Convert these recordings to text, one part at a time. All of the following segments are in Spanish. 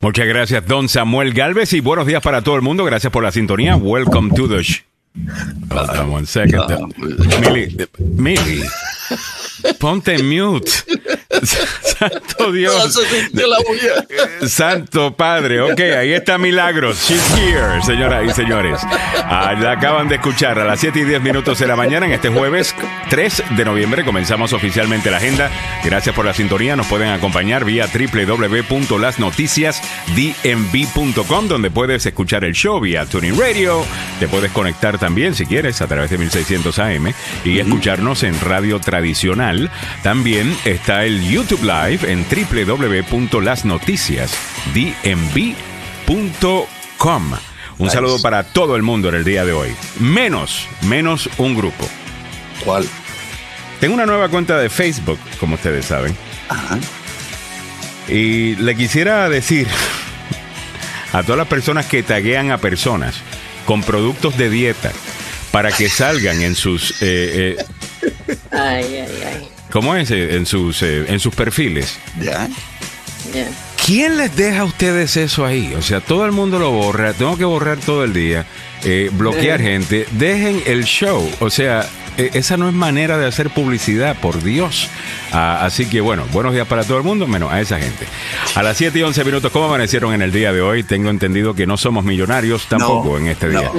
Muchas gracias, don Samuel Galvez, y buenos días para todo el mundo. Gracias por la sintonía. Welcome to the show. Hold on one second. Mili, Mili, ponte mute. Santo Dios. Santo Padre. Ok, ahí está Milagros. She's here, señoras y señores. Ah, la acaban de escuchar a las 7 y 10 minutos de la mañana en este jueves 3 de noviembre. Comenzamos oficialmente la agenda. Gracias por la sintonía. Nos pueden acompañar vía www.lasnoticiasdmv.com donde puedes escuchar el show vía Tuning Radio. Te puedes conectar también, si quieres, a través de 1600 AM y escucharnos en radio tradicional. También está el YouTube Live en www.lasnoticiasdmv.com. Un saludo para todo el mundo en el día de hoy. Menos, menos un grupo. ¿Cuál? Tengo una nueva cuenta de Facebook, como ustedes saben. Ajá. Y le quisiera decir a todas las personas que taguean a personas con productos de dieta para que salgan en sus eh, eh, Ay, ay, ay. ¿Cómo es? Eh, en sus eh, en sus perfiles. Ya. ¿Quién les deja a ustedes eso ahí? O sea, todo el mundo lo borra, tengo que borrar todo el día, eh, bloquear gente, dejen el show. O sea, esa no es manera de hacer publicidad, por Dios. Ah, así que bueno, buenos días para todo el mundo, menos a esa gente. A las 7 y 11 minutos, ¿cómo amanecieron en el día de hoy? Tengo entendido que no somos millonarios tampoco en este día.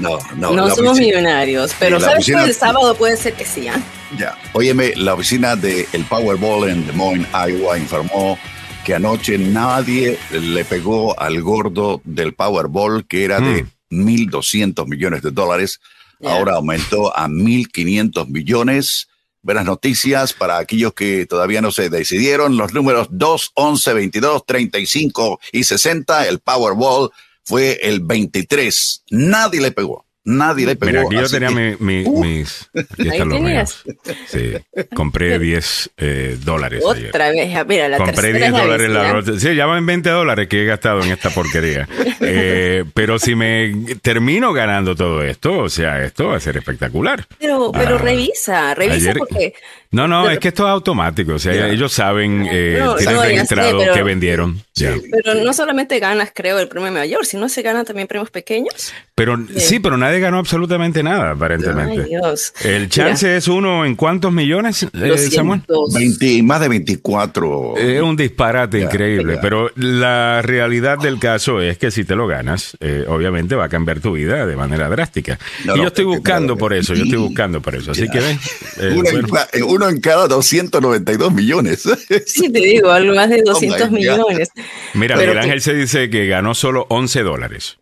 No. No, No, somos oficina- millonarios, pero ¿sabes qué? oficina- El sábado puede ser que sí, ¿ah? Ya. Óyeme, la oficina del el Powerball en Des Moines, Iowa, informó que anoche nadie le pegó al gordo del Powerball, que era de 1.200 millones de dólares. Ahora aumentó a 1.500 millones. Buenas noticias para aquellos que todavía no se decidieron. Los números 2, 11, 22, 35 y 60. El Powerball fue el 23. Nadie le pegó. Nadie le pegó. Mira, aquí yo tenía que- mi- mi- Uh. mis... Aquí están los míos. Sí, compré 10 eh, dólares ayer. Otra vez, ya, mira, la Compré tercera 10 es la dólares la. Sí, ya van 20 dólares que he gastado en esta porquería. Eh, pero si me termino ganando todo esto, o sea, esto va a ser espectacular. Pero, pero Ah, revisa, revisa ayer- porque No, no, Pero- es que esto es automático. O sea, ellos saben, eh, No, tienen no, registrado vendieron. Pero no solamente ganas, creo, el premio mayor, sino se ganan también premios pequeños. Pero sí, pero nadie ganó absolutamente nada, aparentemente. Ay, Dios. El chance es uno en cuántos millones, eh, Samuel? 200. 20, más de 24. Es un disparate increíble, pero la realidad del caso es que si te lo ganas, eh, obviamente va a cambiar tu vida de manera drástica. No, y no, yo estoy buscando por eso, yo estoy buscando por eso. Así que ven. eh, bueno. ca- eh, uno en cada 292 millones. Sí, te digo, algo más de Oh 200 my God. millones. Mira, Miguel Ángel se dice que ganó solo 11 dólares.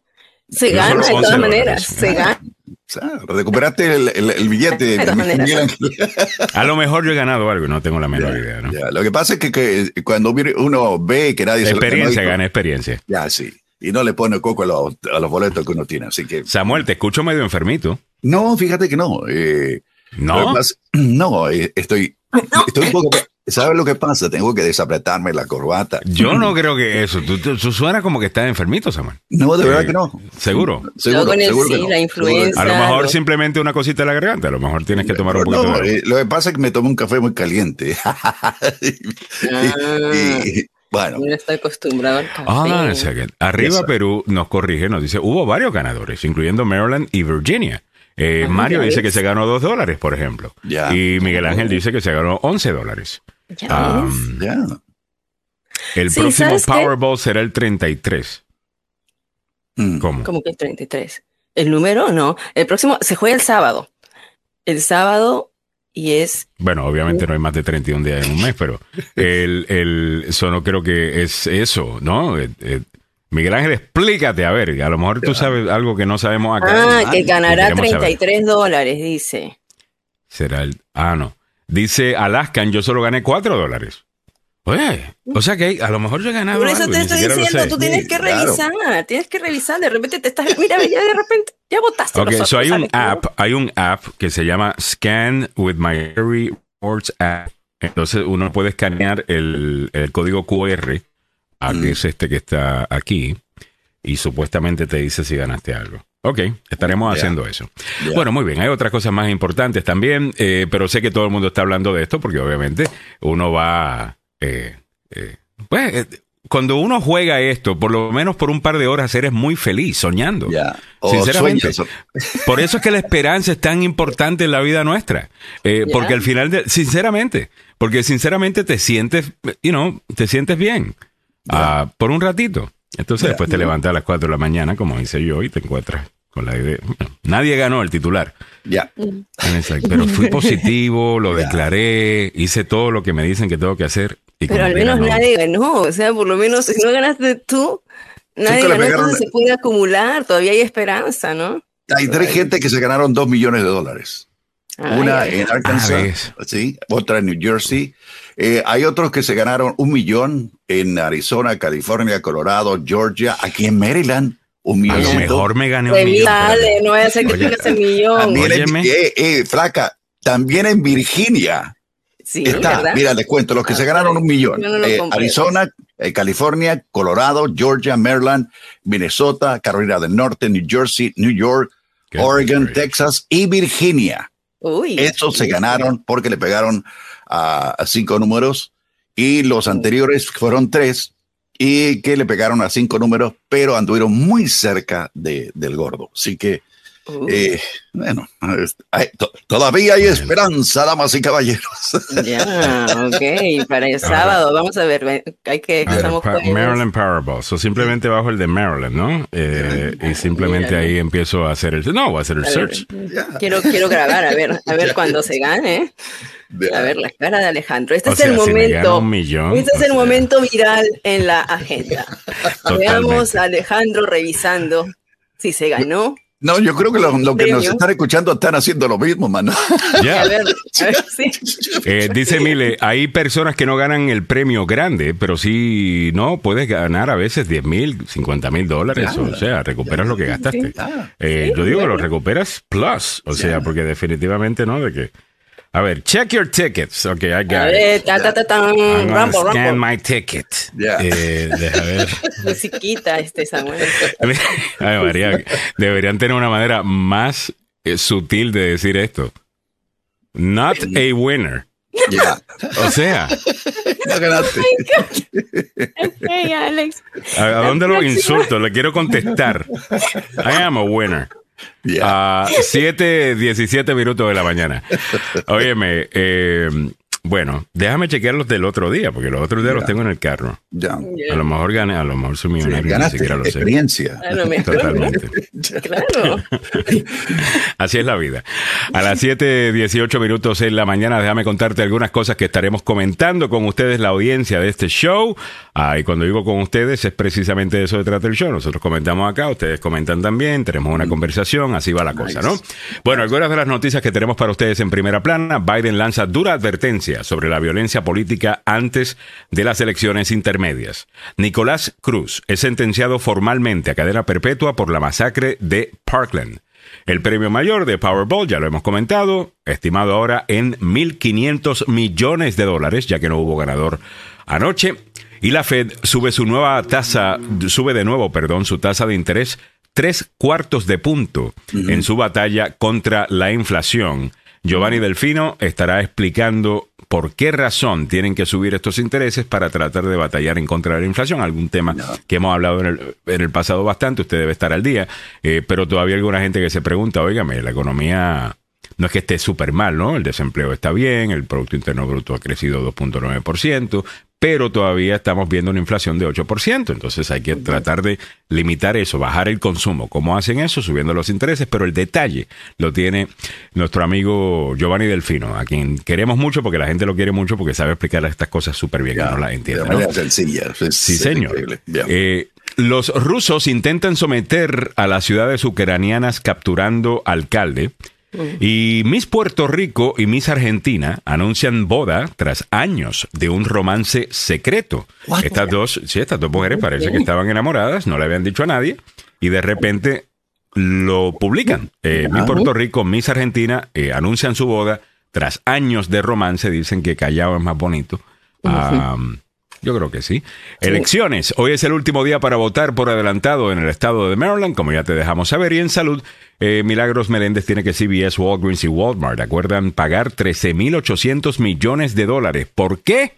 Se gana de 11 todas dólares. maneras, se gana. O sea, recuperaste el, el- el billete. De. A lo mejor yo he ganado algo, no tengo la menor idea, ¿no? Ya, Lo que pasa es que, que cuando uno ve que nadie se lo Experiencia, gana experiencia. Ya, sí. Y no le pone coco a los, a los boletos que uno tiene. Así que. Samuel, te escucho medio enfermito. No, fíjate que no. eh, ¿No? no, eh, estoy. Estoy un poco. ¿Sabes lo que pasa? Tengo que desapretarme la corbata. Yo no creo que eso. Tú, tú- como que estás enfermito, Samuel. No, de Eh, verdad que no. ¿Seguro? Seguro, con el seguro que sí, no. la influenza. A lo mejor simplemente una cosita en la garganta. A lo mejor tienes que tomar un poquito No, de... eh, lo que pasa es que me tomé un café muy caliente. Ah. y, y, bueno, No está acostumbrado al café. Ah, o sea que arriba Perú nos corrige, nos dice, hubo varios ganadores, incluyendo Maryland y Virginia. Eh, Mario dice que se ganó dos dólares, por ejemplo. Y Miguel Ángel dice que se ganó 11 dólares. El Sí, próximo. Powerball será el 33. Mm. ¿Cómo? Como que el 33. El número no. El próximo se juega el sábado. El sábado y es. Bueno, obviamente no hay más de 31 días en un mes, pero el, el, eso no creo que es eso, ¿no? Eh, eh, Miguel Ángel, explícate, a ver, a lo mejor tú sabes algo que no sabemos acá. Ah, que y ganará queremos saber. 33 dólares, dice. Será el. Ah, no. Dice Alaskan, yo solo gané 4 dólares. Oye, o sea que a lo mejor yo he ganado. Por eso algo te estoy diciendo, tú tienes Sí, que claro. revisar, tienes que revisar. De repente te estás. Mira, ya de repente, ya votaste. Ok, los so hay otros, un ¿sabes? app, hay un app que se llama Scan with My Reports App. Entonces uno puede escanear el, el código QR, a que Mm. es este que está aquí, y supuestamente te dice si ganaste algo. Ok, estaremos haciendo eso. Bueno, muy bien, hay otras cosas más importantes también, eh, pero sé que todo el mundo está hablando de esto porque obviamente uno va, eh, eh, pues, eh, cuando uno juega esto, por lo menos por un par de horas, eres muy feliz soñando. Ya. O Sinceramente. sueños. Por eso es que la esperanza es tan importante en la vida nuestra. Eh. Porque al final, de- sinceramente, porque sinceramente te sientes, you know, te sientes bien ah, por un ratito. Entonces después te levantas a las 4 de la mañana, como hice yo, y te encuentras con la idea. bueno, nadie ganó el titular. Ya. Pero fui positivo, lo declaré, hice todo lo que me dicen que tengo que hacer. Y Pero al que menos ganó. nadie ganó. O sea, por lo menos si no ganaste tú, nadie ganó, pegaron- entonces se puede acumular. Todavía hay esperanza, ¿no? Hay tres gente que se ganaron dos millones de dólares. Ay, Una ay, en Arkansas, Ah, ves. sí, otra en New Jersey. Eh, hay otros que se ganaron un millón en Arizona, California, Colorado, Georgia, aquí en Maryland, un A millón. lo mejor me gané un Revisa, millón. dale, no vaya a ser que Oye, tengas el millón. También en, eh, eh, flaca, también en Virginia Sí, está. ¿verdad? Mira, les cuento, los que Ah, se ganaron un millón. no Eh. Arizona, eh, California, Colorado, Georgia, Maryland, Minnesota, Carolina del Norte, New Jersey, New York, Qué Oregon. Texas y Virginia. Uy. Esos se ganaron porque le pegaron a, a cinco números y los anteriores fueron tres y que le pegaron a cinco números, pero anduvieron muy cerca de, del gordo. Así que, Eh, bueno, es- hay- to- todavía hay esperanza, damas y caballeros. Ya, ok. Para el sábado, vamos a ver. Hay que. Ver, estamos pa- jueves. Maryland Powerball. So simplemente bajo el de Maryland, ¿no? Eh, y simplemente Mira, ahí empiezo a hacer el. No, voy a hacer el A search. Quiero, quiero grabar, a ver, a ver cuando se gane. A ver, la cara de Alejandro. Este O es sea, el momento. millón, este es el sea. momento viral en la agenda. Totalmente. Veamos a Alejandro revisando si se ganó. No, yo creo que los lo que nos están escuchando están haciendo lo mismo, mano. Ya. A ver, a ver, sí. Eh, dice Mile, hay personas que no ganan el premio grande, pero sí, no, puedes ganar a veces 10 mil, 50 mil dólares, o sea, recuperas lo que gastaste. Ya. Eh, Sí, yo digo que lo recuperas plus, o sea, porque definitivamente no, de que... A ver, check your tickets. Ok, I got A it. ver, ta, ta, ta, tan, I'm gonna rambo, scan rambo. my ticket. Ya. Eh, deja ver. Musiquita, este Samuel. Ay, María, deberían tener una manera más eh, sutil de decir esto. Not a winner. Ya, O sea, ya ganaste. Hey, Alex. ¿a, a dónde lo insulto? Le quiero contestar. I am a winner. Ya. A 7, 17 minutos de la mañana. Óyeme, eh, bueno, déjame chequear los del otro día, porque los otros días los tengo en el carro. Ya. A lo mejor gané, a lo mejor soy Sí, millonario, ni siquiera lo sé. experiencia. Mejor, ¿no? Totalmente. Claro. Así es la vida. A las 7, 18 minutos en la mañana, déjame contarte algunas cosas que estaremos comentando con ustedes, la audiencia de este show. Ah, y cuando digo con ustedes, es precisamente de eso se trata el show. Nosotros comentamos acá, ustedes comentan también, tenemos una conversación, así va la cosa, ¿no? Bueno, algunas de las noticias que tenemos para ustedes en primera plana. Biden lanza dura advertencia sobre la violencia política antes de las elecciones intermedias. Nicolás Cruz es sentenciado formalmente a cadena perpetua por la masacre de Parkland. El premio mayor de Powerball, ya lo hemos comentado, estimado ahora en 1.500 millones de dólares, ya que no hubo ganador anoche. Y la Fed sube su nueva tasa, sube de nuevo, perdón, su tasa de interés tres cuartos de punto en su batalla contra la inflación. Giovanni Delfino estará explicando por qué razón tienen que subir estos intereses para tratar de batallar en contra de la inflación. Algún tema que hemos hablado en el, en el pasado bastante, usted debe estar al día, eh, pero todavía hay alguna gente que se pregunta, óigame, la economía no es que esté súper mal, ¿no? El desempleo está bien, el Producto Interno Bruto ha crecido 2.9%, pero todavía estamos viendo una inflación de 8%. Entonces hay que tratar de limitar eso, bajar el consumo. ¿Cómo hacen eso? Subiendo los intereses, pero el detalle lo tiene nuestro amigo Giovanni Delfino, a quien queremos mucho porque la gente lo quiere mucho porque sabe explicar estas cosas súper bien, que no las entiende. de ¿no? manera sencilla. Es- Sí, señor. Ya. Eh, los rusos intentan someter a las ciudades ucranianas capturando alcalde. Y Miss Puerto Rico y Miss Argentina anuncian boda tras años de un romance secreto. What? Estas dos, sí, estas dos mujeres parece que estaban enamoradas, no le habían dicho a nadie, y de repente lo publican. Eh, Miss. Puerto Rico, Miss Argentina eh, anuncian su boda tras años de romance, dicen que callado es más bonito. Yo creo que sí. Elecciones. Hoy es el último día para votar por adelantado en el estado de Maryland, como ya te dejamos saber. Y en salud, eh, Milagros Meléndez tiene que CBS, Walgreens y Walmart acuerdan pagar 13.800 millones de dólares. ¿Por qué?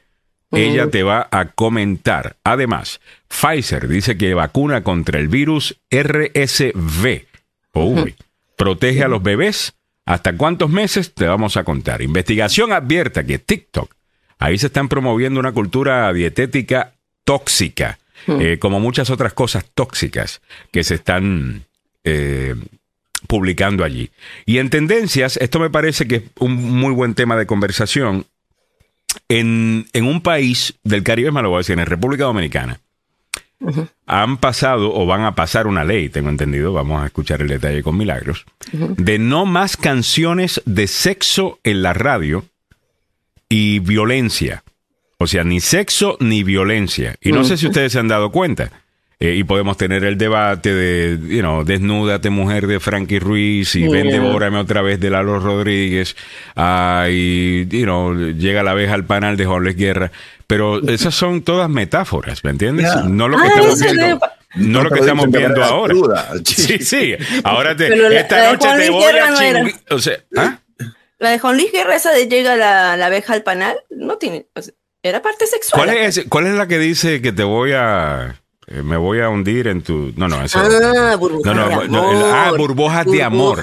ella te va a comentar. Además, Pfizer dice que vacuna contra el virus RSV. Uy, protege a los bebés. ¿Hasta cuántos meses? Te vamos a contar. Investigación advierta que TikTok, ahí se están promoviendo una cultura dietética tóxica, eh, como muchas otras cosas tóxicas que se están eh, publicando allí. Y en tendencias, esto me parece que es un muy buen tema de conversación. En, en un país del Caribe, me lo voy a decir, en República Dominicana, han pasado o van a pasar una ley, tengo entendido, vamos a escuchar el detalle con Milagros, de no más canciones de sexo en la radio y violencia. O sea, ni sexo ni violencia. Y no sé si ustedes se han dado cuenta. Eh, y podemos tener el debate de, you know, Desnúdate mujer de Frankie Ruiz y Ven devórame otra vez de Lalo Rodríguez. Ah, y, you know, llega la abeja al panal de Jorge Guerra. Pero esas son todas metáforas, ¿me entiendes? No lo que estamos viendo. No lo que estamos viendo ahora. Sí, sí. Ahora te, esta noche te voy a chingar. O sea, ¿ah? La de Juan Luis Guerra, esa de llega la, la abeja al panal, no tiene. era parte sexual. ¿Cuál es, ¿Cuál es la que dice que te voy a eh, me voy a hundir en tu. No, no, eso. Ah, burbujas de amor. ah, burbujas de amor.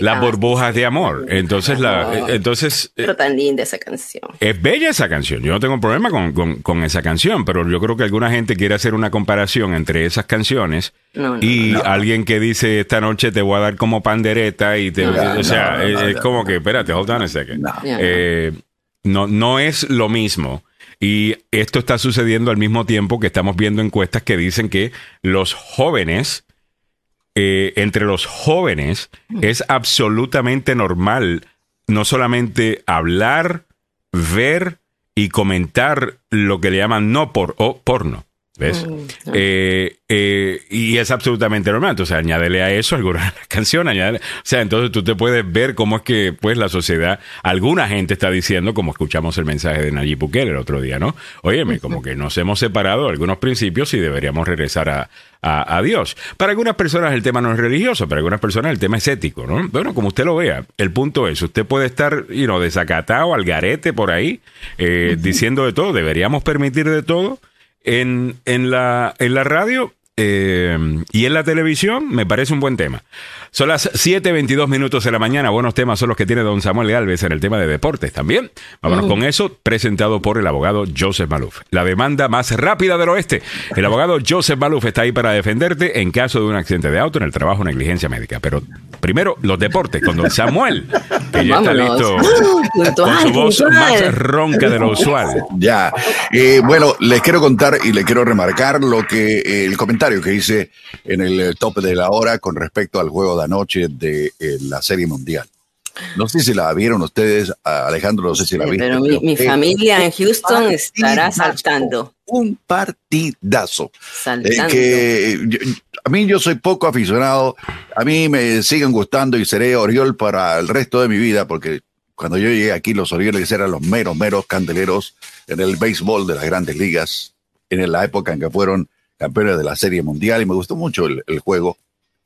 Las burbujas de amor. Entonces, la, entonces. Pero tan linda esa canción. Es bella esa canción. Yo no tengo problema con, con, esa canción, pero yo creo que alguna gente quiere hacer una comparación entre esas canciones y alguien que dice esta noche te voy a dar como pandereta y te. o sea, es, como que, espérate, hold on a second. Eh, no, no es lo mismo. Y esto está sucediendo al mismo tiempo que estamos viendo encuestas que dicen que los jóvenes, eh, entre los jóvenes, es absolutamente normal no solamente hablar, ver y comentar lo que le llaman no por o porno. ¿Ves? Mm, eh, eh, y es absolutamente normal. Entonces, añádele a eso alguna canción, añádele. O sea, entonces tú te puedes ver cómo es que, pues, la sociedad, alguna gente está diciendo, como escuchamos el mensaje de Nayib Bukele el otro día, ¿no? Óyeme, como que nos hemos separado de algunos principios y deberíamos regresar a, a, Dios. Para algunas personas el tema no es religioso, para algunas personas el tema es ético, ¿no? Bueno, como usted lo vea, el punto es, usted puede estar, you know, desacatado, al garete por ahí, eh, diciendo de todo, deberíamos permitir de todo en, en, la, en la radio eh, y en la televisión me parece un buen tema. Son las 7.22 minutos de la mañana. Buenos temas son los que tiene don Samuel Galvez en el tema de deportes también. Vámonos con eso, presentado por el abogado Joseph Maluf. La demanda más rápida del oeste. El abogado Joseph Maluf está ahí para defenderte en caso de un accidente de auto, en el trabajo, negligencia médica. Pero primero, los deportes, con don Samuel, que ya está listo con su voz más ronca de lo usual. Ya. Eh, bueno, les quiero contar y les quiero remarcar lo que eh, el comentario que hice en el tope de la hora con respecto al juego de anoche de eh, la Serie Mundial. No sé si la vieron ustedes, Alejandro, no sé si la vieron. Pero mi, familia en Houston estará saltando. Un partidazo. Saltando. que a mí yo soy poco aficionado, a mí me siguen gustando y seré Oriol para el resto de mi vida, porque cuando yo llegué aquí los Orioles eran los meros, meros candeleros en el béisbol de las grandes ligas, en la época en que fueron campeones de la Serie Mundial y me gustó mucho el juego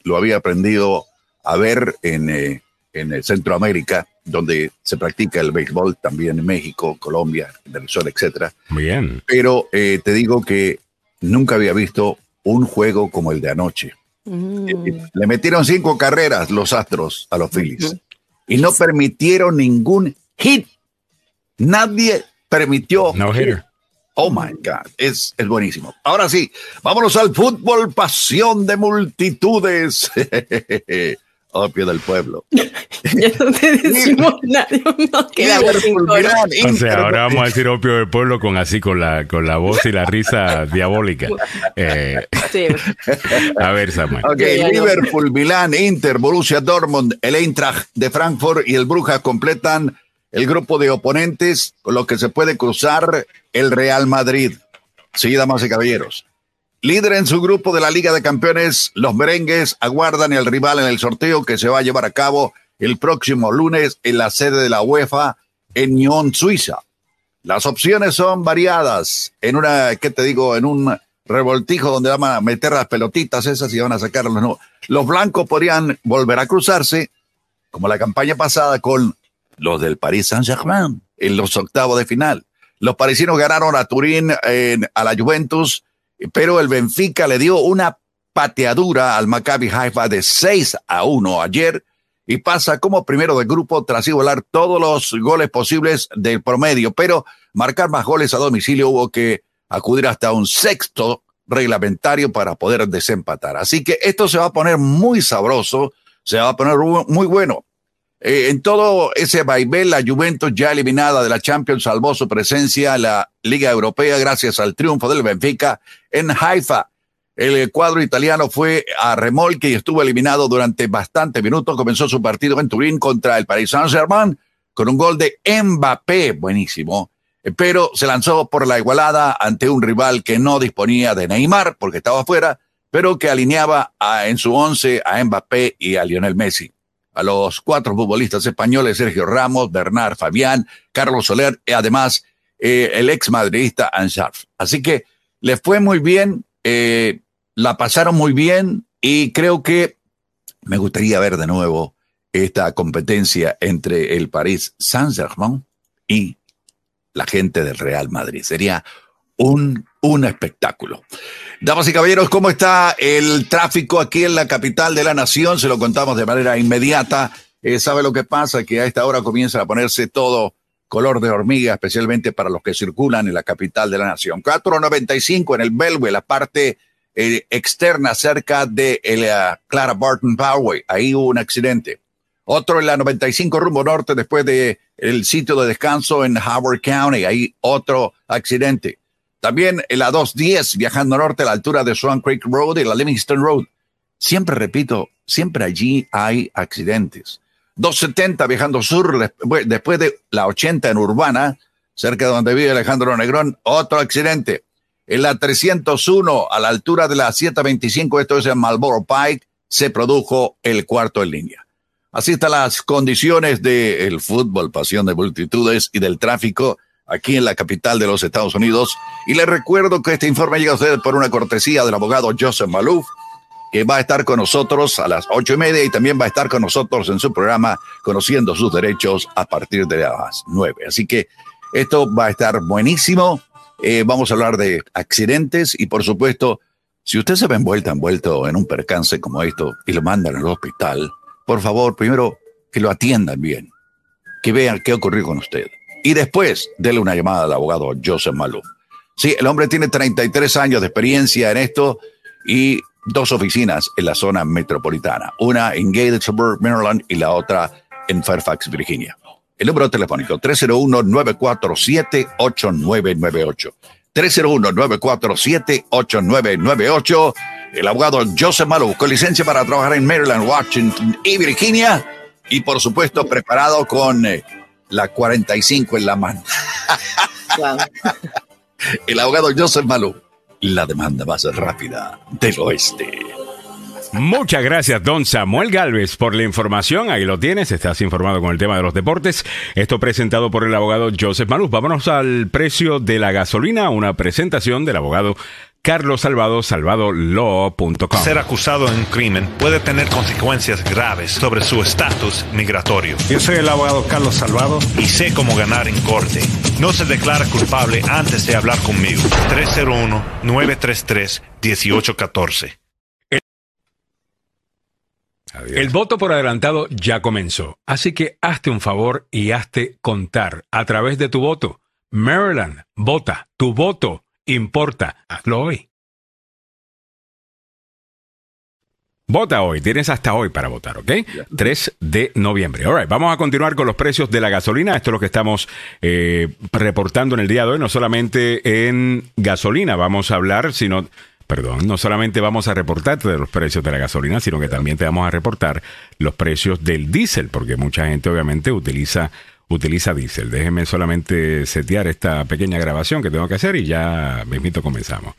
lo había aprendido a ver en, eh, en Centroamérica, donde se practica el béisbol, también en México, Colombia, Venezuela, etc. Bien. Pero eh, te digo que nunca había visto un juego como el de anoche. Mm. Le metieron cinco carreras los Astros a los Phillies y no permitieron ningún hit. Nadie permitió. No hitter. Oh my God, es, es buenísimo. Ahora sí, vámonos al fútbol, pasión de multitudes. Opio del pueblo. ya no te decimos nada, no queda O sea, ahora vamos a decir opio del pueblo con así, con la, con la voz y la risa diabólica. Eh, sí. A ver, Samuel. Ok, Liverpool, Milán, Inter, Borussia Dortmund, el Eintracht de Frankfurt y el Bruja completan el grupo de oponentes con lo que se puede cruzar el Real Madrid. Sí, damas y caballeros. Líder en su grupo de la Liga de Campeones, los merengues aguardan el rival en el sorteo que se va a llevar a cabo el próximo lunes en la sede de la UEFA en Nyon, Suiza. Las opciones son variadas. En una, ¿qué te digo? En un revoltijo donde van a meter las pelotitas esas y van a sacarlos. No. Los blancos podrían volver a cruzarse, como la campaña pasada, con los del Paris Saint-Germain en los octavos de final. Los parisinos ganaron a Turín a la Juventus, pero el Benfica le dio una pateadura al Maccabi Haifa de 6 a 1 ayer y pasa como primero de grupo tras igualar todos los goles posibles del promedio, pero marcar más goles a domicilio hubo que acudir hasta un sexto reglamentario para poder desempatar. Así que esto se va a poner muy sabroso, se va a poner muy bueno. Eh, en todo ese vaivén, la Juventus ya eliminada de la Champions salvó su presencia en la Liga Europea gracias al triunfo del Benfica en Haifa. El cuadro italiano fue a remolque y estuvo eliminado durante bastantes minutos. Comenzó su partido en Turín contra el Paris Saint-Germain con un gol de Mbappé, buenísimo. Pero se lanzó por la igualada ante un rival que no disponía de Neymar porque estaba fuera, pero que alineaba en su once a Mbappé y a Lionel Messi a los cuatro futbolistas españoles, Sergio Ramos, Bernard Fabián, Carlos Soler y además eh, el ex madridista Ansarf. Así que les fue muy bien, eh, la pasaron muy bien y creo que me gustaría ver de nuevo esta competencia entre el París Saint-Germain y la gente del Real Madrid. Sería un, un espectáculo. Damas y caballeros, ¿cómo está el tráfico aquí en la capital de la nación? Se lo contamos de manera inmediata. Eh, ¿Sabe lo que pasa? Que a esta hora comienza a ponerse todo color de hormiga, especialmente para los que circulan en la capital de la nación. 495 en el Belway, la parte eh, externa cerca de el, uh, Clara Barton Powerway. Ahí hubo un accidente. Otro en la 95 rumbo norte después de el sitio de descanso en Howard County. Ahí otro accidente. También en la 210, viajando norte a la altura de Swan Creek Road y la Livingston Road. Siempre repito, siempre allí hay accidentes. 270 viajando sur, después de la 80 en Urbana, cerca de donde vive Alejandro Negrón, otro accidente. En la 301, a la altura de la 725, esto es en Marlboro Pike, se produjo el cuarto en línea. Así están las condiciones del fútbol, pasión de multitudes y del tráfico aquí en la capital de los Estados Unidos. Y les recuerdo que este informe llega a ustedes por una cortesía del abogado Joseph Malouf, que va a estar con nosotros a las ocho y media y también va a estar con nosotros en su programa Conociendo sus Derechos a partir de las nueve. Así que esto va a estar buenísimo. Eh, vamos a hablar de accidentes y por supuesto, si usted se ve envuelto, envuelto en un percance como esto y lo mandan al hospital, por favor, primero que lo atiendan bien, que vean qué ocurrió con usted y después dele una llamada al abogado Joseph Malou. Sí, el hombre tiene 33 años de experiencia en esto y dos oficinas en la zona metropolitana, una en Gatesburg, Maryland y la otra en Fairfax, Virginia. El número telefónico 301-947-8998. 301-947-8998. El abogado Joseph Malou, con licencia para trabajar en Maryland, Washington y Virginia. Y por supuesto, preparado con eh, la 45 en la mano. El abogado Joseph Malou, la demanda más rápida del oeste. Muchas gracias, don Samuel Galvez, por la información. Ahí lo tienes, estás informado con el tema de los deportes. Esto presentado por el abogado Joseph Malou. Vámonos al precio de la gasolina, una presentación del abogado Carlos Salvado, salvadolaw.com. Ser acusado de un crimen puede tener consecuencias graves sobre su estatus migratorio. Yo soy el abogado Carlos Salvado y sé cómo ganar en corte. No se declara culpable antes de hablar conmigo. 301-933-1814. El voto por adelantado ya comenzó, así que hazte un favor y hazte contar a través de tu voto. Maryland, vota, tu voto importa. Hazlo hoy. Vota hoy, tienes hasta hoy para votar, ¿ok? 3 de noviembre. All vamos a continuar con los precios de la gasolina. Esto es lo que estamos eh, reportando en el día de hoy, no solamente en gasolina, vamos a hablar, sino, perdón, no solamente vamos a reportarte de los precios de la gasolina, sino que también te vamos a reportar los precios del diésel, porque mucha gente obviamente utiliza utiliza diésel. Déjeme solamente setear esta pequeña grabación que tengo que hacer y ya mismito comenzamos.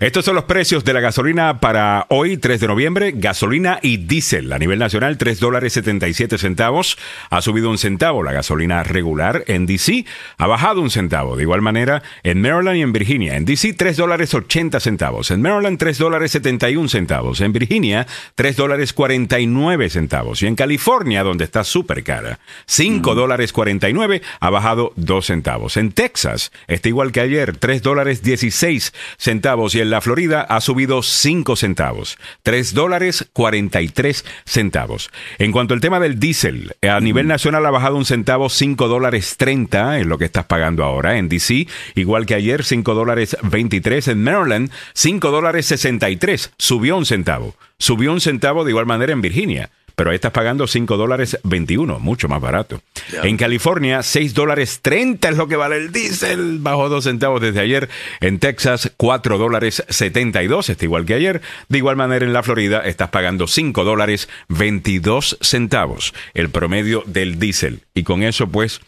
Estos son los precios de la gasolina para hoy, 3 de noviembre. Gasolina y diésel a nivel nacional, 3 dólares 77 centavos. Ha subido un centavo la gasolina regular en DC. Ha bajado un centavo. De igual manera, en Maryland y en Virginia. En DC, 3 dólares 80 centavos. En Maryland, 3 dólares 71 centavos. En Virginia, 3 dólares 49 centavos. Y en California, donde está súper cara, 5 dólares 40 3.49, ha bajado 2 centavos. En Texas está igual que ayer, 3 dólares 16 centavos y en la Florida ha subido 5 centavos, 3 dólares 43 centavos. En cuanto al tema del diésel, a nivel nacional ha bajado un centavo, 5 dólares 30 es lo que estás pagando ahora. En DC, igual que ayer, 5 dólares 23. En Maryland, 5 dólares 63, subió un centavo. Subió un centavo de igual manera en Virginia pero ahí estás pagando 5 dólares 21, mucho más barato. En California, 6 dólares 30 es lo que vale el diésel, bajó 2 centavos desde ayer. En Texas, 4 dólares 72, está igual que ayer. De igual manera, en la Florida, estás pagando 5 dólares 22 centavos, el promedio del diésel. Y con eso, pues,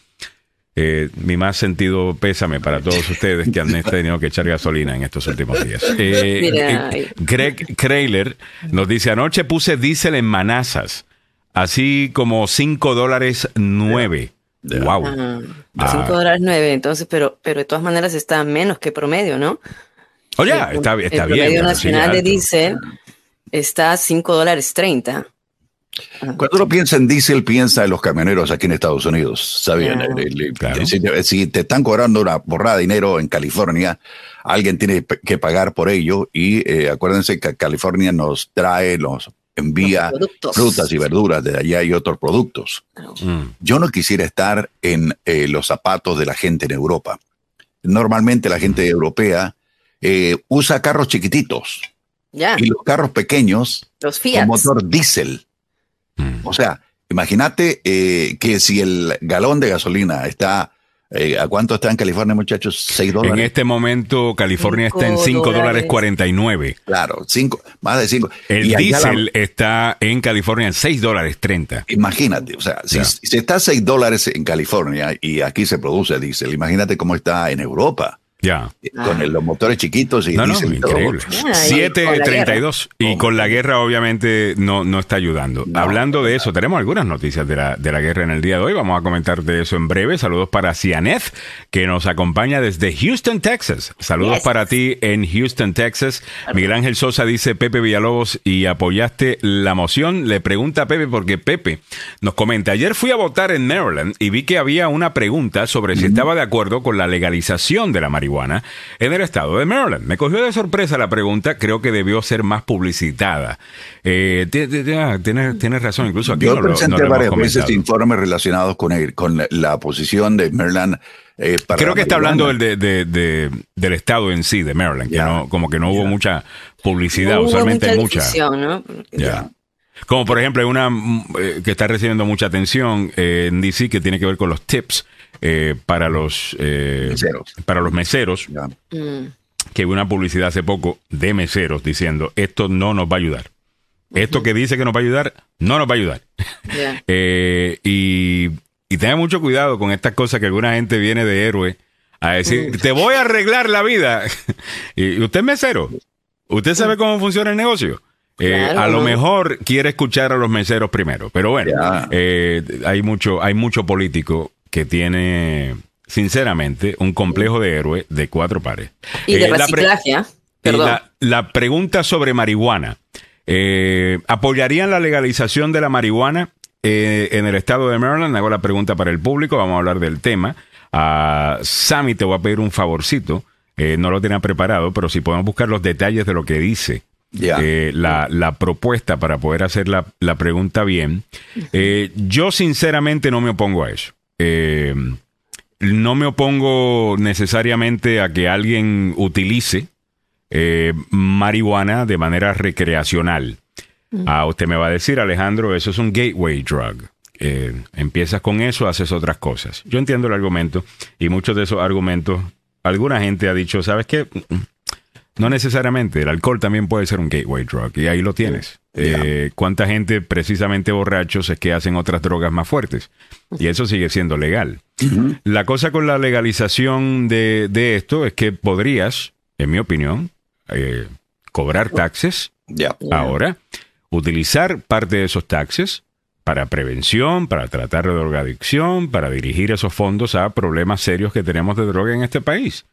eh, mi más sentido pésame para todos ustedes que han tenido que echar gasolina en estos últimos días. Eh, eh, Greg Krayler nos dice, anoche puse diésel en Manazas, así como 5 dólares 9. Wow. 5 ah, dólares 9, entonces, pero, pero de todas maneras está menos que promedio, ¿no? Oye, oh, está, está el bien. promedio nacional de diésel está a 5 dólares 30. Cuando uno piensa en diésel, piensa en los camioneros aquí en Estados Unidos. ¿sabían? Si, te están cobrando una borrada de dinero en California, alguien tiene que pagar por ello. Y eh, acuérdense que California nos trae, nos envía frutas y verduras de allá y otros productos. Mm. Yo no quisiera estar en eh, los zapatos de la gente en Europa. Normalmente la gente europea eh, usa carros chiquititos. Y los carros pequeños los Fiat. con motor diésel. O sea, imagínate eh, que si el galón de gasolina está eh, ¿A cuánto está en California, muchachos? ¿6 dólares? En este momento, California está en 5 dólares 49. Claro, cinco, más de 5. El diésel está en California en 6 dólares 30. Imagínate, o sea, si, si, está 6 dólares en California y aquí se produce diésel, imagínate cómo está en Europa. Ya. Con los motores chiquitos y no, no, increíble. 7.32 y con la guerra obviamente no, no está ayudando. Hablando de eso, tenemos algunas noticias de la, de la guerra en el día de hoy. Vamos a comentar de eso en breve. Saludos para Cianeth, que nos acompaña desde Houston, Texas. Saludos para ti en Houston, Texas. Miguel Ángel Sosa dice Pepe Villalobos y apoyaste la moción. Le pregunta a Pepe porque Pepe nos comenta, ayer fui a votar en Maryland y vi que había una pregunta sobre si estaba de acuerdo con la legalización de la marihuana en el estado de Maryland. Me cogió de sorpresa la pregunta, creo que debió ser más publicitada. Eh, tienes, razón, incluso aquí Yo no presenté varias veces informes relacionados con, con la posición de Maryland. Eh, creo que está hablando del, del estado en sí, de Maryland, que no, como que no hubo mucha publicidad, usualmente hay mucha. Como por ejemplo, hay una mm, eh, que está recibiendo mucha atención eh, en DC que tiene que ver con los tips eh, para los meseros. para los meseros. Mm. Que hubo una publicidad hace poco de meseros diciendo esto no nos va a ayudar. Esto que dice que nos va a ayudar, no nos va a ayudar. y, y tenga mucho cuidado con estas cosas que alguna gente viene de héroe a decir, mm. te voy a arreglar la vida. y usted es mesero. ¿Usted sabe cómo funciona el negocio? Eh, a lo mejor quiere escuchar a los meseros primero, pero bueno, eh, hay mucho, hay mucho político que tiene, sinceramente, un complejo de héroe de cuatro pares. Y de eh, reciclaje, ¿ah? la, la, pregunta sobre marihuana. ¿Apoyarían la legalización de la marihuana en el estado de Maryland? Hago la pregunta para el público, vamos a hablar del tema. A Sammy te voy a pedir un favorcito. no lo tenía preparado, pero si podemos buscar los detalles de lo que dice eh, la, la, propuesta para poder hacer la, la pregunta bien. Eh, yo sinceramente no me opongo a eso. Eh, no me opongo necesariamente a que alguien utilice marihuana de manera recreacional. Ah, usted me va a decir, Alejandro, eso es un gateway drug. empiezas con eso, haces otras cosas. Yo entiendo el argumento y muchos de esos argumentos, alguna gente ha dicho, ¿sabes qué? No necesariamente, el alcohol también puede ser un gateway drug y ahí lo tienes. Eh, ¿Cuánta gente precisamente borrachos es que hacen otras drogas más fuertes? Y eso sigue siendo legal. La cosa con la legalización de, esto es que podrías, en mi opinión, eh, cobrar taxes ahora, utilizar parte de esos taxes para prevención, para tratar de drogadicción, para dirigir esos fondos a problemas serios que tenemos de droga en este país.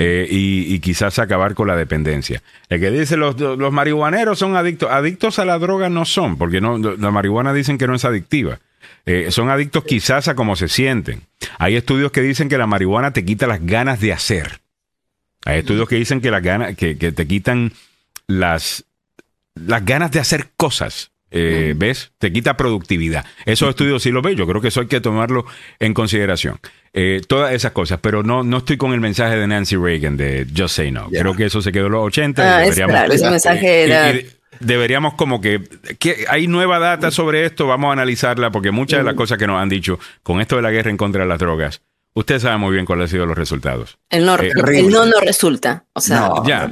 Eh, y, quizás acabar con la dependencia. El que dice los, los marihuaneros son adictos, adictos a la droga no son, porque no, la marihuana dicen que no es adictiva. Eh, son adictos quizás a cómo se sienten. Hay estudios que dicen que la marihuana te quita las ganas de hacer. Hay estudios que dicen que, las ganas, que, que te quitan las, las ganas de hacer cosas. Eh, ¿Ves? Te quita productividad. Esos estudios sí los veo. Yo creo que eso hay que tomarlo en consideración. Eh, todas esas cosas, pero no, no estoy con el mensaje de Nancy Reagan de Just Say No. Creo que eso se quedó en los 80. y Ah, es deberíamos, claro, ese mensaje y- era... y deberíamos como que, que hay nueva data sobre esto, vamos a analizarla, porque muchas de las cosas que nos han dicho con esto de la guerra en contra de las drogas, usted sabe muy bien cuáles han sido los resultados. El no, Eh, el no no resulta. O sea, No. ya,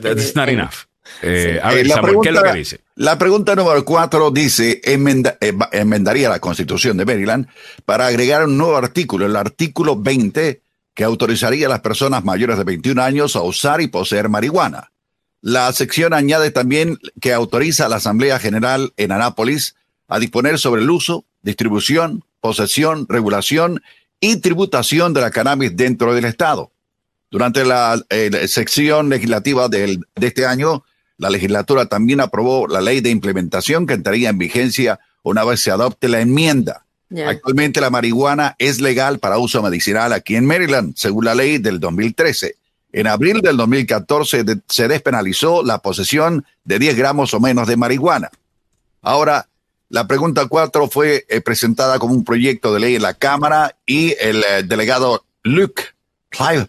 that's not eh, enough. Eh, sí. A ver, Eh, la Samuel, ¿qué es lo pregunta- que dice? La pregunta número cuatro dice, enmenda- eh, enmendaría la Constitución de Maryland para agregar un nuevo artículo, el artículo 20, que autorizaría a las personas mayores de 21 años a usar y poseer marihuana. La sección añade también que autoriza a la Asamblea General en Anápolis a disponer sobre el uso, distribución, posesión, regulación y tributación de la cannabis dentro del Estado. Durante la eh, sección legislativa del- de este año, la legislatura también aprobó la ley de implementación que entraría en vigencia una vez se adopte la enmienda. Actualmente la marihuana es legal para uso medicinal aquí en Maryland, según la ley del 2013. En abril del 2014 de- se despenalizó la posesión de 10 gramos o menos de marihuana. Ahora, la pregunta 4 fue eh, presentada como un proyecto de ley en la Cámara y el eh, delegado Luke Clive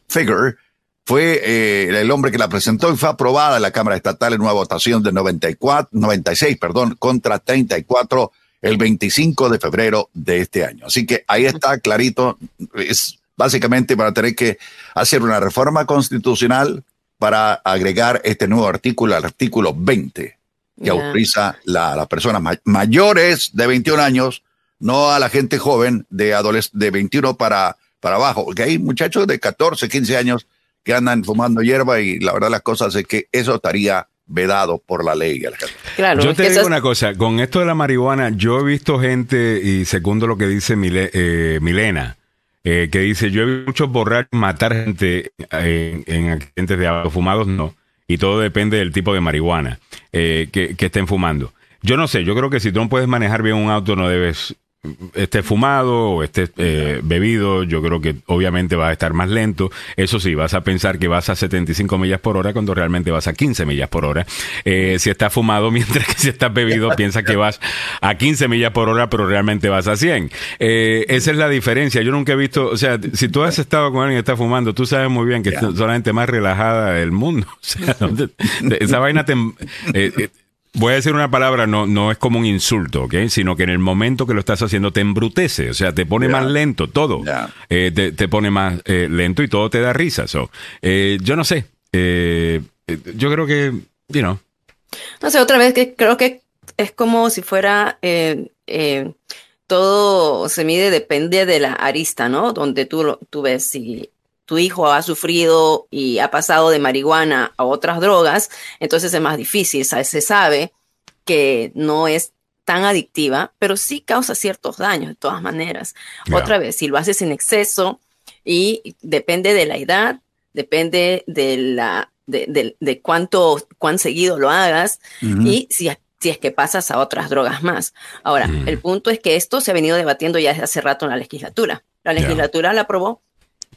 fue eh, el hombre que la presentó y fue aprobada en la Cámara Estatal en una votación de 94, 96 perdón, contra 34 el 25 de febrero de este año. Así que ahí está clarito. Es básicamente para tener que hacer una reforma constitucional para agregar este nuevo artículo al artículo 20 que Ya. autoriza la- a las personas ma- mayores de 21 años, no a la gente joven de, de 21 para, para abajo, porque hay muchachos de 14, 15 años que andan fumando hierba y la verdad las cosas es que eso estaría vedado por la ley. Claro, Yo te digo una cosa, con esto de la marihuana, yo he visto gente, y segundo lo que dice Mile- eh, Milena, eh, que dice, yo he visto muchos borrachos matar gente eh, en accidentes de auto, fumados no, y todo depende del tipo de marihuana eh, que, que estén fumando. Yo no sé, yo creo que si tú no puedes manejar bien un auto, no debes esté fumado o esté eh, bebido, yo creo que obviamente va a estar más lento. Eso sí, vas a pensar que vas a 75 millas por hora cuando realmente vas a 15 millas por hora. Eh, si estás fumado, mientras que si estás bebido, piensas que vas a 15 millas por hora, pero realmente vas a 100. Eh, esa es la diferencia. Yo nunca he visto, o sea, si tú has estado con alguien que está fumando, tú sabes muy bien que Ya. es la gente más relajada del mundo. O sea, ¿dónde- esa vaina te... Voy a decir una palabra, no, no es como un insulto, ¿ok? Sino que en el momento que lo estás haciendo te embrutece, o sea, te pone más lento todo. Eh, te, te pone más eh, lento y todo te da risa. So, eh, yo no sé. Yo creo que, you know, No sé, otra vez que creo que es como si fuera eh, eh, todo se mide, depende de la arista, ¿no? Donde tú, tú ves si tu hijo ha sufrido y ha pasado de marihuana a otras drogas, entonces es más difícil. Se sabe que no es tan adictiva, pero sí causa ciertos daños de todas maneras. Otra vez, si lo haces en exceso y depende de la edad, depende de la de, de- de cuánto cuán seguido lo hagas y si, si es que pasas a otras drogas más. Ahora, Mm. el punto es que esto se ha venido debatiendo ya desde hace rato en la legislatura. La legislatura la aprobó,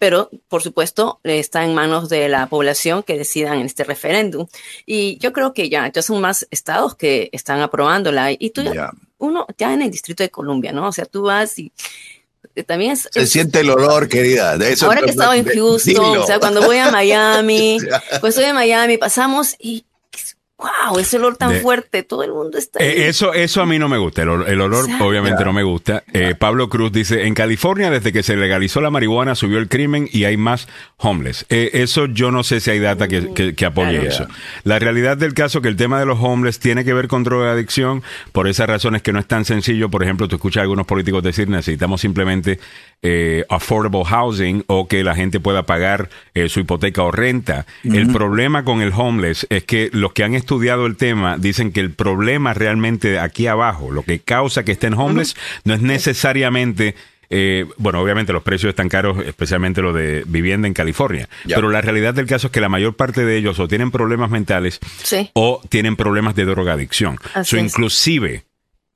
pero por supuesto está en manos de la población que decidan en este referéndum. Y yo creo que ya, ya son más estados que están aprobándola. Y tú ya, Ya. uno, ya en el Distrito de Columbia, ¿no? O sea, tú vas y eh, también es, Se es- siente el olor, querida. De eso Ahora que he estado en Houston, o sea, cuando voy a Miami, pues estoy en Miami, pasamos y wow, ese olor tan De- fuerte, todo el mundo está ahí. Eh, eso, eso a mí no me gusta. El, ol- el olor, obviamente, no me gusta. Eh, Pablo Cruz dice: En California, desde que se legalizó la marihuana, subió el crimen y hay más homeless. Eh, eso yo no sé si hay data que, que- que apoye Claro. eso. La realidad del caso es que el tema de los homeless tiene que ver con drogadicción. Por esas razones que no es tan sencillo. Por ejemplo, tú escuchas a algunos políticos decir: necesitamos simplemente eh, affordable housing o que la gente pueda pagar eh, su hipoteca o renta. El problema con el homeless es que los que han estudiado el tema dicen que el problema realmente aquí abajo, lo que causa que estén homeless, no es necesariamente... eh, bueno, obviamente los precios están caros, especialmente lo de vivienda en California. Pero la realidad del caso es que la mayor parte de ellos o tienen problemas mentales Sí. o tienen problemas de drogadicción. Así So, inclusive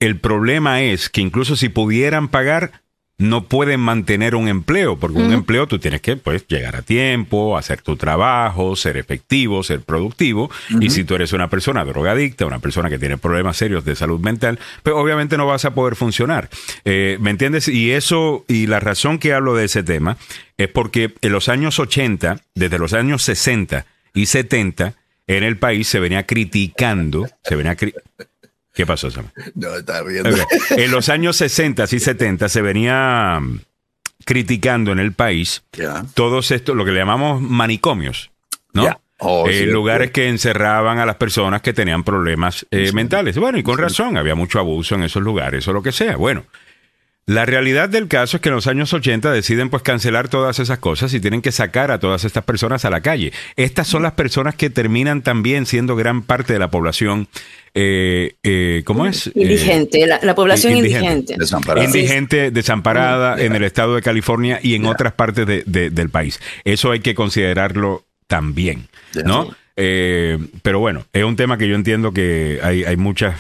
el problema es que incluso si pudieran pagar, no pueden mantener un empleo, porque un empleo tú tienes que pues llegar a tiempo, hacer tu trabajo, ser efectivo, ser productivo, y si tú eres una persona drogadicta, una persona que tiene problemas serios de salud mental, pues obviamente no vas a poder funcionar. Eh, ¿Me entiendes? Y eso, y la razón que hablo de ese tema es porque en los años 80, desde los años 60 y 70, en el país se venía criticando, se venía cri- ¿Qué pasó, Sam? No, está riendo. En los años 60 y 70 se venía mm, criticando en el país todos estos, lo que le llamamos manicomios, ¿no? Oh, Eh, sí, lugares sí. que encerraban a las personas que tenían problemas eh, mentales. Bueno, y con razón, había mucho abuso en esos lugares o lo que sea. Bueno, la realidad del caso es que en los años 80 deciden pues cancelar todas esas cosas y tienen que sacar a todas estas personas a la calle. Estas son las personas que terminan también siendo gran parte de la población, eh, eh, ¿cómo es? Eh, Indigente, la, la población indigente. indigente. Desamparada. indigente, desamparada en el estado de California y en otras partes de- de- del país. Eso hay que considerarlo también. ¿no? Eh, pero bueno, es un tema que yo entiendo que hay, hay muchas,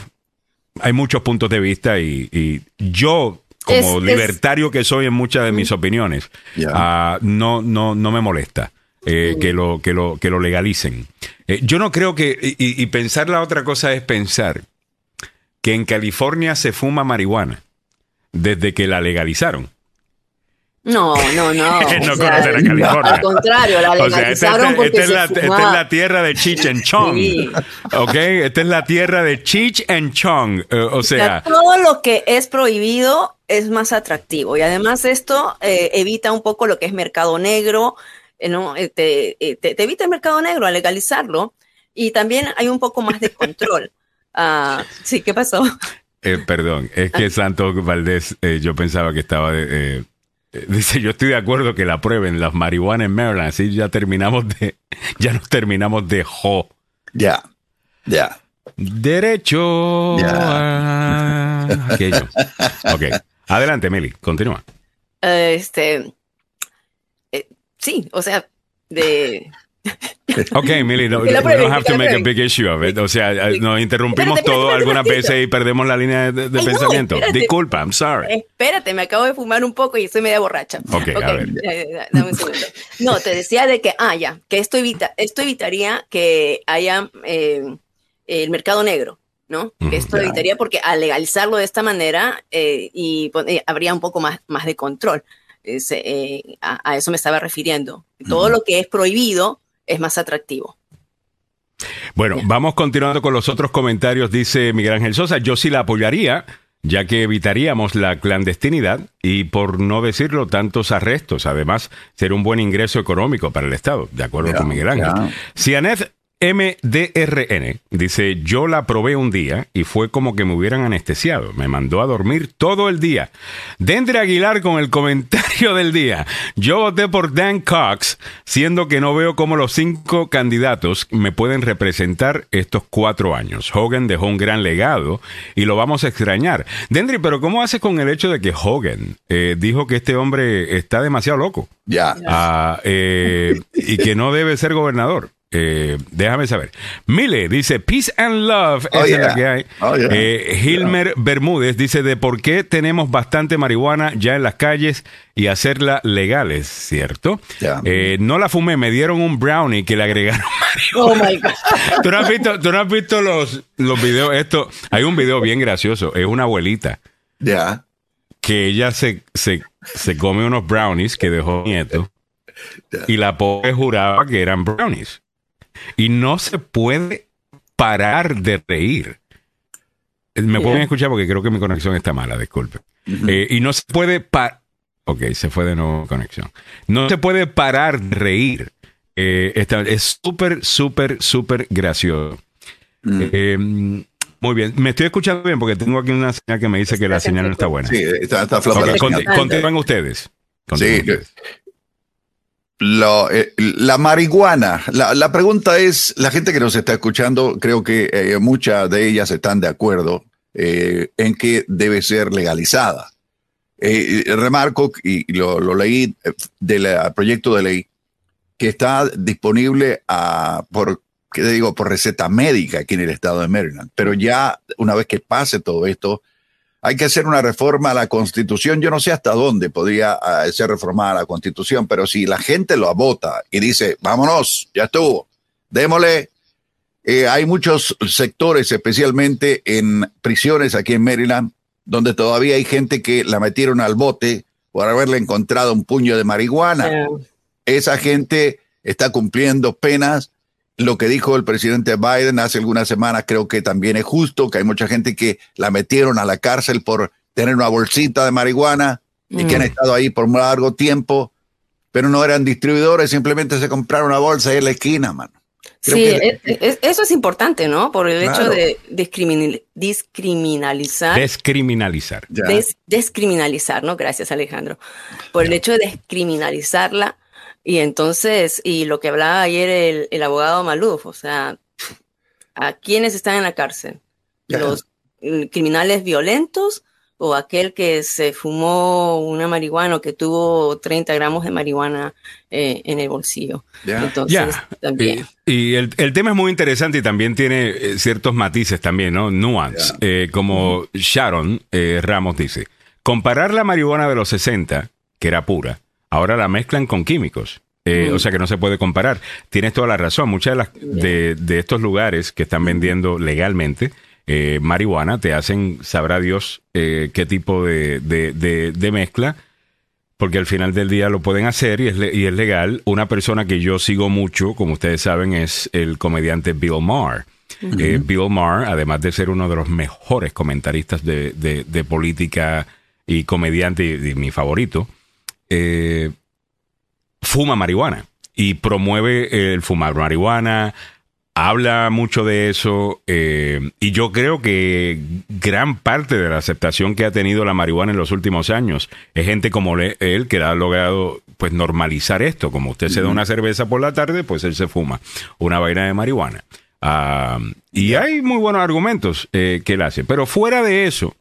hay muchos puntos de vista y, y yo como Es- es- libertario que soy en muchas de mis opiniones, ah, no, no, no me molesta. eh, que, lo, que, lo, que lo legalicen. Eh, yo no creo que, y, y pensar la otra cosa es pensar que en California se fuma marihuana desde que la legalizaron. No, no, no. no o sea, a California. Al contrario, la O sea, esta, legalizaron esta- porque es se la, esta es fumaba. la tierra de Cheech and Chong. Sí. ¿Ok? Esta es la tierra de Cheech and Chong. Eh, o O sea, todo lo que es prohibido es más atractivo y además esto eh, evita un poco lo que es mercado negro, eh, ¿no? Eh, te, eh, te- te evita el mercado negro al legalizarlo y también hay un poco más de control. Ah, sí, ¿qué pasó? eh, perdón, es Ah. que Santos Valdés, eh, yo pensaba que estaba de. Eh, dice, yo estoy de acuerdo que la prueben las marihuana en Maryland, así ya terminamos de, ya nos terminamos de jo. Ya. Ya. Derecho a aquello. Ok. Adelante, Meli, continúa. Eh, este, eh, sí, o sea, de... Ok, Mili, no, we don't have to make a big issue of it. O sea, eh, nos interrumpimos Espérate, todo espérate, algunas veces y perdemos la línea de, de Ay, no, pensamiento. espérate. Disculpa, I'm sorry. Espérate, me acabo de fumar un poco y estoy media borracha. Ok, a ver. ya, dame un segundo. No, te decía de que, ah, ya, que esto, evita, esto evitaría que haya eh, el mercado negro, ¿no? Esto ya. evitaría porque al legalizarlo de esta manera eh, y eh, habría un poco más, más de control. Es, eh, a, a eso me estaba refiriendo. Todo lo que es prohibido es más atractivo. Bueno, vamos continuando con los otros comentarios. Dice Miguel Ángel Sosa, yo sí la apoyaría, ya que evitaríamos la clandestinidad y, por no decirlo, tantos arrestos. Además, sería un buen ingreso económico para el Estado, de acuerdo con Miguel Ángel. ya. Cianet MDRN dice, yo la probé un día y fue como que me hubieran anestesiado. Me mandó a dormir todo el día. Dendre Aguilar con el comentario del día. Yo voté por Dan Cox, siendo que no veo cómo los cinco candidatos me pueden representar estos cuatro años. Hogan dejó un gran legado y lo vamos a extrañar. Dendry, pero ¿cómo haces con el hecho de que Hogan eh, dijo que este hombre está demasiado loco? Ya. Ah, eh, y que no debe ser gobernador. Eh, déjame saber. Mile dice Peace and Love, Oh, esa es la que hay. Oh, yeah. Eh, Hilmer Bermúdez dice de por qué tenemos bastante marihuana ya en las calles y hacerla legales, ¿cierto? Ya. Eh, no la fumé, me dieron un brownie que le agregaron Oh my God. ¿Tú no has visto, tú no has visto los, los videos? Esto, hay un video bien gracioso. Es una abuelita Ya. que ella se, se, se come unos brownies que dejó nieto y la pobre juraba que eran brownies. Y no se puede parar de reír. Eh, Me pueden escuchar porque creo que mi conexión está mala, disculpe. Eh, y no se puede parar. Ok, se fue de nuevo conexión. No se puede parar de reír. Eh, esta- es súper, súper, súper gracioso. Mm. Eh, muy bien. Me estoy escuchando bien porque tengo aquí una señal que me dice que la señal no está buena. Sí, está, está Ok, floja la conti- señal. continúen ustedes. Sí, ustedes. Eh, la marihuana, la, la pregunta es, la gente que nos está escuchando, creo que eh, muchas de ellas están de acuerdo eh, en que debe ser legalizada. Remarco, y lo, leí del proyecto de ley, que está disponible a, por, ¿qué te digo? por receta médica aquí en el estado de Maryland. Pero ya una vez que pase todo esto, hay que hacer una reforma a la constitución. Yo no sé hasta dónde podría ah, ser reformada la constitución, pero si la gente lo vota y dice, vámonos, ya estuvo, démosle. Eh, hay muchos sectores, especialmente en prisiones aquí en Maryland, donde todavía hay gente que la metieron al bote por haberle encontrado un puño de marihuana. Yeah. Esa gente está cumpliendo penas. Lo que dijo el presidente Biden hace algunas semanas creo que también es justo, que hay mucha gente que la metieron a la cárcel por tener una bolsita de marihuana y que han estado ahí por un largo tiempo, pero no eran distribuidores, simplemente se compraron una bolsa ahí en la esquina, mano. Creo Sí, que- es- es- eso es importante, ¿no? Por el Claro. hecho de discrimin- discriminalizar. Descriminalizar. Des- descriminalizar, ¿no? Gracias, Alejandro. Por el hecho de descriminalizarla. Y entonces, y lo que hablaba ayer el, el abogado Maluf, o sea, ¿a quiénes están en la cárcel? ¿Los mm, criminales violentos o aquel que se fumó una marihuana o que tuvo 30 gramos de marihuana eh, en el bolsillo? Entonces, Ya. también. Y, y el, el tema es muy interesante y también tiene eh, ciertos matices también, ¿no? Nuance. Eh, como Sharon eh, Ramos dice, comparar la marihuana de los 60, que era pura, ahora la mezclan con químicos. Eh, O sea que no se puede comparar. Tienes toda la razón. Muchas de, las, de, de estos lugares que están vendiendo legalmente eh, marihuana te hacen, sabrá Dios, eh, qué tipo de, mezcla porque al final del día lo pueden hacer y es, le- y es legal. Una persona que yo sigo mucho, como ustedes saben, es el comediante Bill Maher. Eh, Bill Maher, además de ser uno de los mejores comentaristas de política y comediante, y, y mi favorito, eh, fuma marihuana y promueve el fumar marihuana, habla mucho de eso eh, y yo creo que gran parte de la aceptación que ha tenido la marihuana en los últimos años es gente como él que ha logrado pues normalizar esto, como usted se da una cerveza por la tarde, pues él se fuma una vaina de marihuana. Ah, y hay muy buenos argumentos eh, que él hace, pero fuera de eso,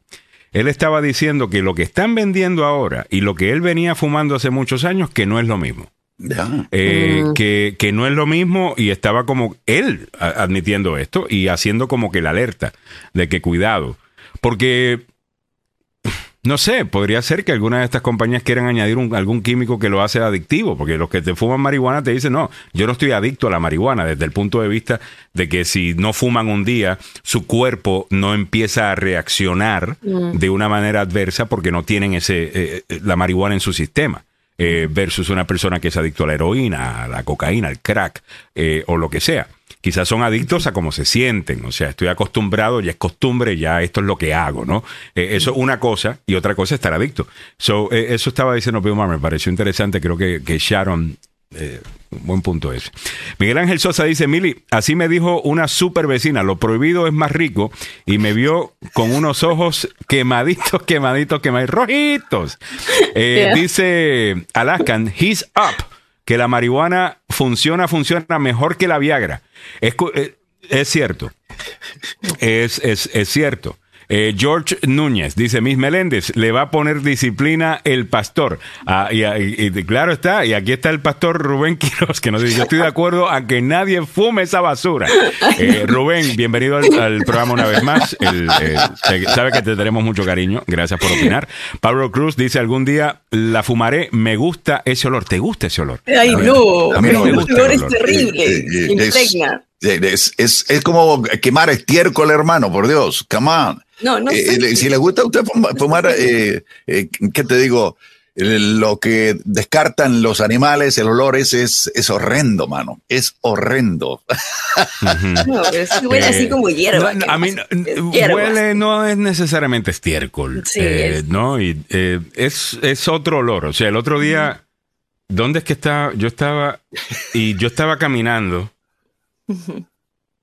él estaba diciendo que lo que están vendiendo ahora y lo que él venía fumando hace muchos años, que no es lo mismo. Eh, que, que no es lo mismo y estaba como él admitiendo esto y haciendo como que la alerta de que cuidado. Porque, no sé, podría ser que algunas de estas compañías quieran añadir un- algún químico que lo hace adictivo, porque los que te fuman marihuana te dicen, no, yo no estoy adicto a la marihuana desde el punto de vista de que si no fuman un día, su cuerpo no empieza a reaccionar de una manera adversa porque no tienen ese, eh, eh, la marihuana en su sistema eh, versus una persona que es adicto a la heroína, a la cocaína, al crack eh, o lo que sea. Quizás son adictos a cómo se sienten, o sea, estoy acostumbrado, ya es costumbre, ya esto es lo que hago, ¿no? Eh, eso es una cosa y otra cosa es estar adicto. So, eh, eso estaba diciendo Bill Maher, me pareció interesante, creo que, que Sharon, eh, un buen punto ese. Miguel Ángel Sosa dice, Mili, así me dijo una super vecina, lo prohibido es más rico y me vio con unos ojos quemaditos, quemaditos, quemaditos, rojitos. Eh, Yeah. Dice Alaskan, he's up, que la marihuana funciona, funciona mejor que la Viagra. Es, eh, es cierto. Es, es, es cierto. Eh, George Núñez dice, Miss Meléndez, le va a poner disciplina el pastor. Ah, y, y- y claro está, y aquí está el pastor Rubén Quiroz, que nos dice, yo estoy de acuerdo a que nadie fume esa basura. Eh, Rubén, bienvenido al, al programa una vez más. El, eh, sabe que te tenemos mucho cariño, gracias por opinar. Pablo Cruz dice, algún día la fumaré, me gusta ese olor. ¿Te gusta ese olor? Ay, no, a mí no me el gusta olor el es olor. terrible, Eh, eh, es- impregna. Es, es, es como quemar estiércol, hermano, por Dios. Come on. No, no Eh, sé. eh, si le gusta a usted fuma- fumar, eh, eh, ¿qué te digo? Lo que descartan los animales, el olor ese es, es horrendo, mano. Es horrendo. No, pero huele Eh, así como hierba. no, no, ¿qué a mí hierba. huele, no es necesariamente estiércol. Sí, eh, es- No, y eh, es, es otro olor. O sea, el otro día, ¿dónde es que estaba? Yo estaba, y yo estaba caminando,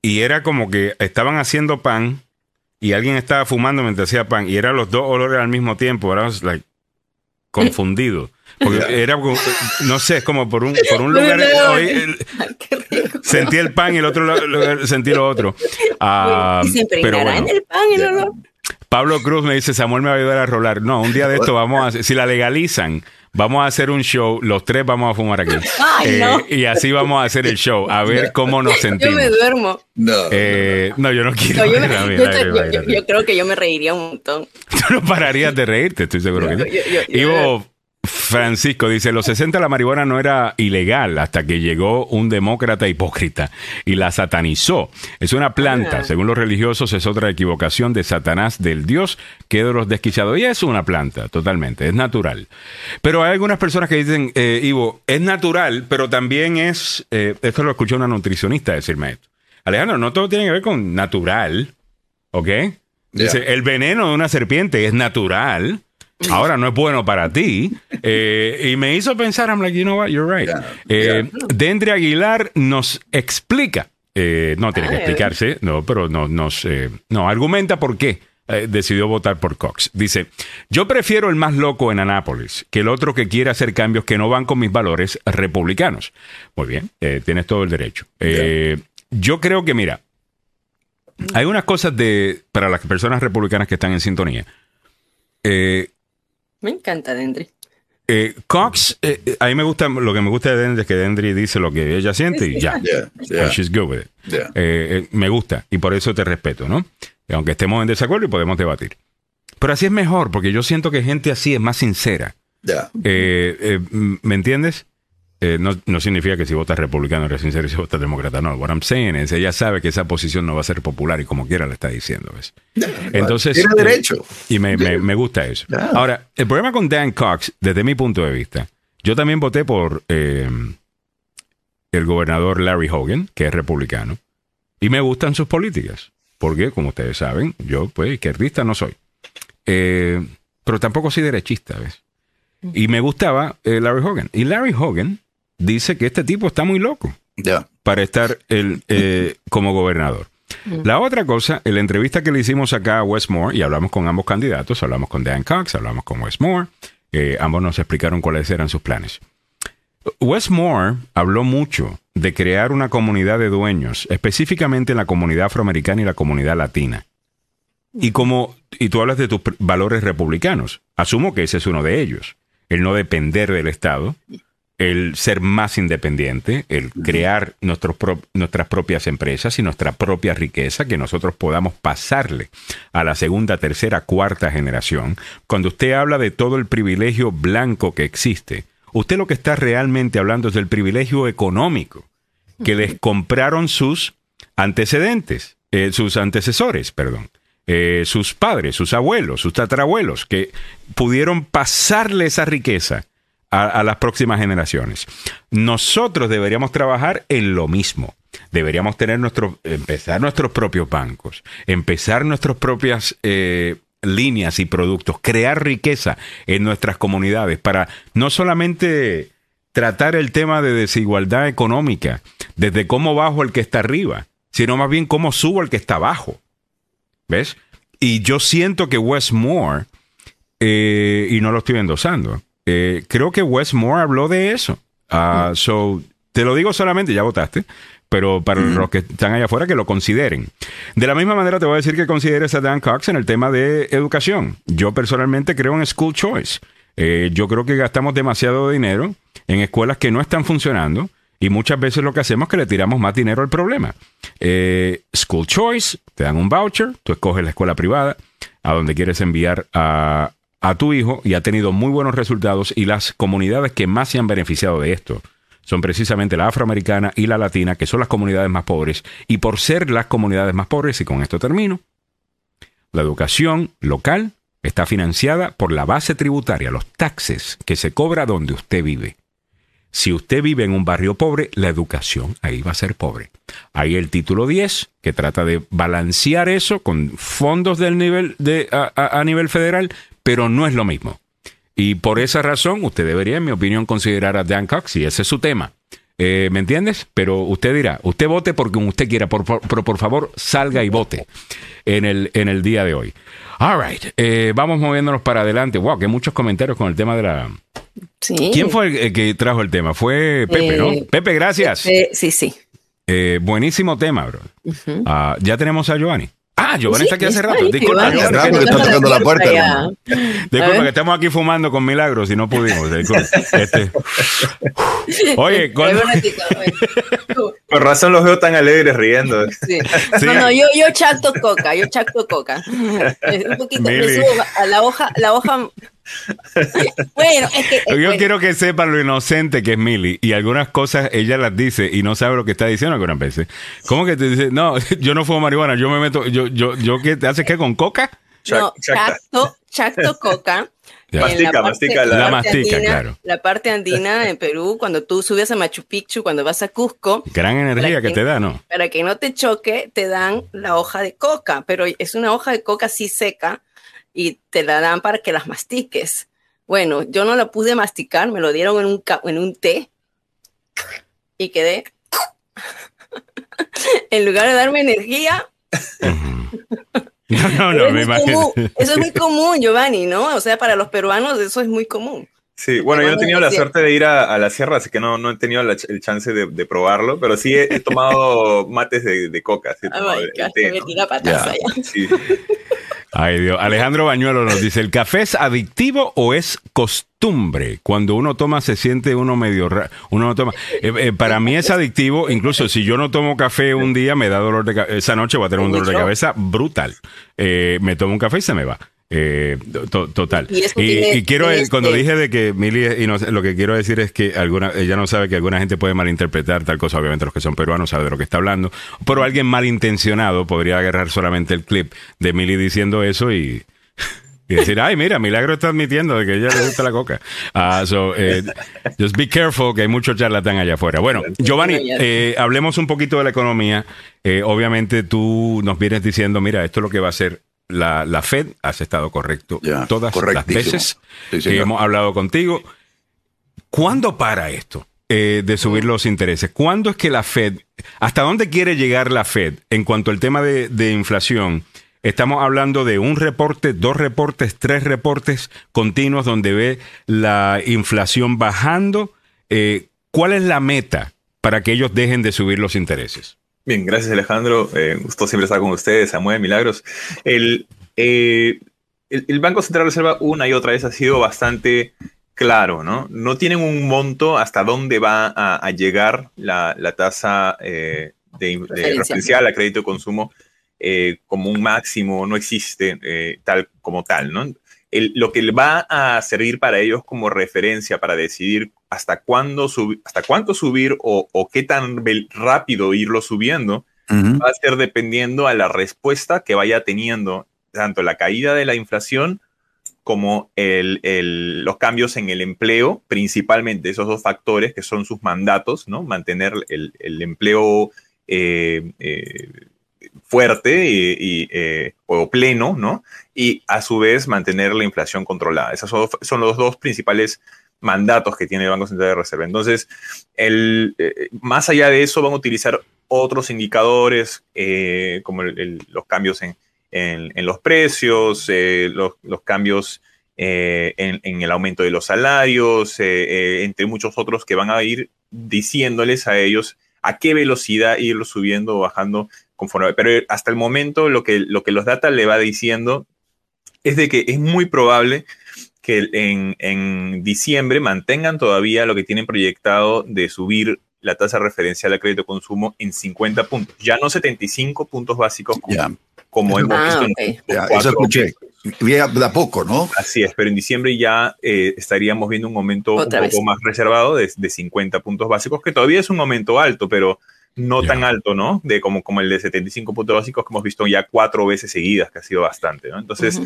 y era como que estaban haciendo pan, y alguien estaba fumando mientras hacía pan, y eran los dos olores al mismo tiempo. Era like, confundido. Porque era, no sé, es como por un, por un lugar. el- sentí el pan y el otro sentí lo otro. Ah, y se pero bueno. en el pan el olor. Pablo Cruz me dice, Samuel me va a ayudar a rolar. No, un día de esto vamos a hacer, si la legalizan, Vamos a hacer un show, los tres vamos a fumar aquí. Ay, no. Eh, y así vamos a hacer el show, a ver cómo nos Yo sentimos. me duermo. No. Eh, no, yo no quiero. No, yo, me- yo- yo- yo- yo creo que yo me reiría un montón. Tú no pararías de reírte, estoy seguro que sí. Yo- yo- yo- Ivo Francisco dice, los 60 la marihuana no era ilegal hasta que llegó un demócrata hipócrita y la satanizó. Es una planta, Ah. según los religiosos es otra equivocación de Satanás del Dios que de los desquiciados. Y es una planta, totalmente, es natural. Pero hay algunas personas que dicen, eh, Ivo, es natural, pero también es, eh, esto lo escuchó una nutricionista decirme esto. Alejandro, no todo tiene que ver con natural, ¿ok? Dice, el veneno de una serpiente es natural. Ahora no es bueno para ti. Eh, y me hizo pensar, I'm like, you know what, you're right. Yeah, Eh, Dendre Aguilar nos explica, eh, no tiene que explicarse, no, pero no, nos, eh, no, argumenta por qué eh, decidió votar por Cox. Dice, yo prefiero el más loco en Anápolis que el otro que quiere hacer cambios que no van con mis valores republicanos. Muy bien, eh, tienes todo el derecho. Eh, Yo creo que, mira, hay unas cosas de para las personas republicanas que están en sintonía. Eh, Me encanta, Dendry. eh, Cox, eh, a mí me gusta, lo que me gusta de Dendry es que Dendry dice lo que ella siente y ya. Yeah, yeah. And she's good with it. Yeah. Eh, eh, me gusta y por eso te respeto, ¿no? Y aunque estemos en desacuerdo y podemos debatir. Pero así es mejor, porque yo siento que gente así es más sincera. Eh, eh, ¿Me entiendes? Eh, no, no significa que si votas republicano eres sincero y si votas demócrata no. What I'm saying es, ella sabe que esa posición no va a ser popular y como quiera la está diciendo. ¿ves? Entonces, Tiene eh, derecho. y me, me- me gusta eso. Ahora, el problema con Dan Cox, desde mi punto de vista, yo también voté por eh, el gobernador Larry Hogan, que es republicano, y me gustan sus políticas, porque, como ustedes saben, yo, pues, izquierdista no soy. Eh, pero tampoco soy derechista, ¿ves? Y me gustaba Larry Hogan. Y Larry Hogan dice que este tipo está muy loco Yeah. para estar el, eh, como gobernador. La otra cosa, en la entrevista que le hicimos acá a Westmore, y hablamos con ambos candidatos, hablamos con Dan Cox, hablamos con Westmore, eh, ambos nos explicaron cuáles eran sus planes. Westmore habló mucho de crear una comunidad de dueños, específicamente en la comunidad afroamericana y la comunidad latina. Y como, y tú hablas de tus valores republicanos, asumo que ese es uno de ellos. El no depender del Estado, el ser más independiente, el crear nuestros pro- nuestras propias empresas y nuestra propia riqueza que nosotros podamos pasarle a la segunda, tercera, cuarta generación. Cuando usted habla de todo el privilegio blanco que existe, usted lo que está realmente hablando es del privilegio económico que les compraron sus antecedentes, eh, sus antecesores, perdón. eh, sus padres, sus abuelos, sus tatarabuelos, que pudieron pasarle esa riqueza a, las próximas generaciones. Nosotros deberíamos trabajar en lo mismo. Deberíamos tener empezar nuestros propios bancos, empezar nuestras propias eh, líneas y productos, crear riqueza en nuestras comunidades para no solamente tratar el tema de desigualdad económica, desde cómo bajo el que está arriba, sino más bien cómo subo el que está abajo. ¿Ves? Y yo siento que Westmore, eh, y no lo estoy endosando, eh, creo que Westmore habló de eso. Ah, so, te lo digo solamente, ya votaste, pero para los que están allá afuera que lo consideren. De la misma manera te voy a decir que consideres a Dan Cox en el tema de educación. Yo personalmente creo en School Choice. Eh, yo creo que gastamos demasiado dinero en escuelas que no están funcionando y muchas veces lo que hacemos es que le tiramos más dinero al problema. Eh, School Choice, te dan un voucher, tú escoges la escuela privada a donde quieres enviar a, a tu hijo y ha tenido muy buenos resultados y las comunidades que más se han beneficiado de esto son precisamente la afroamericana y la latina, que son las comunidades más pobres. Y por ser las comunidades más pobres, y con esto termino, la educación local está financiada por la base tributaria, los taxes que se cobra donde usted vive. Si usted vive en un barrio pobre, la educación ahí va a ser pobre. Hay el título 10, que trata de balancear eso con fondos del nivel de, a, a- a nivel federal, pero no es lo mismo. Y por esa razón, usted debería, en mi opinión, considerar a Dan Cox, y ese es su tema. Eh, ¿Me entiendes? Pero usted dirá, usted vote porque usted quiera, por, por- pero por favor salga y vote en el, en el día de hoy. All right, eh, vamos moviéndonos para adelante. Wow, que muchos comentarios con el tema de la... Sí. ¿Quién fue el, el que trajo el tema? Fue Pepe, Eh, ¿no? Pepe, gracias. Eh, sí, sí. Eh, buenísimo tema, bro. Ah, ya tenemos a Giovanni. Ah, Giovanni está aquí hace Sí, rato. sí, Disculpa, Giovanni, Hace Giovanni, rato que está tocando la puerta, hermano. Disculpa que estamos aquí fumando con milagros y no pudimos. Este- Oye, con- Por razón los veo tan alegres riendo. sí. Sí. No, no, yo, yo chacto coca, yo chacto coca. Un poquito, Mili. subo a la hoja, la hoja. Bueno, es que. Yo bueno, quiero que sepan lo inocente que es Millie y algunas cosas ella las dice y no sabe lo que está diciendo algunas veces. ¿Cómo que te dice? No, yo no fumo marihuana, yo me meto, yo, yo, yo, ¿qué te haces qué con coca? no, chacto, chacto coca. Mastica, mastica la- La parte mastica, andina- claro. La parte andina en Perú, cuando tú subes a Machu Picchu, cuando vas a Cusco, Gran energía que que- te da, ¿no? para que no te choque, te dan la hoja de coca, pero es una hoja de coca así seca y te la dan para que las mastiques. Bueno, yo no la pude masticar, me lo dieron en un, ca- en un té y quedé. en lugar de darme energía, No, no, no, es me imagino. común. eso es muy común, Giovanni, ¿no? O sea, para los peruanos eso es muy común. Sí, bueno, yo no he tenido la suerte de ir a, a la sierra, así que no, no he tenido la el chance de, de probarlo, pero sí he, he tomado mates de, de coca. sí he Ah, tomado my el God, té, me tira patas allá. Sí. Ay, Dios. Alejandro Bañuelo nos dice, ¿el café es adictivo o es costumbre? Cuando uno toma se siente uno medio raro. Uno no toma. Eh, eh, para mí es adictivo, incluso si yo no tomo café un día me da dolor de cabeza. Esa noche voy a tener un dolor de cabeza brutal. Eh, me tomo un café y se me va. Eh, to- total. Y Y, tiene- y quiero, cuando este- dije de que Mili, es lo que quiero decir es que alguna, ella no sabe que alguna gente puede malinterpretar tal cosa, obviamente los que son peruanos saben de lo que está hablando, pero alguien malintencionado podría agarrar solamente el clip de Mili diciendo eso y, y decir, ay, mira, Milagro está admitiendo de que ella le gusta la coca. Ah, so, eh, just be careful, que hay mucho charlatán allá afuera. Bueno, Giovanni, eh, hablemos un poquito de la economía. Eh, obviamente tú nos vienes diciendo, mira, esto es lo que va a hacer la, la Fed. Has estado correcto Ya, todas las veces Sí, que hemos hablado contigo. ¿Cuándo para esto eh, de subir los intereses? ¿Cuándo es que la Fed, hasta dónde quiere llegar la Fed en cuanto al tema de, de inflación? Estamos hablando de un reporte, dos reportes, tres reportes continuos donde ve la inflación bajando. Eh, ¿Cuál es la meta para que ellos dejen de subir los intereses? Bien, gracias Alejandro. Eh, gusto siempre estar con ustedes, Samuel Milagros. El, eh, el, el Banco Central Reserva una y otra vez ha sido bastante claro, ¿no? No tienen un monto hasta dónde va a, a llegar la, la tasa eh, de, de Referencial. referencial a crédito de consumo eh, como un máximo, no existe eh, tal como tal, ¿no? El- lo que va a servir para ellos como referencia para decidir hasta cuándo subir, hasta cuánto subir o, o qué tan rápido irlo subiendo, va a ser dependiendo a la respuesta que vaya teniendo tanto la caída de la inflación como el- el- los cambios en el empleo, principalmente esos dos factores que son sus mandatos, ¿no? Mantener el, el empleo eh, eh, fuerte y, eh, o pleno, ¿no? Y a su vez mantener la inflación controlada. Esos son, los dos principales mandatos que tiene el Banco Central de Reserva. Entonces, el, eh, más allá de eso, van a utilizar otros indicadores eh, como los cambios en, los precios, los, cambios en, en el aumento de los salarios, entre muchos otros que van a ir diciéndoles a ellos a qué velocidad irlo subiendo o bajando conforme. Pero hasta el momento lo que, lo que los data le va diciendo es de que es muy probable que en, en diciembre mantengan todavía lo que tienen proyectado de subir la tasa referencial a crédito consumo en 50 puntos, ya no 75 puntos básicos como, Ya, como hemos Ah, visto en ok. los ya, cuatro eso escuché. de a poco, ¿no? Así es, pero en diciembre ya eh, estaríamos viendo un aumento Otra un vez. poco más reservado de, de 50 puntos básicos, que todavía es un aumento alto, pero no tan alto, ¿no? De como, como el de 75 puntos básicos que hemos visto ya cuatro veces seguidas, que ha sido bastante, ¿no? Entonces,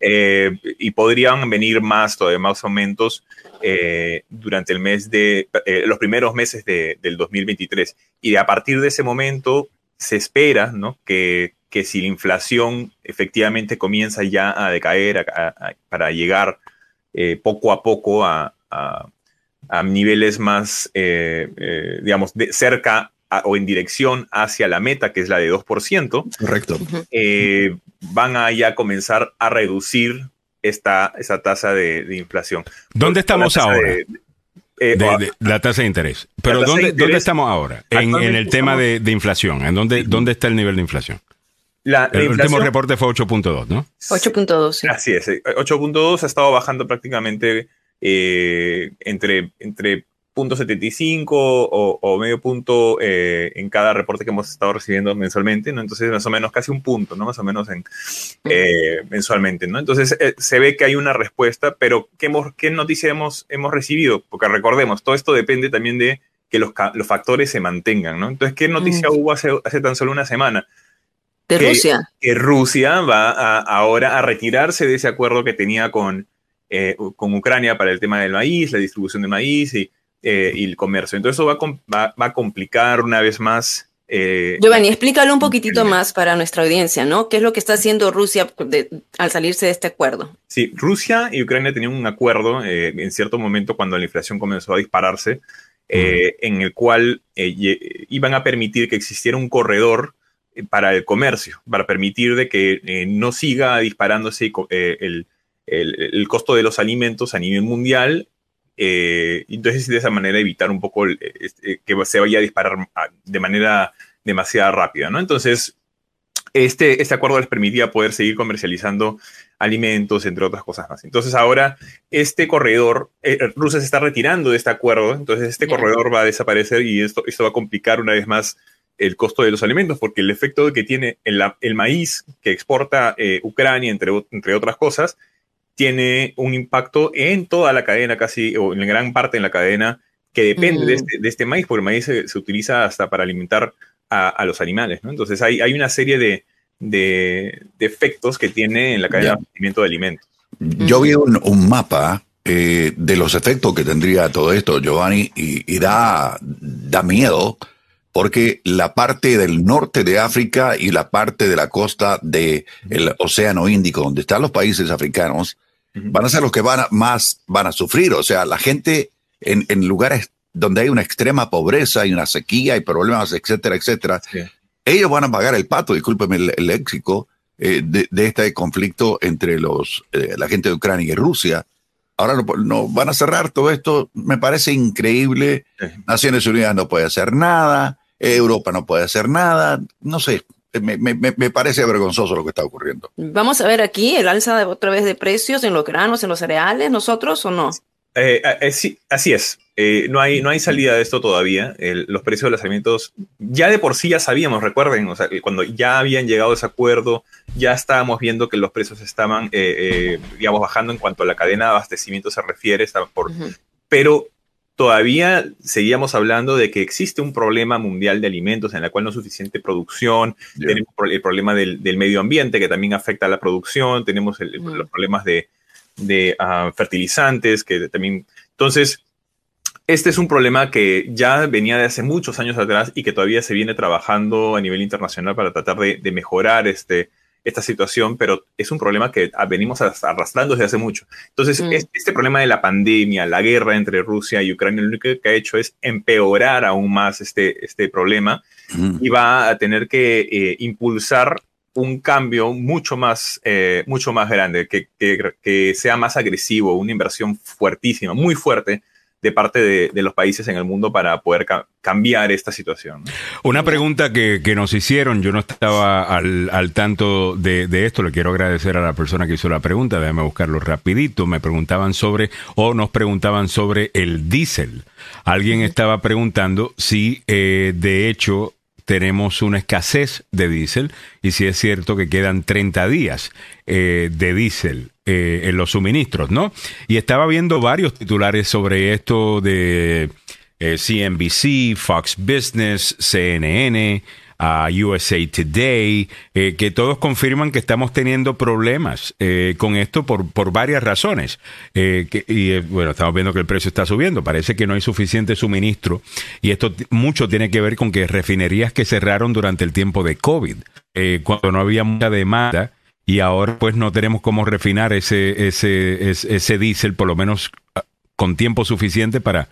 eh, y podrían venir más, todavía más aumentos eh, durante el mes de, eh, los primeros meses de- del 2023. Y a partir de ese momento se espera, ¿no? Que, que si la inflación efectivamente comienza ya a decaer a- a- a- para llegar eh, poco a poco a, a- a niveles más, eh, eh, digamos, de cerca a- o en dirección hacia la meta, que es la de 2%, Correcto. eh, van a ya comenzar a reducir esta, esa tasa de, de inflación. ¿Dónde estamos ahora? de- eh, De, o- de- la tasa de interés. Pero ¿dónde, interés- ¿dónde estamos ahora? En, en el tema de, de inflación. ¿En dónde, dónde está el nivel de inflación? La, el último reporte fue 8.2, ¿no? 8.2, sí. Así es, 8.2 ha estado bajando prácticamente eh, entre, entre 0.75 o, o, medio punto eh, en cada reporte que hemos estado recibiendo mensualmente, ¿no? Entonces, más o menos casi un punto, ¿no? Más o menos en, eh, mensualmente, ¿no? Entonces, se ve que hay una respuesta, pero ¿qué, hemos, qué noticia hemos, hemos recibido? Porque recordemos, todo esto depende también de que los, los factores se mantengan, ¿no? Entonces, ¿qué noticia mm. hubo hace, hace tan solo una semana? De Rusia. Que Rusia va ahora a retirarse de ese acuerdo que tenía con, eh, con Ucrania para el tema del maíz, la distribución de maíz y, eh, y el comercio. Entonces eso va a, va, a complicar una vez más. Eh, Giovanni, explícalo un poquitito más para nuestra audiencia, ¿no? ¿Qué es lo que está haciendo Rusia al salirse de este acuerdo? Sí, Rusia y Ucrania tenían un acuerdo en cierto momento cuando la inflación comenzó a dispararse, en el cual iban a permitir que existiera un corredor para el comercio, para permitir de que no siga disparándose el, el, costo de los alimentos a nivel mundial. Eh, entonces, de esa manera, evitar un poco este, que se vaya a disparar de manera demasiado rápida, ¿no? Entonces, este, este acuerdo les permitía poder seguir comercializando alimentos, entre otras cosas más. Entonces ahora este corredor, eh, Rusia se está retirando de este acuerdo, entonces este corredor va a desaparecer y esto, esto va a complicar una vez más el costo de los alimentos, porque el efecto que tiene el, el maíz que exporta eh, Ucrania, entre, entre otras cosas, tiene un impacto en toda la cadena, casi, o en gran parte de la cadena, que depende de, este, de, este, maíz, porque el maíz se, utiliza hasta para alimentar a, los animales, ¿no? Entonces hay, hay una serie de, de, efectos que tiene en la cadena de abastecimiento de alimentos. Yo vi un, mapa eh, de los efectos que tendría todo esto, Giovanni, y, da, da miedo porque la parte del norte de África y la parte de la costa del Océano Índico, donde están los países africanos, van a ser los que van a, más van a sufrir. O sea, la gente en, en, lugares donde hay una extrema pobreza y una sequía y problemas, etcétera, etcétera, ellos van a pagar el pato, discúlpeme el, léxico, eh, de, de, este conflicto entre los, eh, la gente de Ucrania y Rusia. Ahora no, no, van a cerrar todo esto. Me parece increíble. Naciones Unidas no puede hacer nada. Europa no puede hacer nada. No sé, me, me, me, parece vergonzoso lo que está ocurriendo. Vamos a ver aquí el alza de, otra vez de precios en los granos, en los cereales, nosotros o no. Eh, eh, sí, así es. Eh, no, hay, no hay salida de esto todavía. los precios de los alimentos ya de por sí ya sabíamos, recuerden, o sea, cuando ya habían llegado a ese acuerdo, ya estábamos viendo que los precios estaban, digamos, bajando en cuanto a la cadena de abastecimiento se refiere, por, pero todavía seguíamos hablando de que existe un problema mundial de alimentos en el cual no hay suficiente producción, tenemos el problema del, medio ambiente que también afecta a la producción, tenemos los problemas de, ah, fertilizantes que también... Entonces, este es un problema que ya venía de hace muchos años atrás y que todavía se viene trabajando a nivel internacional para tratar de mejorar este, esta situación, pero es un problema que venimos arrastrando desde hace mucho. Entonces, mm. este problema de la pandemia, la guerra entre Rusia y Ucrania, lo único que ha hecho es empeorar aún más este, este problema y va a tener que eh, impulsar un cambio mucho más, eh, mucho más grande, que, que, sea más agresivo, una inversión fuertísima, muy fuerte de parte de, los países en el mundo para poder cambiar esta situación. Una pregunta que, nos hicieron, yo no estaba al, tanto de, esto, le quiero agradecer a la persona que hizo la pregunta, déjame buscarlo rapidito, me preguntaban sobre, o nos preguntaban sobre el diésel. Alguien estaba preguntando si eh, de hecho tenemos una escasez de diésel y si es cierto que quedan 30 días eh, de diésel eh, en los suministros, ¿no? Y estaba viendo varios titulares sobre esto de CNBC, eh, Fox Business, CNN, a USA Today, eh, que todos confirman que estamos teniendo problemas eh, con esto por, por varias razones. Eh, y bueno, estamos viendo que el precio está subiendo, parece que no hay suficiente suministro y esto mucho tiene que ver con que refinerías que cerraron durante el tiempo de COVID, cuando no había mucha demanda y ahora pues no tenemos cómo refinar ese, ese, ese, ese diésel, por lo menos ah, con tiempo suficiente para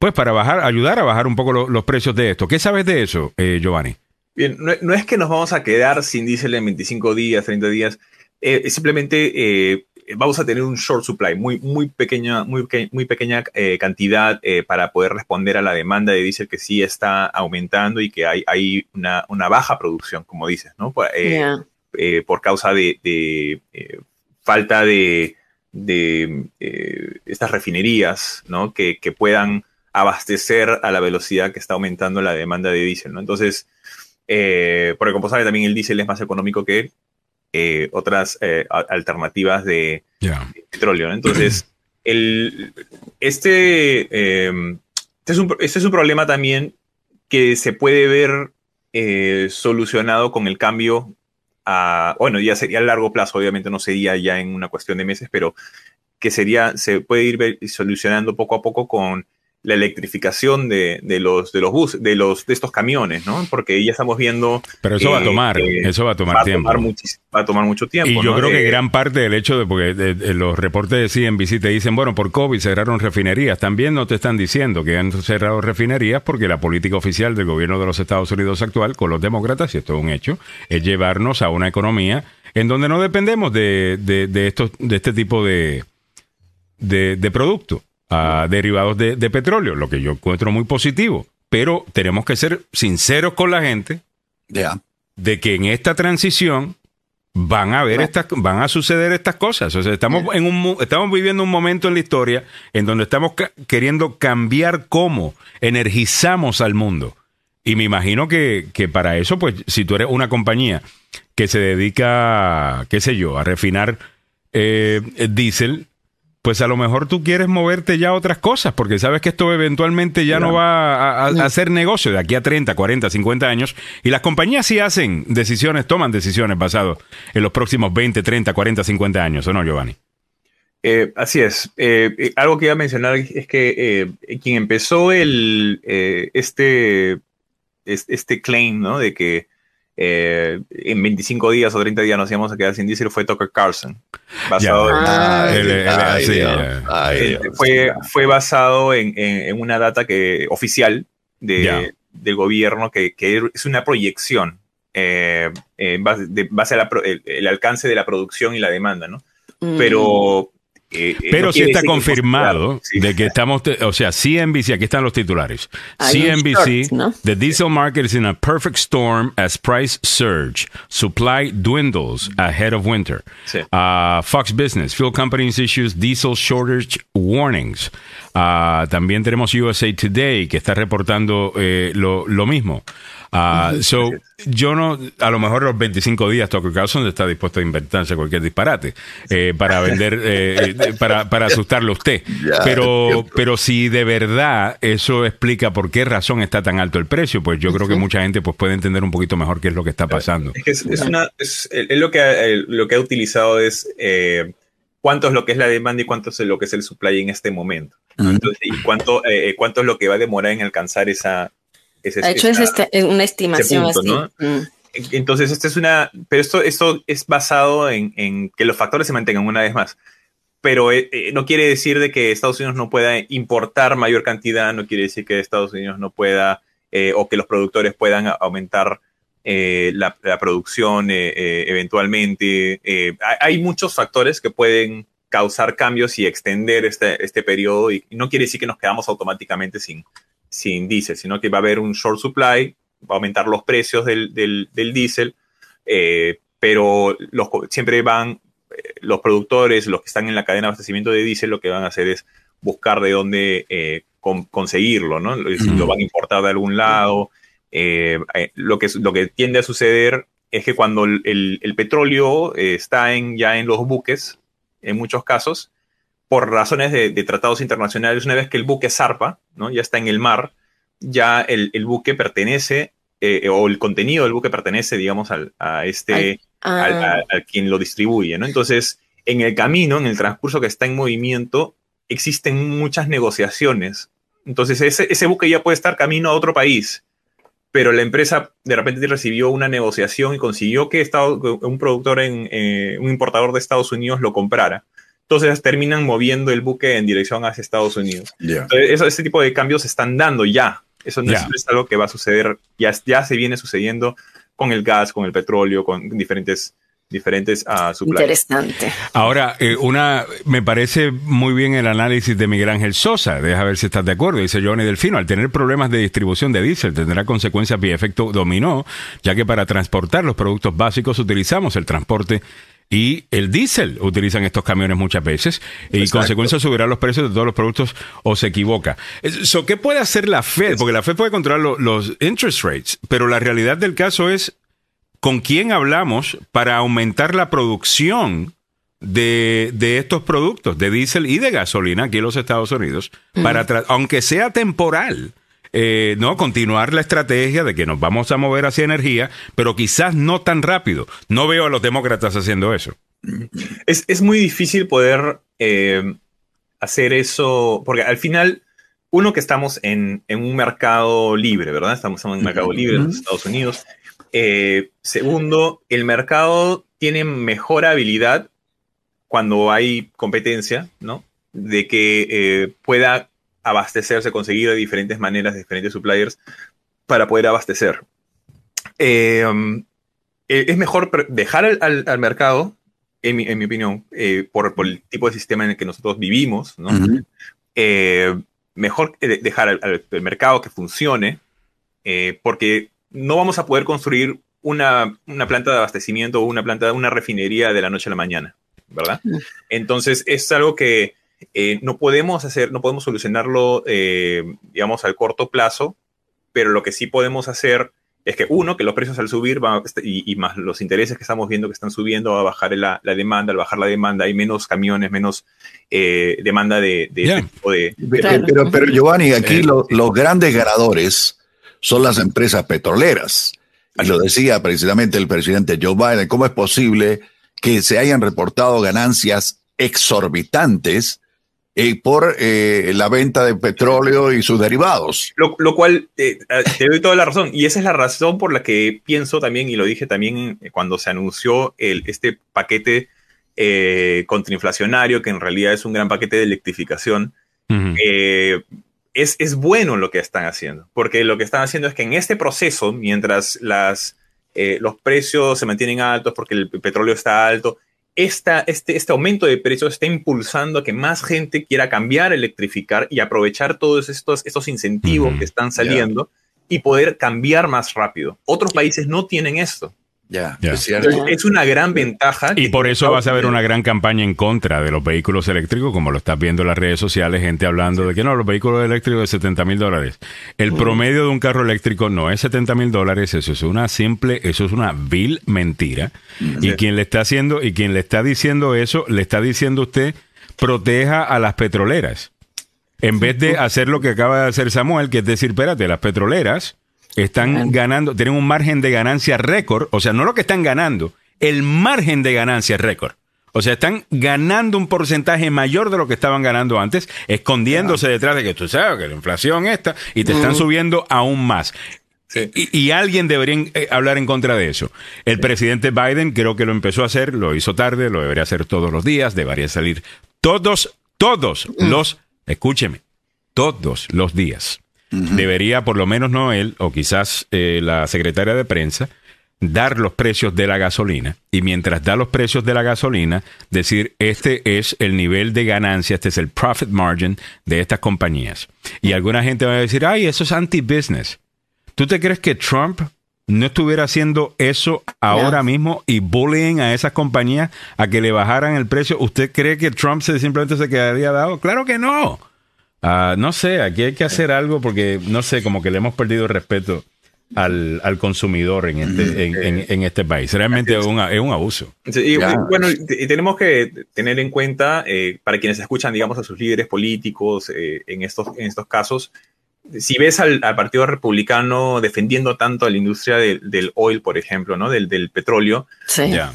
pues para bajar, ayudar a bajar un poco los precios de esto. ¿Qué sabes de eso, eh, Giovanni? Bien, no, es que nos vamos a quedar sin diésel en 25 días, 30 días. Eh, simplemente eh, vamos a tener un short supply, muy, muy pequeña, muy, muy pequeña eh, cantidad eh, para poder responder a la demanda de diésel que sí está aumentando y que hay, hay una, una baja producción, como dices, ¿no? Por, por causa de, de falta de, de estas refinerías, ¿no? Que, que, puedan abastecer a la velocidad que está aumentando la demanda de diésel, ¿no? Entonces, porque como sabe también el diésel es más económico que eh, otras eh, alternativas de, petróleo. Entonces, el, este, em, este, es un, este, es un, problema también que se puede ver eh, solucionado con el cambio a, bueno, ya sería a largo plazo, obviamente no sería ya en una cuestión de meses, pero que sería, se puede ir solucionando poco a poco con la electrificación de, de, los de los bus, de los de estos camiones, ¿no? Porque ya estamos viendo. Pero eso va a tomar, eso va a tomar tiempo. va a tomar mucho tiempo. Y yo creo que gran parte del hecho de porque los reportes de CNBC te dicen, bueno, por COVID cerraron refinerías. También no te están diciendo que han cerrado refinerías porque la política oficial del gobierno de los Estados Unidos actual con los demócratas, y esto es un hecho, es llevarnos a una economía en donde no dependemos de, de, estos, de este tipo de, de, de productos derivados de, petróleo, lo que yo encuentro muy positivo. Pero tenemos que ser sinceros con la gente de que en esta transición van a haber estas, van a suceder estas cosas. O sea, estamos en un, estamos viviendo un momento en la historia en donde estamos queriendo cambiar cómo energizamos al mundo. Y me imagino que, que, para eso, pues, si tú eres una compañía que se dedica, qué sé yo, a refinar eh, diésel, pues a lo mejor tú quieres moverte ya a otras cosas, porque sabes que esto eventualmente ya no va a, hacer negocio de aquí a 30, 40, 50 años, y las compañías sí hacen decisiones, toman decisiones basadas en los próximos 20, 30, 40, 50 años, ¿o no, Giovanni? Eh, así es. Eh, eh, algo que iba a mencionar es que quien empezó el, este, este claim, ¿no? De que eh, en 25 días o 30 días nos íbamos a quedar sin diésel fue Tucker Carlson. Basado fue, fue basado en, en, una data que, oficial de, del gobierno que, que, es una proyección eh, en base, de, base a el, alcance de la producción y la demanda, ¿no? Mm. Pero eh, eh, Pero sí está confirmado de que estamos, o sea, CNBC, aquí están los titulares. CNBC, the diesel market is in a perfect storm as price surge. Supply dwindles ahead of winter. Uh, Fox Business, fuel companies issues diesel shortage warnings. Uh, también tenemos USA Today, que está reportando eh, lo, lo mismo. Uh, so, yo no, a lo mejor los 25 días Tucker Carlson está dispuesto a inventarse cualquier disparate eh, para vender, eh, eh, para, para asustarlo a usted. pero, pero si de verdad eso explica por qué razón está tan alto el precio, pues yo creo que mucha gente pues puede entender un poquito mejor qué es lo que está pasando. Es, es, una, es, lo, que, lo que ha utilizado es cuánto es lo que es la demanda y cuánto es lo que es el supply en este momento. Entonces, y cuánto, cuánto es lo que va a demorar en alcanzar esa, de hecho, es este, una estimación así. Mm. Entonces, esto es una. Pero esto, esto es basado en, que los factores se mantengan una vez más. Pero eh, eh, no quiere decir de que Estados Unidos no pueda importar mayor cantidad, no quiere decir que Estados Unidos no pueda eh, o que los productores puedan aumentar la, producción eventualmente. hay muchos factores que pueden causar cambios y extender este, este periodo y no quiere decir que nos quedamos automáticamente sin, sin diésel, sino que va a haber un short supply, va a aumentar los precios del, del, diésel, eh, pero los, siempre van eh, los productores, los que están en la cadena de abastecimiento de diésel, lo que van a hacer es buscar de dónde eh, conseguirlo, ¿no? Lo van a importar de algún lado. lo, que, lo que tiende a suceder es que cuando el, el petróleo está en, ya en los buques, en muchos casos, por razones de, tratados internacionales, una vez que el buque zarpa, ¿no? ya está en el mar, ya el, buque pertenece, eh, o el contenido del buque pertenece, digamos, al, a este, ah. al, quien lo distribuye. ¿no? Entonces, en el camino, en el transcurso que está en movimiento, existen muchas negociaciones. Entonces, ese, buque ya puede estar camino a otro país, pero la empresa de repente recibió una negociación y consiguió que un productor, en, eh, un importador de Estados Unidos lo comprara. Entonces terminan moviendo el buque en dirección hacia Estados Unidos. eso, ese tipo de cambios se están dando ya. Eso no es, algo que va a suceder, ya, ya se viene sucediendo con el gas, con el petróleo, con diferentes diferentes uh, Interesante. Ahora, eh, una, me parece muy bien el análisis de Miguel Ángel Sosa. Deja ver si estás de acuerdo. Dice Johnny Delfino, al tener problemas de distribución de diésel tendrá consecuencias vía efecto dominó, ya que para transportar los productos básicos utilizamos el transporte y el diésel utilizan estos camiones muchas veces y consecuencia subirá los precios de todos los productos o se equivoca. So, ¿Qué puede hacer la Fed? Porque la Fed puede controlar los interest rates, pero la realidad del caso es con quién hablamos para aumentar la producción de, de estos productos, de diésel y de gasolina aquí en los Estados Unidos, para aunque sea temporal. Eh, no continuar la estrategia de que nos vamos a mover hacia energía, pero quizás no tan rápido. No veo a los demócratas haciendo eso. Es, es muy difícil poder eh, hacer eso, porque al final, uno que estamos en, en un mercado libre, ¿verdad? Estamos en un mercado libre en los Estados Unidos. Eh, segundo, el mercado tiene mejor habilidad cuando hay competencia, ¿no? De que pueda abastecerse, conseguir de diferentes maneras, de diferentes suppliers para poder abastecer. Eh, um, eh, es mejor dejar al, mercado, en mi, opinión, eh, por, el tipo de sistema en el que nosotros vivimos, ¿no? mejor dejar al, mercado que funcione, porque no vamos a poder construir una, una, planta de abastecimiento o una planta, una refinería de la noche a la mañana, ¿verdad? Entonces es algo que eh, no podemos hacer, no podemos solucionarlo, eh, digamos, al corto plazo, pero lo que sí podemos hacer es que uno, que los precios al subir van, y, más los intereses que estamos viendo que están subiendo, va a bajar la, demanda, al bajar la demanda hay menos camiones, menos eh, demanda de, de, tipo de, pero, pero, Giovanni, aquí los grandes ganadores son las empresas petroleras. Y lo decía precisamente el presidente Joe Biden, ¿cómo es posible que se hayan reportado ganancias exorbitantes eh, por eh, la venta de petróleo y sus derivados. Lo, cual eh, te doy toda la razón. Y esa es la razón por la que pienso también, y lo dije también cuando se anunció el, este paquete contrainflacionario, que en realidad es un gran paquete de electrificación. es, es bueno lo que están haciendo, porque lo que están haciendo es que en este proceso, mientras las, los precios se mantienen altos porque el petróleo está alto, esta, este, este aumento de precios está impulsando a que más gente quiera cambiar, electrificar y aprovechar todos estos, estos incentivos que están saliendo y poder cambiar más rápido. Otros países no tienen esto. Ya, es, una gran ventaja. Y por eso vas a ver una gran campaña en contra de los vehículos eléctricos, como lo estás viendo en las redes sociales, gente hablando de que no, los vehículos eléctricos de 70 mil dólares. El promedio de un carro eléctrico no es 70 mil dólares, eso es una simple, eso es una vil mentira. Y quien le está haciendo, y quien le está diciendo eso, le está diciendo usted, proteja a las petroleras. En vez de hacer lo que acaba de hacer Samuel, que es decir, espérate, las petroleras están ganando, tienen un margen de ganancia récord, o sea, no lo que están ganando, el margen de ganancia récord. O sea, están ganando un porcentaje mayor de lo que estaban ganando antes, escondiéndose detrás de que tú sabes que la inflación está y te están subiendo aún más. Y, alguien debería eh, hablar en contra de eso. El presidente Biden creo que lo empezó a hacer, lo hizo tarde, lo debería hacer todos los días, debería salir todos, todos los, escúcheme, todos los días debería, por lo menos no él, o quizás eh, la secretaria de prensa, dar los precios de la gasolina y mientras da los precios de la gasolina, decir, este es el nivel de ganancia, este es el profit margin de estas compañías. Y alguna gente va a decir, ay, eso es anti-business. ¿Tú te crees que Trump no estuviera haciendo eso ahora mismo y bullying a esas compañías a que le bajaran el precio? ¿Usted cree que Trump se, simplemente se quedaría dado? Claro que no. Ah, no sé, aquí hay que hacer algo porque, no sé, como que le hemos perdido el respeto al, consumidor en este, en, este país. Realmente es un, es un abuso. y, bueno, y tenemos que tener en cuenta, eh, para quienes escuchan, digamos, a sus líderes políticos eh, en, estos, en estos casos, si ves al, Partido Republicano defendiendo tanto a la industria del oil, por ejemplo, ¿no? Del, del petróleo,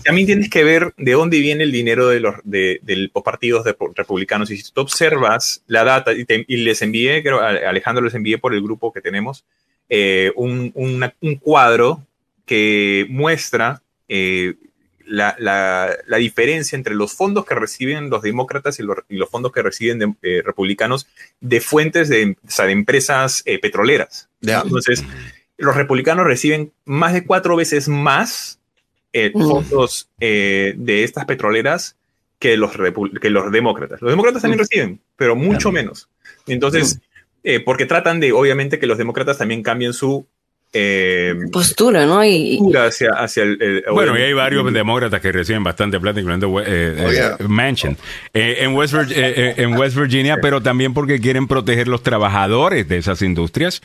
también tienes que ver de dónde viene el dinero de los, de, los partidos republicanos. Y si tú observas la data, y, les envié, creo, Alejandro les envié por el grupo que tenemos, eh, un, un, cuadro que muestra eh, la, la, diferencia entre los fondos que reciben los demócratas y los, fondos que reciben eh, republicanos de fuentes de, de empresas eh, petroleras. Entonces, los republicanos reciben más de cuatro veces más eh, fondos eh, de estas petroleras que los, que los demócratas. Los demócratas también reciben, pero mucho menos. Entonces, eh, porque tratan de, obviamente, que los demócratas también cambien su eh, Postura, ¿no? Y, hacia, hacia el, el- Bueno, y hay varios demócratas que reciben bastante plata, incluyendo eh, Oh, eh, yeah. Manchin eh, en, West Vir- en West Virginia, pero también porque quieren proteger los trabajadores de esas industrias.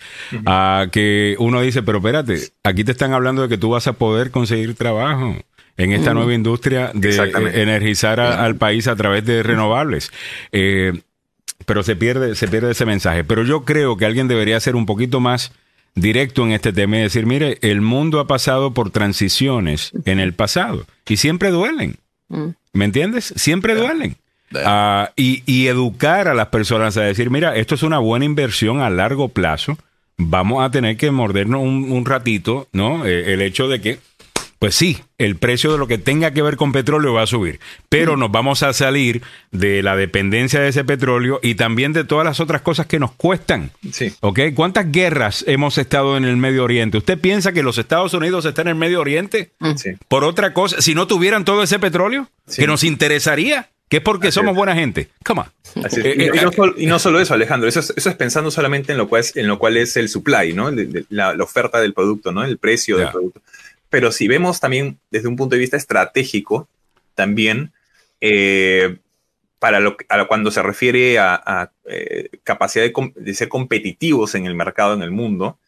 ah, que uno dice, pero espérate, aquí te están hablando de que tú vas a poder conseguir trabajo en esta nueva industria de eh, energizar a- al país a través de renovables. Eh, pero se pierde, se pierde ese mensaje. Pero yo creo que alguien debería ser un poquito más directo en este tema y decir, mire, el mundo ha pasado por transiciones en el pasado y siempre duelen. Mm. ¿Me entiendes? Siempre duelen. Ah, y, y educar a las personas a decir, mira, esto es una buena inversión a largo plazo. Vamos a tener que mordernos un, un ratito, ¿no? Eh, el hecho de que, pues sí, el precio de lo que tenga que ver con petróleo va a subir, pero nos vamos a salir de la dependencia de ese petróleo y también de todas las otras cosas que nos cuestan. Sí. ¿Ok? ¿Cuántas guerras hemos estado en el Medio Oriente? ¿Usted piensa que los Estados Unidos están en el Medio Oriente Sí. por otra cosa? Si no tuvieran todo ese petróleo, Sí. que nos interesaría, que es porque Así somos es. buena gente. Come on. Así es. Eh, y, eh, y no solo, y no solo eso, Alejandro, eso es, eso es pensando solamente en lo cual es, en lo cual es el supply, ¿no? La, la oferta del producto, ¿no? El precio del producto. Pero si vemos también desde un punto de vista estratégico, también eh, para lo, que- a lo- cuando se refiere a, a, eh, capacidad de, ser competitivos en el mercado, en el mundo,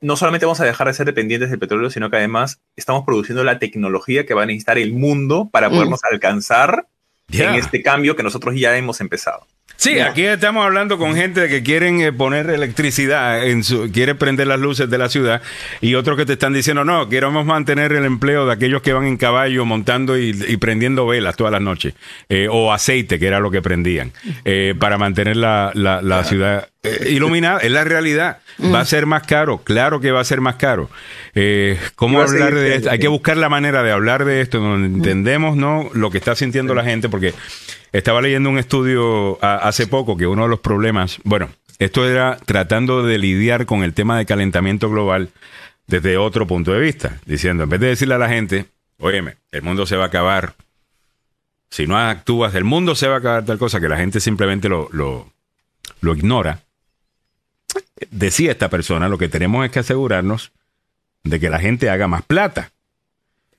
no solamente vamos a dejar de ser dependientes del petróleo, sino que además estamos produciendo la tecnología que va a necesitar el mundo para Mm. podernos alcanzar en este cambio que nosotros ya hemos empezado. Sí, aquí estamos hablando con gente que quieren eh, poner electricidad, en su, quiere prender las luces de la ciudad y otros que te están diciendo, no, queremos mantener el empleo de aquellos que van en caballo montando y, y prendiendo velas todas las noches, eh, o aceite, que era lo que prendían, eh, para mantener la, la- la ciudad eh, iluminada. Es la realidad. Va a ser más caro, claro que va a ser más caro. Eh, ¿Cómo hablar de esto? Hay que buscar la manera de hablar de esto, donde entendemos ¿no? lo que está sintiendo la gente, porque estaba leyendo un estudio hace poco que uno de los problemas, bueno, esto era tratando de lidiar con el tema de calentamiento global desde otro punto de vista, diciendo, en vez de decirle a la gente, óyeme, el mundo se va a acabar, si no actúas, el mundo se va a acabar tal cosa, que la gente simplemente lo, lo ignora. Decía esta persona, lo que tenemos es que asegurarnos de que la gente haga más plata.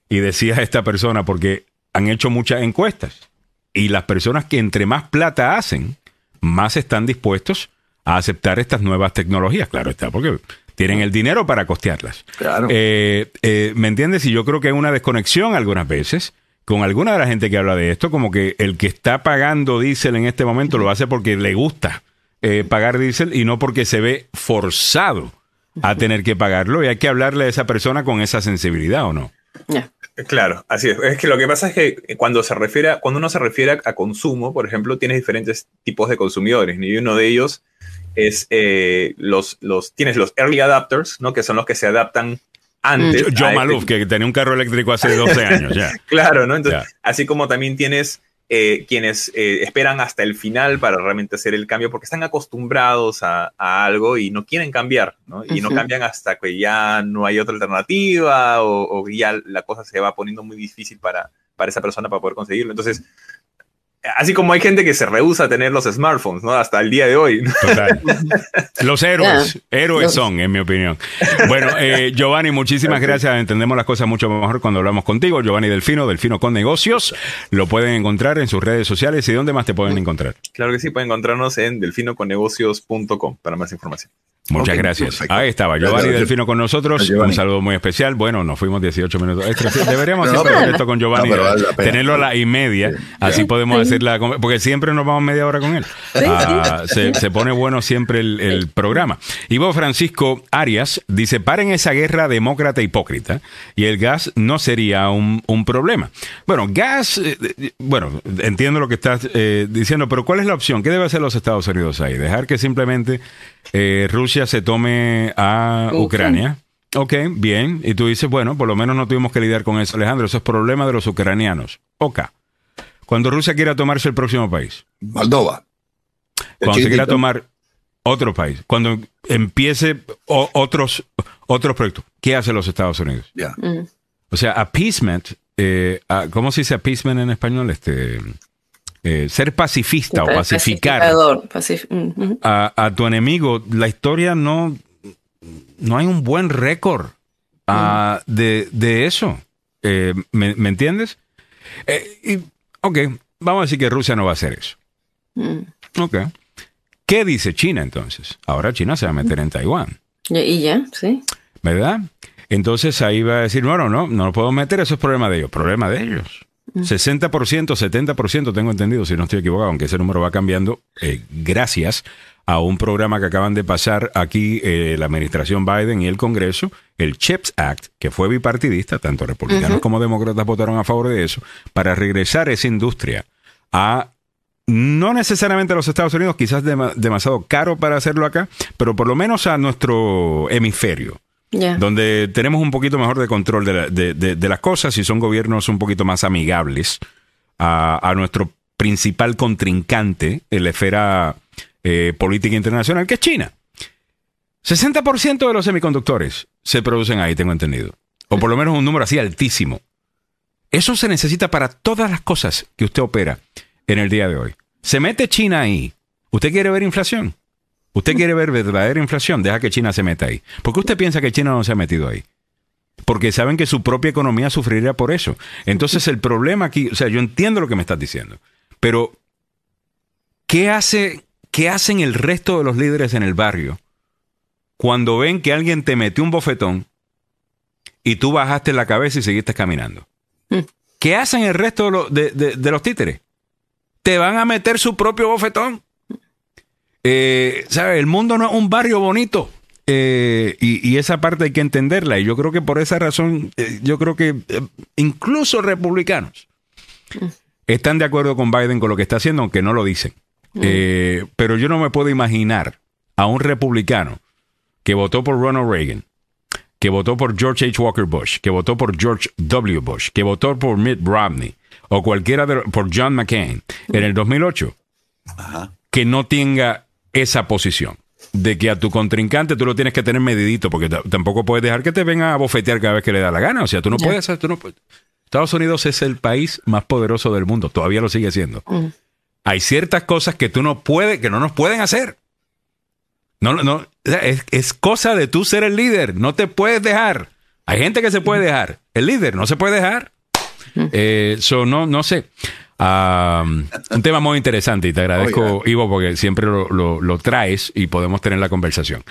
Y decía esta persona, porque han hecho muchas encuestas. Y las personas que entre más plata hacen, más están dispuestos a aceptar estas nuevas tecnologías. Claro está, porque tienen el dinero para costearlas. Claro. Eh, eh, ¿Me entiendes? Y yo creo que hay una desconexión algunas veces con alguna de la gente que habla de esto, como que el que está pagando diésel en este momento lo hace porque le gusta eh, pagar diésel y no porque se ve forzado a tener que pagarlo. Y hay que hablarle a esa persona con esa sensibilidad, ¿o no? Claro, así es. Es que lo que pasa es que cuando se refiere, a- cuando uno se refiere a, consumo, por ejemplo, tienes diferentes tipos de consumidores, y uno de ellos es eh, los, los, tienes los early adapters, ¿no? Que son los que se adaptan antes. A Maluf, este- que tenía un carro eléctrico hace 12 años, ya. Claro, ¿no? Entonces, Ya. así como también tienes eh, quienes eh, esperan hasta el final para realmente hacer el cambio porque están acostumbrados a, a algo y no quieren cambiar, ¿no? Y no cambian hasta que ya no hay otra alternativa o, o ya la cosa se va poniendo muy difícil para, para esa persona para poder conseguirlo. Entonces, así como hay gente que se rehúsa a tener los smartphones, ¿no? Hasta el día de hoy. Total. Los héroes, héroes Los- son, en mi opinión. Bueno, eh, Giovanni, muchísimas gracias. Entendemos las cosas mucho mejor cuando hablamos contigo. Giovanni Delfino, Delfino con Negocios. Lo pueden encontrar en sus redes sociales. ¿Y dónde más te pueden encontrar? Claro que sí, pueden encontrarnos en delfinoconnegocios.com para más información. Muchas gracias. perfecto. Ahí estaba, Giovanni gracias. Delfino con nosotros. Un saludo muy especial. Bueno, nos fuimos 18 minutos extra. Sí, Deberíamos No, siempre pero- hacer esto con Giovanni. no, pero vale la pena. tenerlo a la y media. Así podemos hacer la. Porque siempre nos vamos media hora con él. Ah, se, se pone bueno siempre el, el programa. Ivo Francisco Arias dice: paren esa guerra demócrata hipócrita y el gas no sería un, un problema. Bueno, gas. eh, eh, bueno, entiendo lo que estás eh, diciendo, pero ¿cuál es la opción? ¿Qué debe hacer los Estados Unidos ahí? ¿Dejar que simplemente eh, Rusia se tome a Ucrania? Ok, bien. Y tú dices, bueno, por lo menos no tuvimos que lidiar con eso, Alejandro. Eso es problema de los ucranianos. Ok. Cuando Rusia quiera tomarse el próximo país, Moldova. Cuando se quiera tomar otro país, cuando empiece o- otros, otros proyectos, ¿qué hacen los Estados Unidos? Ya. Mm. O sea, appeasement, eh, ah, ¿cómo se dice appeasement en español? Este, eh, ser pacifista o pacificar pacif- a, a tu enemigo, la historia no, no hay un buen récord ah, de, de eso. Eh, ¿me, me entiendes? Eh, y, ok, vamos a decir que Rusia no va a hacer eso. Mm. Ok. ¿Qué dice China entonces? Ahora China se va a meter en Taiwán, Y, y ya, sí. ¿verdad? Entonces ahí va a decir, bueno, no, no lo puedo meter, eso es problema de ellos. Problema de ellos. 60%, 70% tengo entendido, si no estoy equivocado, aunque ese número va cambiando, eh, gracias a un programa que acaban de pasar aquí eh, la administración Biden y el Congreso, el CHIPS Act, que fue bipartidista, tanto republicanos como demócratas votaron a favor de eso, para regresar esa industria a no necesariamente a los Estados Unidos, quizás dema- demasiado caro para hacerlo acá, pero por lo menos a nuestro hemisferio Donde tenemos un poquito mejor de control de, la- de- de- de las cosas y son gobiernos un poquito más amigables a, a nuestro principal contrincante en la esfera eh, política internacional, que es China. 60% de los semiconductores se producen ahí, tengo entendido. O por lo menos un número así altísimo. Eso se necesita para todas las cosas que usted opera en el día de hoy. Se mete China ahí. ¿Usted quiere ver inflación? ¿Usted quiere ver verdadera inflación? Deja que China se meta ahí. ¿Por qué usted piensa que China no se ha metido ahí? Porque saben que su propia economía sufriría por eso. Entonces el problema aquí, o sea, yo entiendo lo que me estás diciendo, pero ¿qué, hace, qué hacen el resto de los líderes en el barrio cuando ven que alguien te metió un bofetón y tú bajaste la cabeza y seguiste caminando? Mm. ¿Qué hacen el resto de, lo- de- de- de los títeres? Te van a meter su propio bofetón. Eh, ¿sabes? El mundo no es un barrio bonito. Eh, y, y esa parte hay que entenderla. Y yo creo que por esa razón, eh, yo creo que eh, incluso republicanos están de acuerdo con Biden con lo que está haciendo, aunque no lo dicen. Eh, pero yo no me puedo imaginar a un republicano que votó por Ronald Reagan, que votó por George H. Walker Bush, que votó por George W. Bush, que votó por Mitt Romney o cualquiera de por John McCain en el 2008, que no tenga esa posición de que a tu contrincante tú lo tienes que tener medidito porque tampoco puedes dejar que te venga a bofetear cada vez que le da la gana. O sea, tú no puedes hacer, tú no puedes. Estados Unidos es el país más poderoso del mundo, todavía lo sigue siendo. Hay ciertas cosas que tú no puedes, que no nos pueden hacer. No, no, es, es cosa de tú ser el líder, no te puedes dejar. Hay gente que se puede dejar, el líder no se puede dejar. Eh, so, no, no sé. Ah, un tema muy interesante y te agradezco. Ivo, porque siempre lo, lo- lo traes y podemos tener la conversación.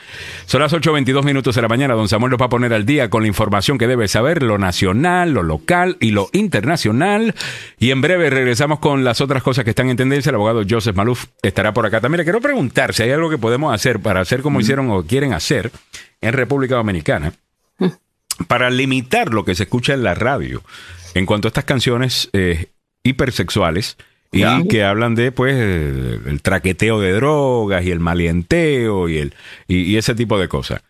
Son las 8.22 minutos de la mañana. Don Samuel nos va a poner al día con la información que debe saber, lo nacional, lo local y lo internacional. Y en breve regresamos con las otras cosas que están en tendencia. El abogado Joseph Maluf estará por acá también. Le quiero preguntar si hay algo que podemos hacer para hacer como hicieron o quieren hacer en República Dominicana para limitar lo que se escucha en la radio en cuanto a estas canciones eh, hipersexuales y que hablan de pues el, el traqueteo de drogas y el malienteo y el y, y ese tipo de cosas.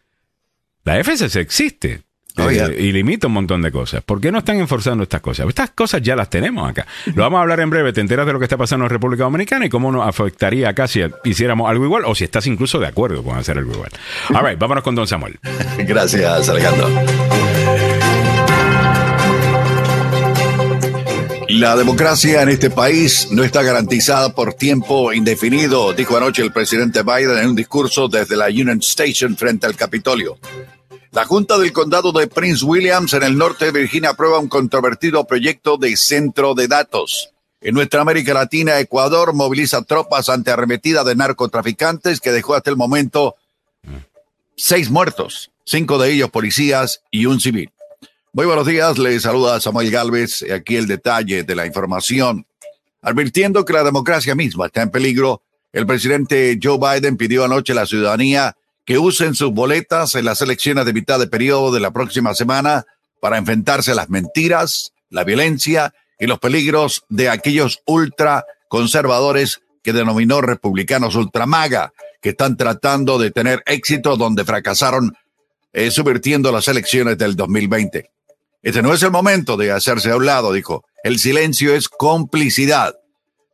La FCC existe Oh, eh, y limita un montón de cosas. ¿Por qué no están enforzando estas cosas? Estas cosas ya las tenemos acá. Lo vamos a hablar en breve. Te enteras de lo que está pasando en República Dominicana y cómo nos afectaría acá si hiciéramos algo igual o si estás incluso de acuerdo con hacer algo igual. All right, vámonos con Don Samuel. Gracias, Alejandro. La democracia en este país no está garantizada por tiempo indefinido, dijo anoche el presidente Biden en un discurso desde la Union Station frente al Capitolio. La Junta del Condado de Prince Williams en el norte de Virginia aprueba un controvertido proyecto de centro de datos. En nuestra América Latina, Ecuador moviliza tropas ante arremetida de narcotraficantes que dejó hasta el momento seis muertos, cinco de ellos policías y un civil. Muy buenos días, les saluda Samuel Galvez. Aquí el detalle de la información. Advirtiendo que la democracia misma está en peligro, el presidente Joe Biden pidió anoche a la ciudadanía que usen sus boletas en las elecciones de mitad de periodo de la próxima semana para enfrentarse a las mentiras, la violencia y los peligros de aquellos ultraconservadores que denominó republicanos ultramaga, que están tratando de tener éxito donde fracasaron eh, subvirtiendo las elecciones del 2020. Este no es el momento de hacerse a un lado, dijo. El silencio es complicidad.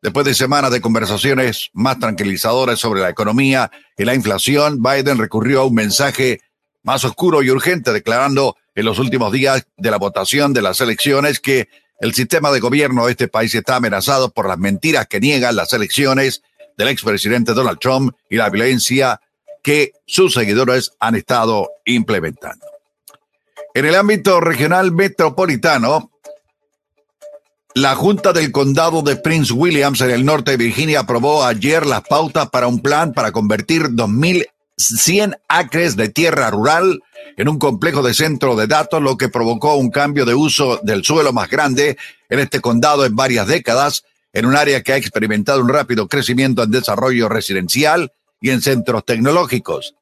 Después de semanas de conversaciones más tranquilizadoras sobre la economía y la inflación, Biden recurrió a un mensaje más oscuro y urgente, declarando en los últimos días de la votación de las elecciones que el sistema de gobierno de este país está amenazado por las mentiras que niegan las elecciones del expresidente Donald Trump y la violencia que sus seguidores han estado implementando. En el ámbito regional metropolitano, la Junta del Condado de Prince Williams en el norte de Virginia aprobó ayer las pautas para un plan para convertir 2.100 acres de tierra rural en un complejo de centro de datos, lo que provocó un cambio de uso del suelo más grande en este condado en varias décadas, en un área que ha experimentado un rápido crecimiento en desarrollo residencial y en centros tecnológicos.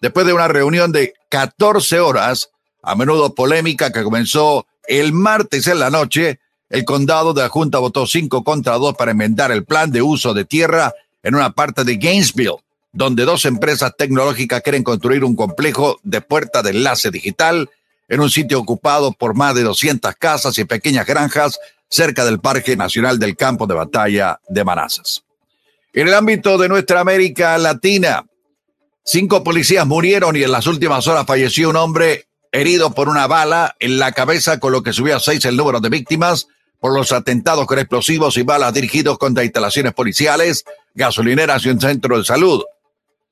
Después de una reunión de 14 horas, a menudo polémica que comenzó el martes en la noche, el condado de la Junta votó 5 contra 2 para enmendar el plan de uso de tierra en una parte de Gainesville, donde dos empresas tecnológicas quieren construir un complejo de puerta de enlace digital en un sitio ocupado por más de 200 casas y pequeñas granjas cerca del Parque Nacional del Campo de Batalla de Manassas. En el ámbito de nuestra América Latina, cinco policías murieron y en las últimas horas falleció un hombre herido por una bala en la cabeza, con lo que subió a seis el número de víctimas por los atentados con explosivos y balas dirigidos contra instalaciones policiales, gasolineras y un centro de salud.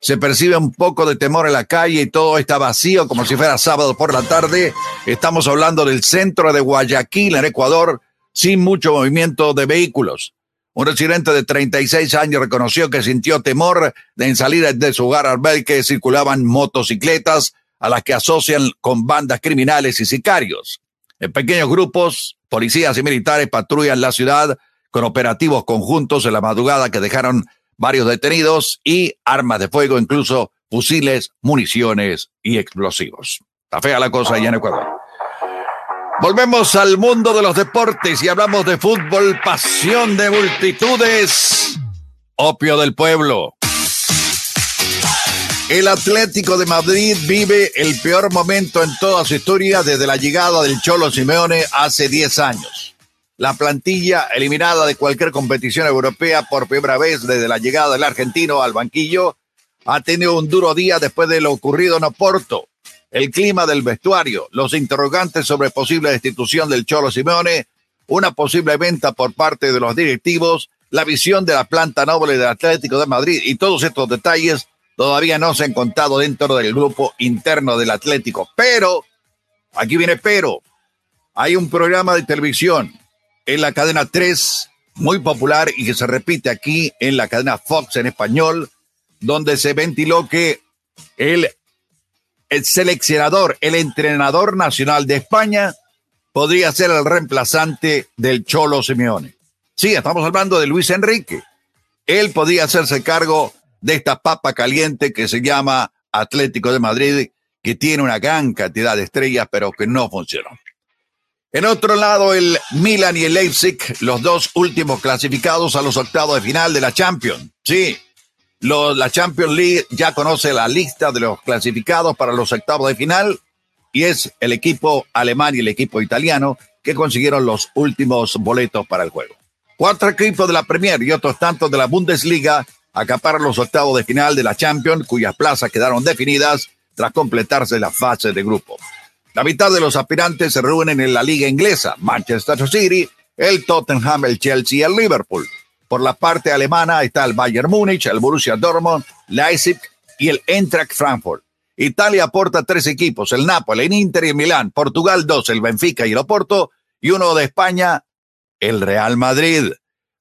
Se percibe un poco de temor en la calle y todo está vacío como si fuera sábado por la tarde. Estamos hablando del centro de Guayaquil, en Ecuador, sin mucho movimiento de vehículos. Un residente de 36 años reconoció que sintió temor en salir de su hogar al ver que circulaban motocicletas a las que asocian con bandas criminales y sicarios. En pequeños grupos, policías y militares patrullan la ciudad con operativos conjuntos en la madrugada que dejaron varios detenidos y armas de fuego, incluso fusiles, municiones y explosivos. Está fea la cosa allá en Ecuador. Volvemos al mundo de los deportes y hablamos de fútbol, pasión de multitudes, opio del pueblo. El Atlético de Madrid vive el peor momento en toda su historia desde la llegada del Cholo Simeone hace 10 años. La plantilla eliminada de cualquier competición europea por primera vez desde la llegada del argentino al banquillo ha tenido un duro día después de lo ocurrido en Oporto. El clima del vestuario, los interrogantes sobre posible destitución del Cholo Simeone, una posible venta por parte de los directivos, la visión de la planta noble del Atlético de Madrid y todos estos detalles todavía no se han contado dentro del grupo interno del Atlético. Pero, aquí viene pero, hay un programa de televisión en la cadena 3, muy popular y que se repite aquí en la cadena Fox en español, donde se ventiló que el, el seleccionador, el entrenador nacional de España, podría ser el reemplazante del Cholo Simeone. Sí, estamos hablando de Luis Enrique. Él podría hacerse cargo de esta papa caliente que se llama Atlético de Madrid, que tiene una gran cantidad de estrellas, pero que no funcionó. En otro lado, el Milan y el Leipzig, los dos últimos clasificados a los octavos de final de la Champions. Sí, la Champions League ya conoce la lista de los clasificados para los octavos de final y es el equipo alemán y el equipo italiano que consiguieron los últimos boletos para el juego. Cuatro equipos de la Premier y otros tantos de la Bundesliga acaparan los octavos de final de la Champions, cuyas plazas quedaron definidas tras completarse la fase de grupo. La mitad de los aspirantes se reúnen en la liga inglesa, Manchester City, el Tottenham, el Chelsea y el Liverpool. Por la parte alemana está el Bayern Múnich, el Borussia Dortmund, Leipzig y el Eintracht Frankfurt. Italia aporta tres equipos, el Napoli, el Inter y el Milán. Portugal dos, el Benfica y el Oporto. Y uno de España, el Real Madrid.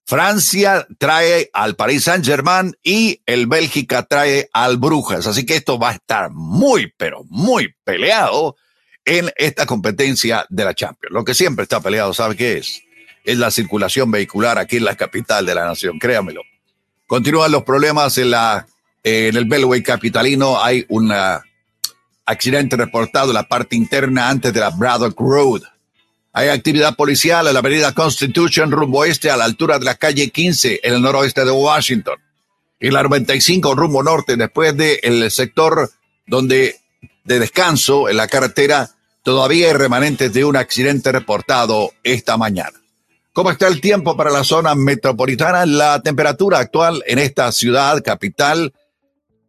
Francia trae al Paris Saint-Germain y el Bélgica trae al Brujas. Así que esto va a estar muy, pero muy peleado en esta competencia de la Champions. Lo que siempre está peleado, ¿sabe qué es? Es la circulación vehicular aquí en la capital de la nación, créamelo. Continúan los problemas en, la, en el Belway capitalino. Hay un accidente reportado en la parte interna antes de la Braddock Road hay actividad policial en la avenida Constitution rumbo este a la altura de la calle 15 en el noroeste de Washington. Y la 95 rumbo norte después del sector donde de descanso en la carretera todavía hay remanentes de un accidente reportado esta mañana. ¿Cómo está el tiempo para la zona metropolitana? La temperatura actual en esta ciudad capital,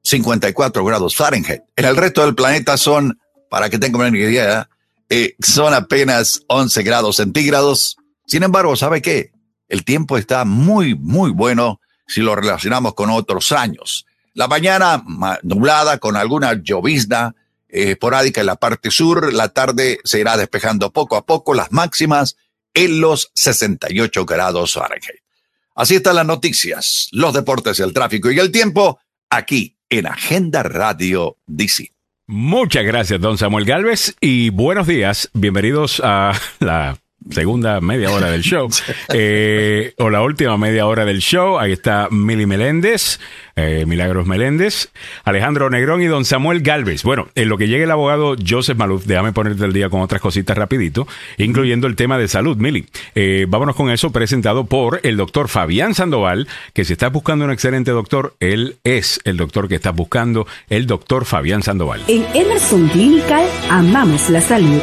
54 grados Fahrenheit. En el resto del planeta son para que tengan una idea, eh, son apenas 11 grados centígrados. Sin embargo, ¿sabe qué? El tiempo está muy, muy bueno si lo relacionamos con otros años. La mañana nublada con alguna llovizna eh, esporádica en la parte sur, la tarde se irá despejando poco a poco las máximas en los 68 grados Fahrenheit. Así están las noticias, los deportes, el tráfico y el tiempo aquí en Agenda Radio DC. Muchas gracias, don Samuel Galvez, y buenos días. Bienvenidos a la segunda media hora del show, eh, o la última media hora del show. Ahí está Mili Meléndez, eh, Milagros Meléndez, Alejandro Negrón y don Samuel Galvez. Bueno, en lo que llegue el abogado Joseph Maluf, déjame ponerte el día con otras cositas rapidito, incluyendo el tema de salud, Mili. Eh, vámonos con eso, presentado por el doctor Fabián Sandoval, que si estás buscando un excelente doctor, él es el doctor que estás buscando, el doctor Fabián Sandoval. En Emerson Clinical amamos la salud.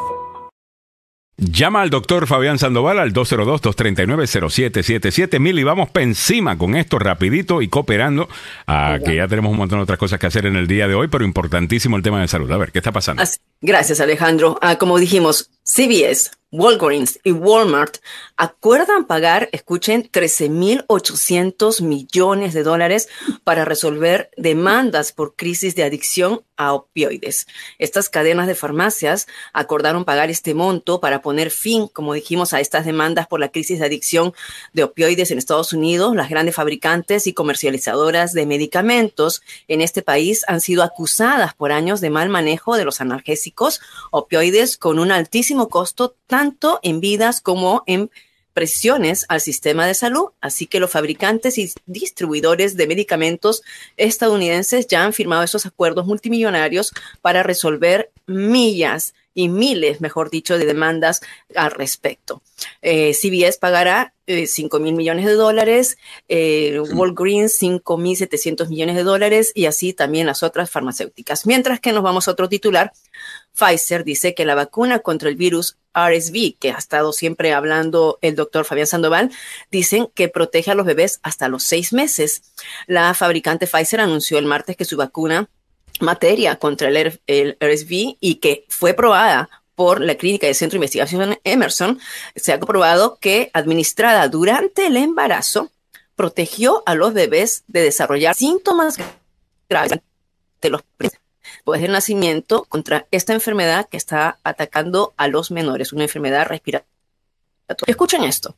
Llama al doctor Fabián Sandoval al 202-239-0777. Mil y vamos para encima con esto rapidito y cooperando, a que ya tenemos un montón de otras cosas que hacer en el día de hoí, pero importantísimo el tema de salud. A ver, ¿qué está pasando? Gracias, Alejandro. Ah, como dijimos, CBS, Walgreens y Walmart acuerdan pagar, escuchen, 13.800 millones de dólares para resolver demandas por crisis de adicción a opioides. Estas cadenas de farmacias acordaron pagar este monto para poner fin, como dijimos, a estas demandas por la crisis de adicción de opioides en Estados Unidos. Las grandes fabricantes y comercializadoras de medicamentos en este país han sido acusadas por años de mal manejo de los analgésicos opioides con un altísimo costo tanto en vidas como en presiones al sistema de salud, así que los fabricantes y distribuidores de medicamentos estadounidenses ya han firmado esos acuerdos multimillonarios para resolver millas y miles, mejor dicho, de demandas al respecto. Eh, CBS pagará eh, 5 mil millones de dólares, eh, Walgreens 5 mil 700 millones de dólares y así también las otras farmacéuticas. Mientras que nos vamos a otro titular, Pfizer dice que la vacuna contra el virus RSV, que ha estado siempre hablando el doctor Fabián Sandoval, dicen que protege a los bebés hasta los seis meses. La fabricante Pfizer anunció el martes que su vacuna materia contra el, RSV y que fue probada por la clínica del Centro de Investigación Emerson, se ha comprobado que administrada durante el embarazo protegió a los bebés de desarrollar síntomas graves de los después del nacimiento contra esta enfermedad que está atacando a los menores, una enfermedad respiratoria. Escuchen esto.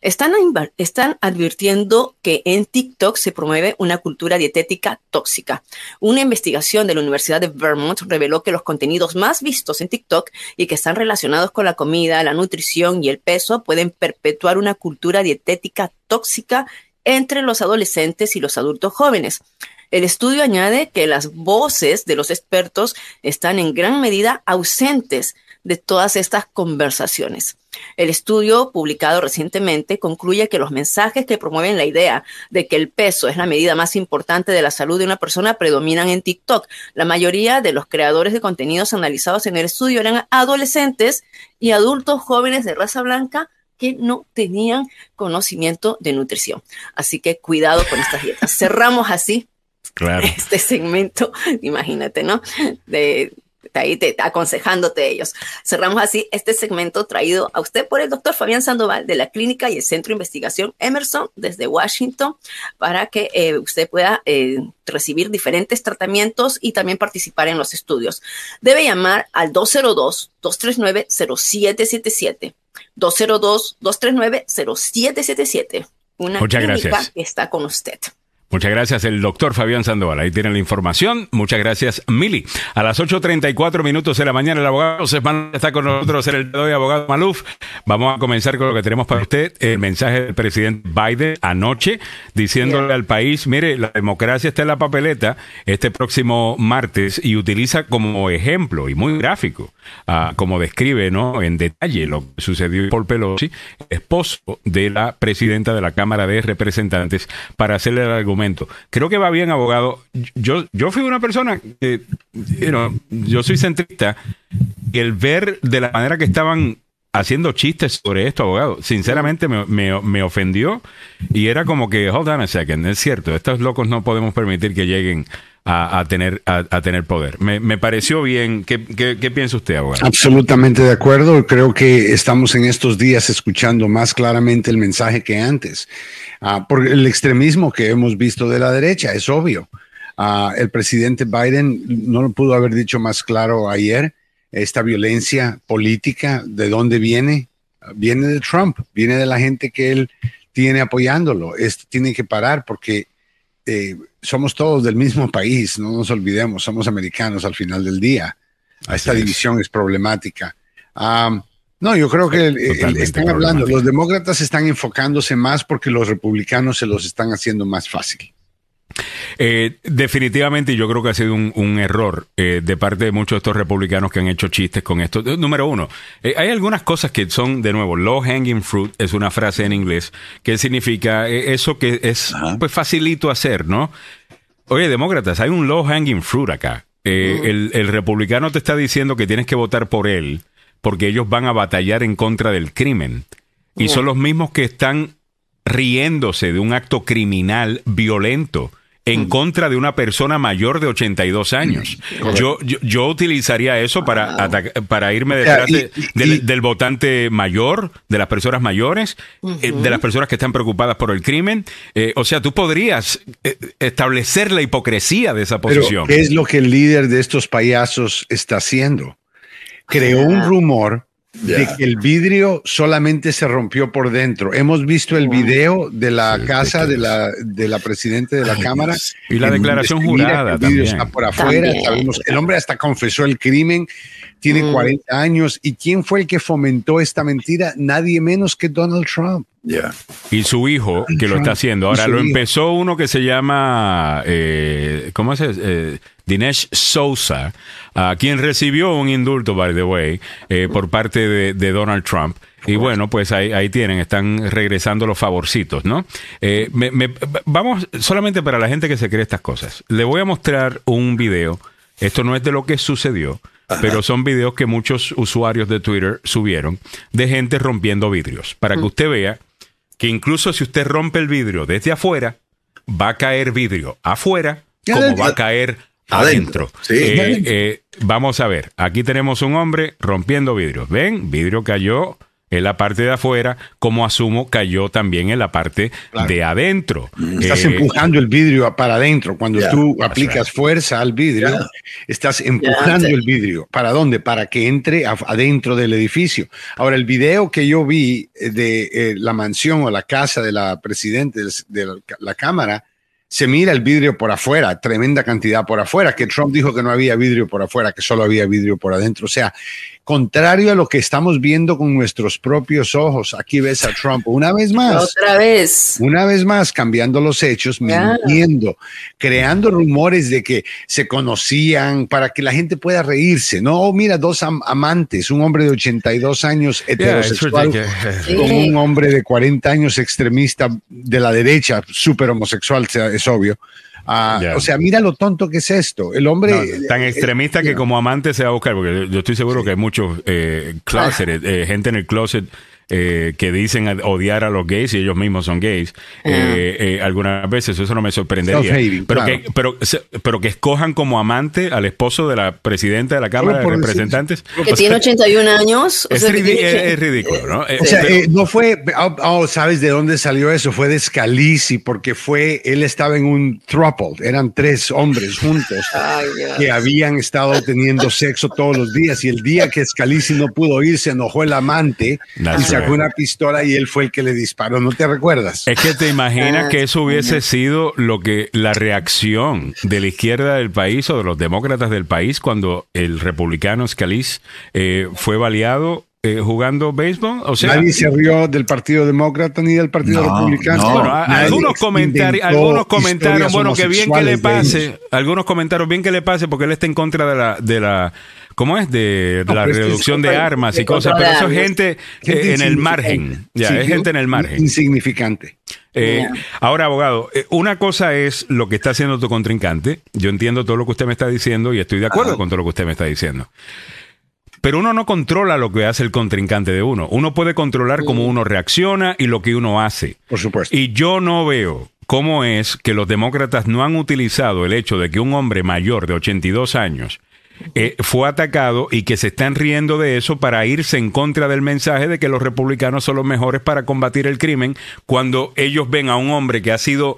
Están, están, advirtiendo que en TikTok se promueve una cultura dietética tóxica. Una investigación de la Universidad de Vermont reveló que los contenidos más vistos en TikTok y que están relacionados con la comida, la nutrición y el peso pueden perpetuar una cultura dietética tóxica entre los adolescentes y los adultos jóvenes. El estudio añade que las voces de los expertos están en gran medida ausentes de todas estas conversaciones. El estudio publicado recientemente concluye que los mensajes que promueven la idea de que el peso es la medida más importante de la salud de una persona predominan en TikTok. La mayoría de los creadores de contenidos analizados en el estudio eran adolescentes y adultos jóvenes de raza blanca que no tenían conocimiento de nutrición. Así que cuidado con estas dietas. Cerramos así Claro. este segmento, imagínate, ¿no? De, de ahí te, aconsejándote ellos. Cerramos así este segmento traído a usted por el doctor Fabián Sandoval de la Clínica y el Centro de Investigación Emerson desde Washington para que eh, usted pueda eh, recibir diferentes tratamientos y también participar en los estudios. Debe llamar al 202-239-0777. 202-239-0777. Una Muchas clínica gracias. que está con usted. Muchas gracias, el doctor Fabián Sandoval. Ahí tienen la información. Muchas gracias, Mili. A las 8.34 minutos de la mañana, el abogado José Manuel está con nosotros en el de hoy, abogado Maluf. Vamos a comenzar con lo que tenemos para usted. El mensaje del presidente Biden anoche, diciéndole al país, mire, la democracia está en la papeleta este próximo martes y utiliza como ejemplo y muy gráfico, ah, como describe ¿no? en detalle lo que sucedió por Pelosi, esposo de la presidenta de la Cámara de Representantes, para hacerle el argumento Creo que va bien, abogado. Yo, yo fui una persona que, yo soy centrista. El ver de la manera que estaban haciendo chistes sobre esto, abogado, sinceramente me, ofendió. Y era como que, hold on a second, es cierto, estos locos no podemos permitir que lleguen a, tener, a, tener poder. Me, pareció bien. ¿Qué, ¿Qué, piensa usted, abogado? Absolutamente de acuerdo. Creo que estamos en estos días escuchando más claramente el mensaje que antes. Ah, por el extremismo que hemos visto de la derecha, es obvio. Ah, el presidente Biden no lo pudo haber dicho más claro ayer. Esta violencia política, ¿de dónde viene? Viene de Trump, viene de la gente que él tiene apoyándolo. Esto tiene que parar porque eh, somos todos del mismo país, no nos olvidemos, somos americanos al final del día. Esta división es problemática. No, yo creo que están hablando, los demócratas están enfocándose más porque los republicanos se los están haciendo más fácil. Eh, definitivamente, yo creo que ha sido un, error eh, de parte de muchos de estos republicanos que han hecho chistes con esto. Eh, número uno, hay algunas cosas que son, de nuevo, low hanging fruit es una frase en inglés que significa eso que es pues facilito hacer, ¿no? Oye, demócratas, hay un low hanging fruit acá. el, el republicano te está diciendo que tienes que votar por él porque ellos van a batallar en contra del crimen. Y son los mismos que están riéndose de un acto criminal violento en mm. contra de una persona mayor de 82 años. Yo, yo, utilizaría eso para, para irme detrás del, votante mayor, de las personas mayores, eh, de las personas que están preocupadas por el crimen. Eh, o sea, tú podrías eh, establecer la hipocresía de esa posición. ¿Qué es lo que el líder de estos payasos está haciendo? creó un rumor de que el vidrio solamente se rompió por dentro. Hemos visto el video de la casa de la, de la presidente de la Cámara. Y la declaración jurada. El vidrio está por afuera. Sabemos, el hombre hasta confesó el crimen. Tiene 40 mm. años. ¿Y quién fue el que fomentó esta mentira? Nadie menos que Donald Trump. Y su hijo, que lo está haciendo. Ahora lo empezó uno que se llama, eh, ¿cómo es? Eh, Dinesh Sousa, quien recibió un indulto, by the way, eh, por parte de, Donald Trump. Y bueno, pues ahí, tienen, están regresando los favorcitos, ¿no? Eh, vamos, solamente para la gente que se cree estas cosas. Le voy a mostrar un video. Esto no es de lo que sucedió, pero son videos que muchos usuarios de Twitter subieron de gente rompiendo vidrios. Para que usted vea que incluso si usted rompe el vidrio desde afuera, va a caer vidrio afuera, como va a caer adentro. Eh, eh, vamos a ver, aquí tenemos un hombre rompiendo vidrios. ¿Ven? Vidrio cayó en la parte de afuera, como asumo cayó también en la parte de adentro. Estás eh, empujando el vidrio para adentro. Cuando tú aplicas fuerza al vidrio, estás empujando el vidrio. ¿Para dónde? Para que entre adentro del edificio. Ahora, el video que yo vi de la mansión o la casa de la presidenta de la Cámara, se mira el vidrio por afuera, tremenda cantidad por afuera, que Trump dijo que no había vidrio por afuera, que solo había vidrio por adentro. O sea, contrario a lo que estamos viendo con nuestros propios ojos. Aquí ves a Trump una vez más. Otra vez. Una vez más, cambiando los hechos, mintiendo, creando rumores de que se conocían para que la gente pueda reírse. No, oh, mira, dos amantes, un hombre de 82 años heterosexual con un hombre de 40 años extremista de la derecha, súper homosexual, es obvio. Ah, o sea, mira lo tonto que es esto. El hombre. tan eh, extremista que como amante se va a buscar, porque yo estoy seguro que hay muchos eh, eh, gente en el closet eh, que dicen odiar a los gays y ellos mismos son gays, eh, eh, algunas veces eso no me sorprendería. Pero, que, pero, pero que escojan como amante al esposo de la presidenta de la Cámara de Representantes. Que tiene 81 años. Es, ridículo, ¿no? O sea, no fue, oh, oh, ¿sabes de dónde salió eso? Fue de Scalisi, porque fue, él estaba en un throuple, eran tres hombres juntos que habían estado teniendo sexo todos los días y el día que Scalisi no pudo ir, se enojó el amante sacó una pistola y él fue el que le disparó, ¿no te recuerdas? Es que te imaginas Ah, que eso hubiese sido lo que la reacción de la izquierda del país o de los demócratas del país cuando el republicano Scalise eh, fue baleado eh, jugando béisbol. O sea, Nadie se rió del Partido Demócrata ni del Partido No, Republicano. no. Bueno, algunos comentarios, inventó algunos comentarios, bueno, que bien que le pase, algunos comentarios bien que le pase porque él está en contra de la, de la, ¿cómo es? De, No, la pero es que reducción de armas y cosas, pero eso es gente, Gente eh, en el margen, ya, Sí, es gente en el margen. Insignificante. Eh. Ahora, abogado, eh, una cosa es lo que está haciendo tu contrincante. Yo entiendo todo lo que usted me está diciendo y estoy de acuerdo Ajá. con todo lo que usted me está diciendo. Pero uno no controla lo que hace el contrincante de uno. Uno puede controlar cómo uno reacciona y lo que uno hace. Por supuesto. Y yo no veo cómo es que los demócratas no han utilizado el hecho de que un hombre mayor de 82 años eh, fue atacado y que se están riendo de eso para irse en contra del mensaje de que los republicanos son los mejores para combatir el crimen cuando ellos ven a un hombre que ha sido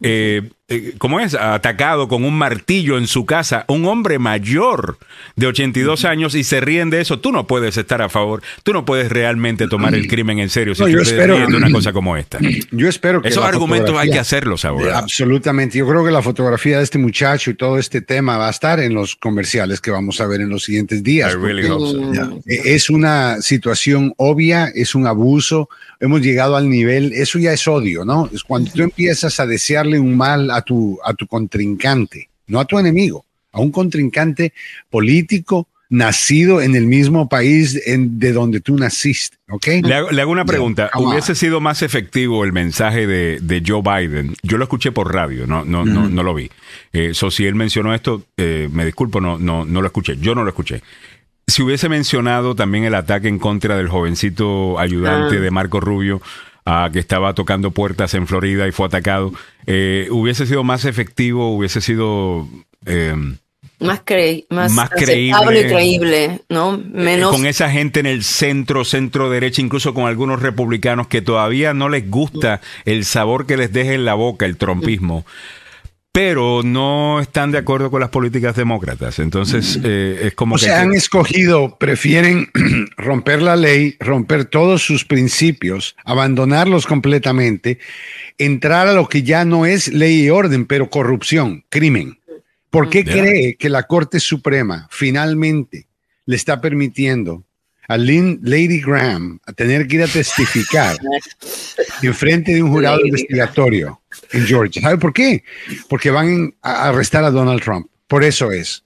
eh, eh, ¿cómo es? Atacado con un martillo en su casa, un hombre mayor de 82 años y se ríen de eso. Tú no puedes estar a favor, tú no puedes realmente tomar el crimen en serio si No, tú yo te espero- ríes de una cosa como esta. Yo espero que Esos argumentos hay que hacerlos ahora. Absolutamente. Yo creo que la fotografía de este muchacho y todo este tema va a estar en los comerciales que vamos a ver en los siguientes días. I really so. Ya. eh, Es una situación obvia, es un abuso. Hemos llegado al nivel, eso ya es odio, ¿no? Es cuando tú empiezas a desearle un mal a tu, a tu contrincante, no a tu enemigo, a un contrincante político nacido en el mismo país en- de donde tú naciste, ¿ok? Le hago, le hago una pregunta. ¿Hubiese sido más efectivo el mensaje de, de Joe Biden? Yo lo escuché por radio, no, no, no, no lo vi. Eh, so, si él mencionó esto, eh, me disculpo, no, no, no lo escuché. Yo no lo escuché. Si hubiese mencionado también el ataque en contra del jovencito ayudante Ah. de Marco Rubio, ah, que estaba tocando puertas en Florida y fue atacado, eh, hubiese sido más efectivo, hubiese sido... eh, Más, cre más, creíble. y creíble, ¿no? Menos. con esa gente en el centro, centro derecha, incluso con algunos republicanos que todavía no les gusta el sabor que les deja en la boca el trompismo, pero no están de acuerdo con las políticas demócratas. Entonces, eh, es como O que... sea, han escogido, prefieren romper la ley, romper todos sus principios, abandonarlos completamente, entrar a lo que ya no es ley y orden, pero corrupción, crimen. ¿Por qué cree que la Corte Suprema finalmente le está permitiendo a Lynn, Lady Graham a tener que ir a testificar en frente de un jurado Lady. investigatorio en Georgia? ¿Sabe por qué? Porque van a arrestar a Donald Trump. Por eso es.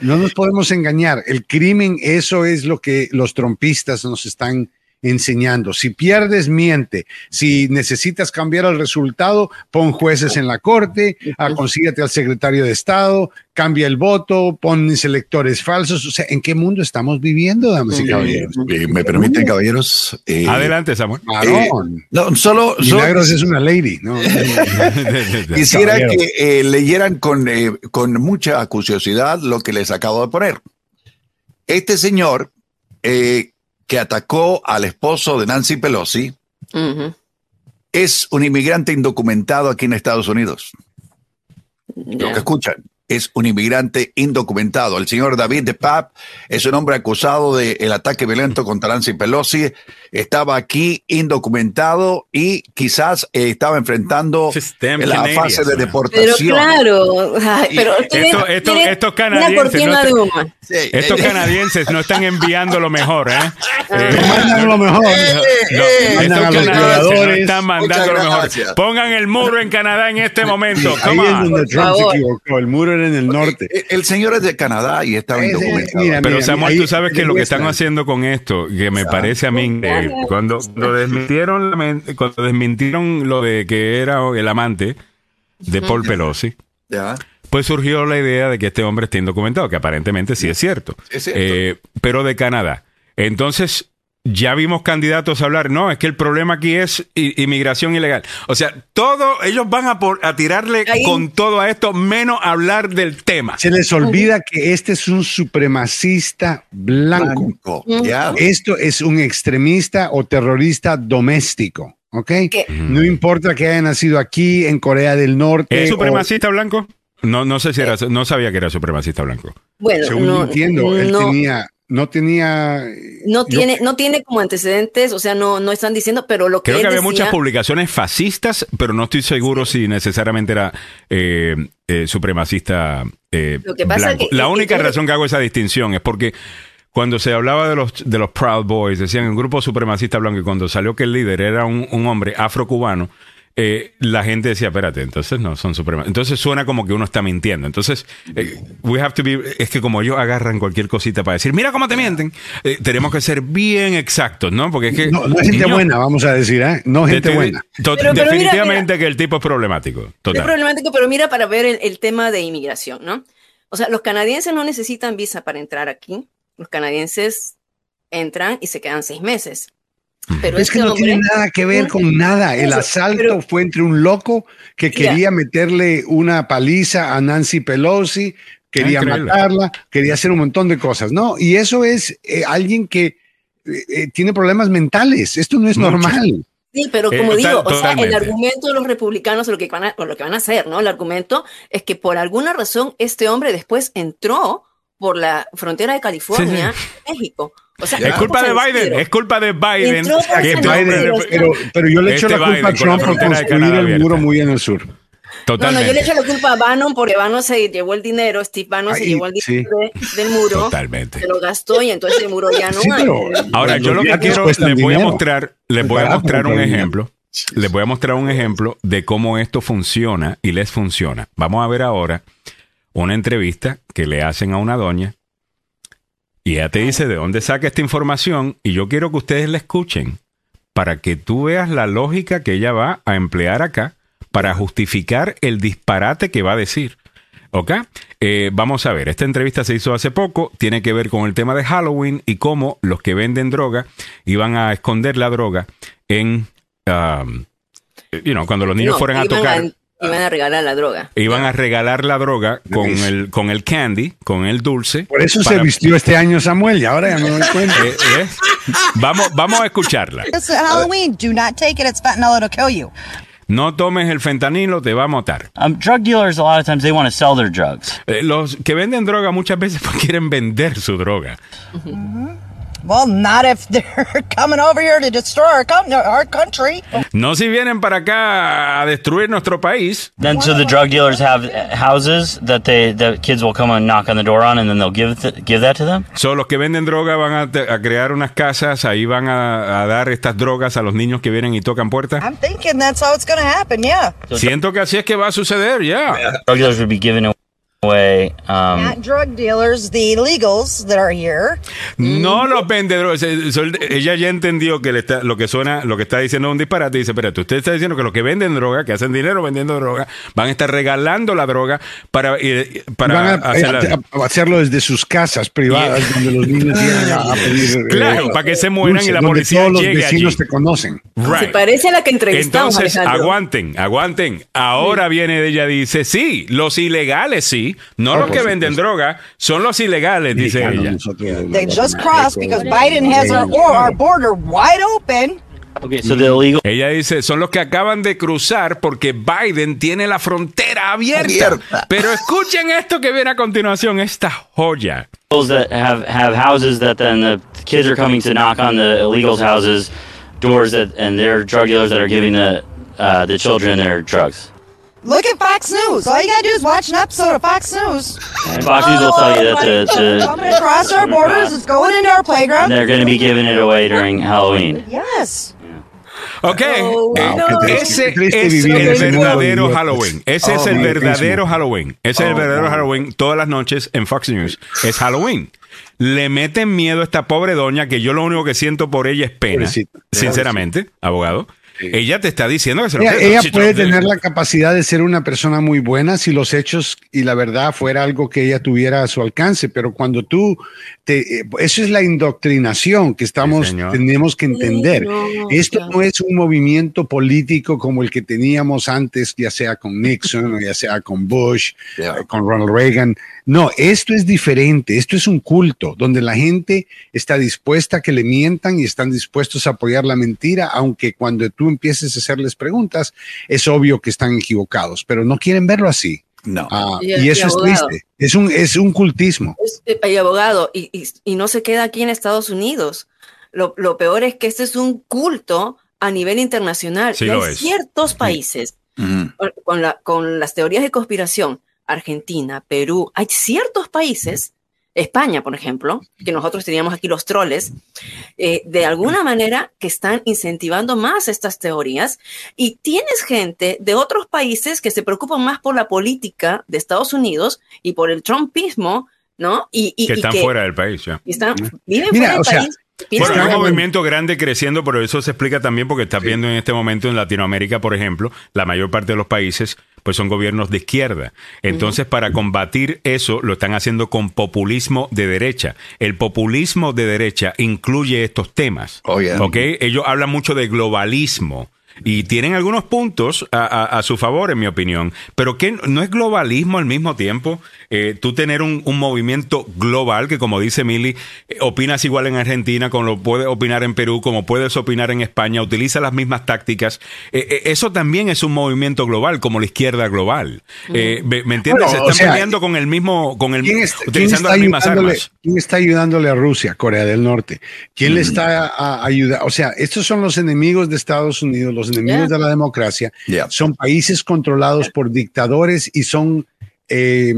No nos podemos engañar. El crimen, eso es lo que los trompistas nos están enseñando. Si pierdes, miente. Si necesitas cambiar el resultado, pon jueces en la corte, consíguete al secretario de Estado, cambia el voto, pon electores falsos. O sea, ¿en qué mundo estamos viviendo, damas y Eh, caballeros? eh, ¿Me permiten, caballeros? Eh, Adelante, Samuel. Varón. No, solo, solo Milagros es una lady, ¿no? quisiera caballero. que eh, leyeran con, eh, con mucha curiosidad lo que les acabo de poner. Este señor eh, que atacó al esposo de Nancy Pelosi es un inmigrante indocumentado aquí en Estados Unidos. Lo que escuchan es un inmigrante indocumentado. El señor David de Pap es un hombre acusado de el ataque violento contra Nancy Pelosi. Estaba aquí indocumentado y quizás eh, estaba enfrentando damn la fase de. Pero deportación. claro, ay, pero tiene- Esto- esto- tiene estos canadienses no. Sí, Estos eh, canadienses no están enviando lo mejor, ¿eh? Eh, Mandan lo mejor. no, estos canadienses no están mandando lo mejor. Pongan el muro en Canadá en este momento. Ahí Come es on. donde Trump se favor. equivocó. El muro era en el norte. eh, El señor es de Canadá y estaba indocumentado. mira, Pero Samuel, tú sabes que lo que están haciendo con esto, que me parece a mí cuando, cuando desmintieron la cuando desmintieron lo de que era el amante de Paul Pelosi, Ya. pues surgió la idea de que este hombre está indocumentado, que aparentemente sí es cierto. Es cierto. Eh, pero de Canadá. Entonces, ya vimos candidatos a hablar, no, es que el problema aquí es inmigración ilegal. O sea, todo, ellos van a, por- a tirarle Ahí. con todo a esto, menos hablar del tema. Se les olvida que este es un supremacista blanco. Blanco. Ya. Esto es un extremista o terrorista doméstico, ¿ok? No importa que haya nacido aquí, en Corea del Norte. ¿Es o- supremacista blanco? No, no sé si era, no sabía que era supremacista blanco. Bueno, según no, entiendo, él no, tenía no tenía. No yo- tiene, no tiene como antecedentes, o sea, no, no están diciendo, pero lo que Creo él que había decía- muchas publicaciones fascistas, pero no estoy seguro si necesariamente era eh, eh, supremacista eh, Lo que pasa blanco. que- La única que- razón que hago esa distinción es porque cuando se hablaba de los, de los Proud Boys, decían un grupo supremacista blanco, y cuando salió que el líder era un, un hombre afrocubano, eh, la gente decía, espérate, entonces no son supremacistas. Entonces suena como que uno está mintiendo. Entonces, eh, we have to be, es que como ellos agarran cualquier cosita para decir, mira cómo te mienten, eh, tenemos que ser bien exactos, ¿no? Porque es que... No, no es gente niño, buena, vamos a decir, ¿eh? No gente de- buena. to- Pero- pero mira, definitivamente que el tipo es problemático. Es Total. problemático, pero mira para ver el, el tema de inmigración, ¿no? O sea, los canadienses no necesitan visa para entrar aquí. Los canadienses entran y se quedan seis meses. Pero es este que no hombre, tiene nada que ver con nada. El asalto pero- fue entre un loco que quería meterle una paliza a Nancy Pelosi, quería increíble. matarla, quería hacer un montón de cosas, ¿no? Y eso es eh, alguien que eh, eh, tiene problemas mentales. Esto no es Mucho. normal. Sí, pero como digo, o sea, el argumento de los republicanos, o lo que van a, o lo que van a hacer, ¿no? El argumento es que por alguna razón este hombre después entró por la frontera de California, México. O sea, Es culpa de Biden, es culpa de Biden. Que hombre- Pero- yo le echo Este la culpa Biden a Trump por construir el muro muy en el sur. No, no, Totalmente. yo le echo la culpa a Bannon porque Bannon se llevó el dinero, Steve Bannon se llevó el sí. dinero de- del muro, Totalmente. se lo gastó y entonces el muro ya no Sí, hay. Ahora, yo lo que quiero, les voy a mostrar, les voy a mostrar un ejemplo. Les voy a mostrar un ejemplo de cómo esto funciona y les funciona. Vamos a ver ahora una entrevista que le hacen a una doña y ella te dice de dónde saca esta información y yo quiero que ustedes la escuchen para que tú veas la lógica que ella va a emplear acá para justificar el disparate que va a decir. ¿Ok? Eh, vamos a ver, esta entrevista se hizo hace poco, tiene que ver con el tema de Halloween y cómo los que venden droga iban a esconder la droga en, um, you know, cuando los niños No, fueran a tocar. Iban a regalar la droga. Iban a regalar la droga con el, con el candy, con el dulce. Por eso para- se vistió este año Samuel y ahora ya me doy cuenta. Eh, eh, Vamos, vamos a escucharla. It's Halloween. Do not take it. It's fentanyl. It'll kill you. No tomes el fentanilo, te va a matar. Um, drug dealers, a lot of times, they want to sell their drugs. Eh, los que venden droga muchas veces quieren vender su droga. Well, not if they're coming over here to destroy our, com- our country. No si vienen para acá a destruir nuestro país. Then, so the drug dealers have uh, houses that they the kids will come and knock on the door on, and then they'll give th- give that to them. Son los que venden droga van a, a crear unas casas, ahí van a, a dar estas drogas a los niños que vienen y tocan puertas. I'm thinking that's how it's going to happen. Yeah. Siento que así es que va a suceder, ya. Drug dealers would be giving away. Um, Not drug dealers, the illegals that are here. No los vendedores. eh, Ella ya entendió que le está, lo que suena, lo que está diciendo es un disparate. Dice, espérate, usted está diciendo que los que venden droga, que hacen dinero vendiendo droga, van a estar regalando la droga para, eh, para Van a, hacerla- a- a hacerlo desde sus casas privadas, donde los niños llegan a, a pedir. eh, Claro, para que se mueran y la policía todos los llegue vecinos allí. te conocen. Se Right. parece a la que entrevistamos, Entonces, Alejandro. aguanten, aguanten. Ahora viene ella dice, sí, los ilegales sí, no Ah, los que supuesto. venden droga, son los ilegales, dice ella. They just crossed because Biden has our, our border wide open. okay, so Ella dice, son los que acaban de cruzar porque Biden tiene la frontera abierta. Abierta. Pero escuchen esto que viene a continuación, esta joya. that have have houses that then the kids are coming to knock on the illegals' houses doors that and they're drug dealers that are giving the uh, the children their drugs. Look at Fox News. All you got to do is watch an episode of Fox News. And Fox News will tell you that the, the Coming across our borders, it's going into our playground. they're to be giving it away during Halloween. Yes. Ok. Oh, no. Ese es el verdadero idiotas. Halloween. Ese Oh, es el my verdadero. Halloween. Ese es el Oh, verdadero wow. Halloween. Todas las noches en Fox News es Halloween. Le meten miedo a esta pobre doña que yo lo único que siento por ella es pena. Pobrecita. Sinceramente, abogado. Ella te está diciendo que se lo Ella, ella Si puede tener la capacidad de ser una persona muy buena si los hechos y la verdad fuera algo que ella tuviera a su alcance, pero cuando tú te, eh, eso es la indoctrinación que estamos Sí, tenemos que entender. no, Esto claro. no es un movimiento político como el que teníamos antes, ya sea con Nixon o ya sea con Bush, Yeah. eh, con Ronald Reagan. No, esto es diferente. Esto es un culto donde la gente está dispuesta a que le mientan y están dispuestos a apoyar la mentira, aunque cuando tú empieces a hacerles preguntas, es obvio que están equivocados, pero no quieren verlo así. No. Ah, Y- y, y eso es triste. Es un, es un cultismo. Es- eh, y abogado, y, y- y no se queda aquí en Estados Unidos. Lo, lo peor es que este es un culto a nivel internacional. Sí y lo hay es. ciertos países con, la- con las teorías de conspiración, Argentina, Perú, hay ciertos países, España, por ejemplo, que nosotros teníamos aquí los troles, eh, de alguna manera que están incentivando más estas teorías y tienes gente de otros países que se preocupan más por la política de Estados Unidos y por el trumpismo, ¿no? Y, y- que y están que fuera del país ya. están, viven Mira, fuera del o sea, país. Bueno, que- un movimiento grande creciendo, pero eso se explica también porque estás viendo en este momento en Latinoamérica, por ejemplo, la mayor parte de los países pues son gobiernos de izquierda. Entonces, para combatir eso, lo están haciendo con populismo de derecha. El populismo de derecha incluye estos temas. Oh, yeah. ¿ok? Ellos hablan mucho de globalismo. Y tienen algunos puntos a, a- a su favor, en mi opinión. Pero que no es globalismo al mismo tiempo. Eh, tú tener un, un movimiento global que, como dice Mili, eh, opinas igual en Argentina, como lo puedes opinar en Perú, como puedes opinar en España, utiliza las mismas tácticas. Eh, eh, eso también es un movimiento global, como la izquierda global. Eh, ¿me, me entiendes? Bueno, Se o están sea, peleando con el mismo, con el, ¿Quién, está- quién utilizando está las mismas ayudándole, armas. quién está ayudándole a Rusia, Corea del Norte? ¿Quién le está a- ayudando? O sea, estos son los enemigos de Estados Unidos, los enemigos Yeah. de la democracia. Yeah. Son países controlados por dictadores y son eh,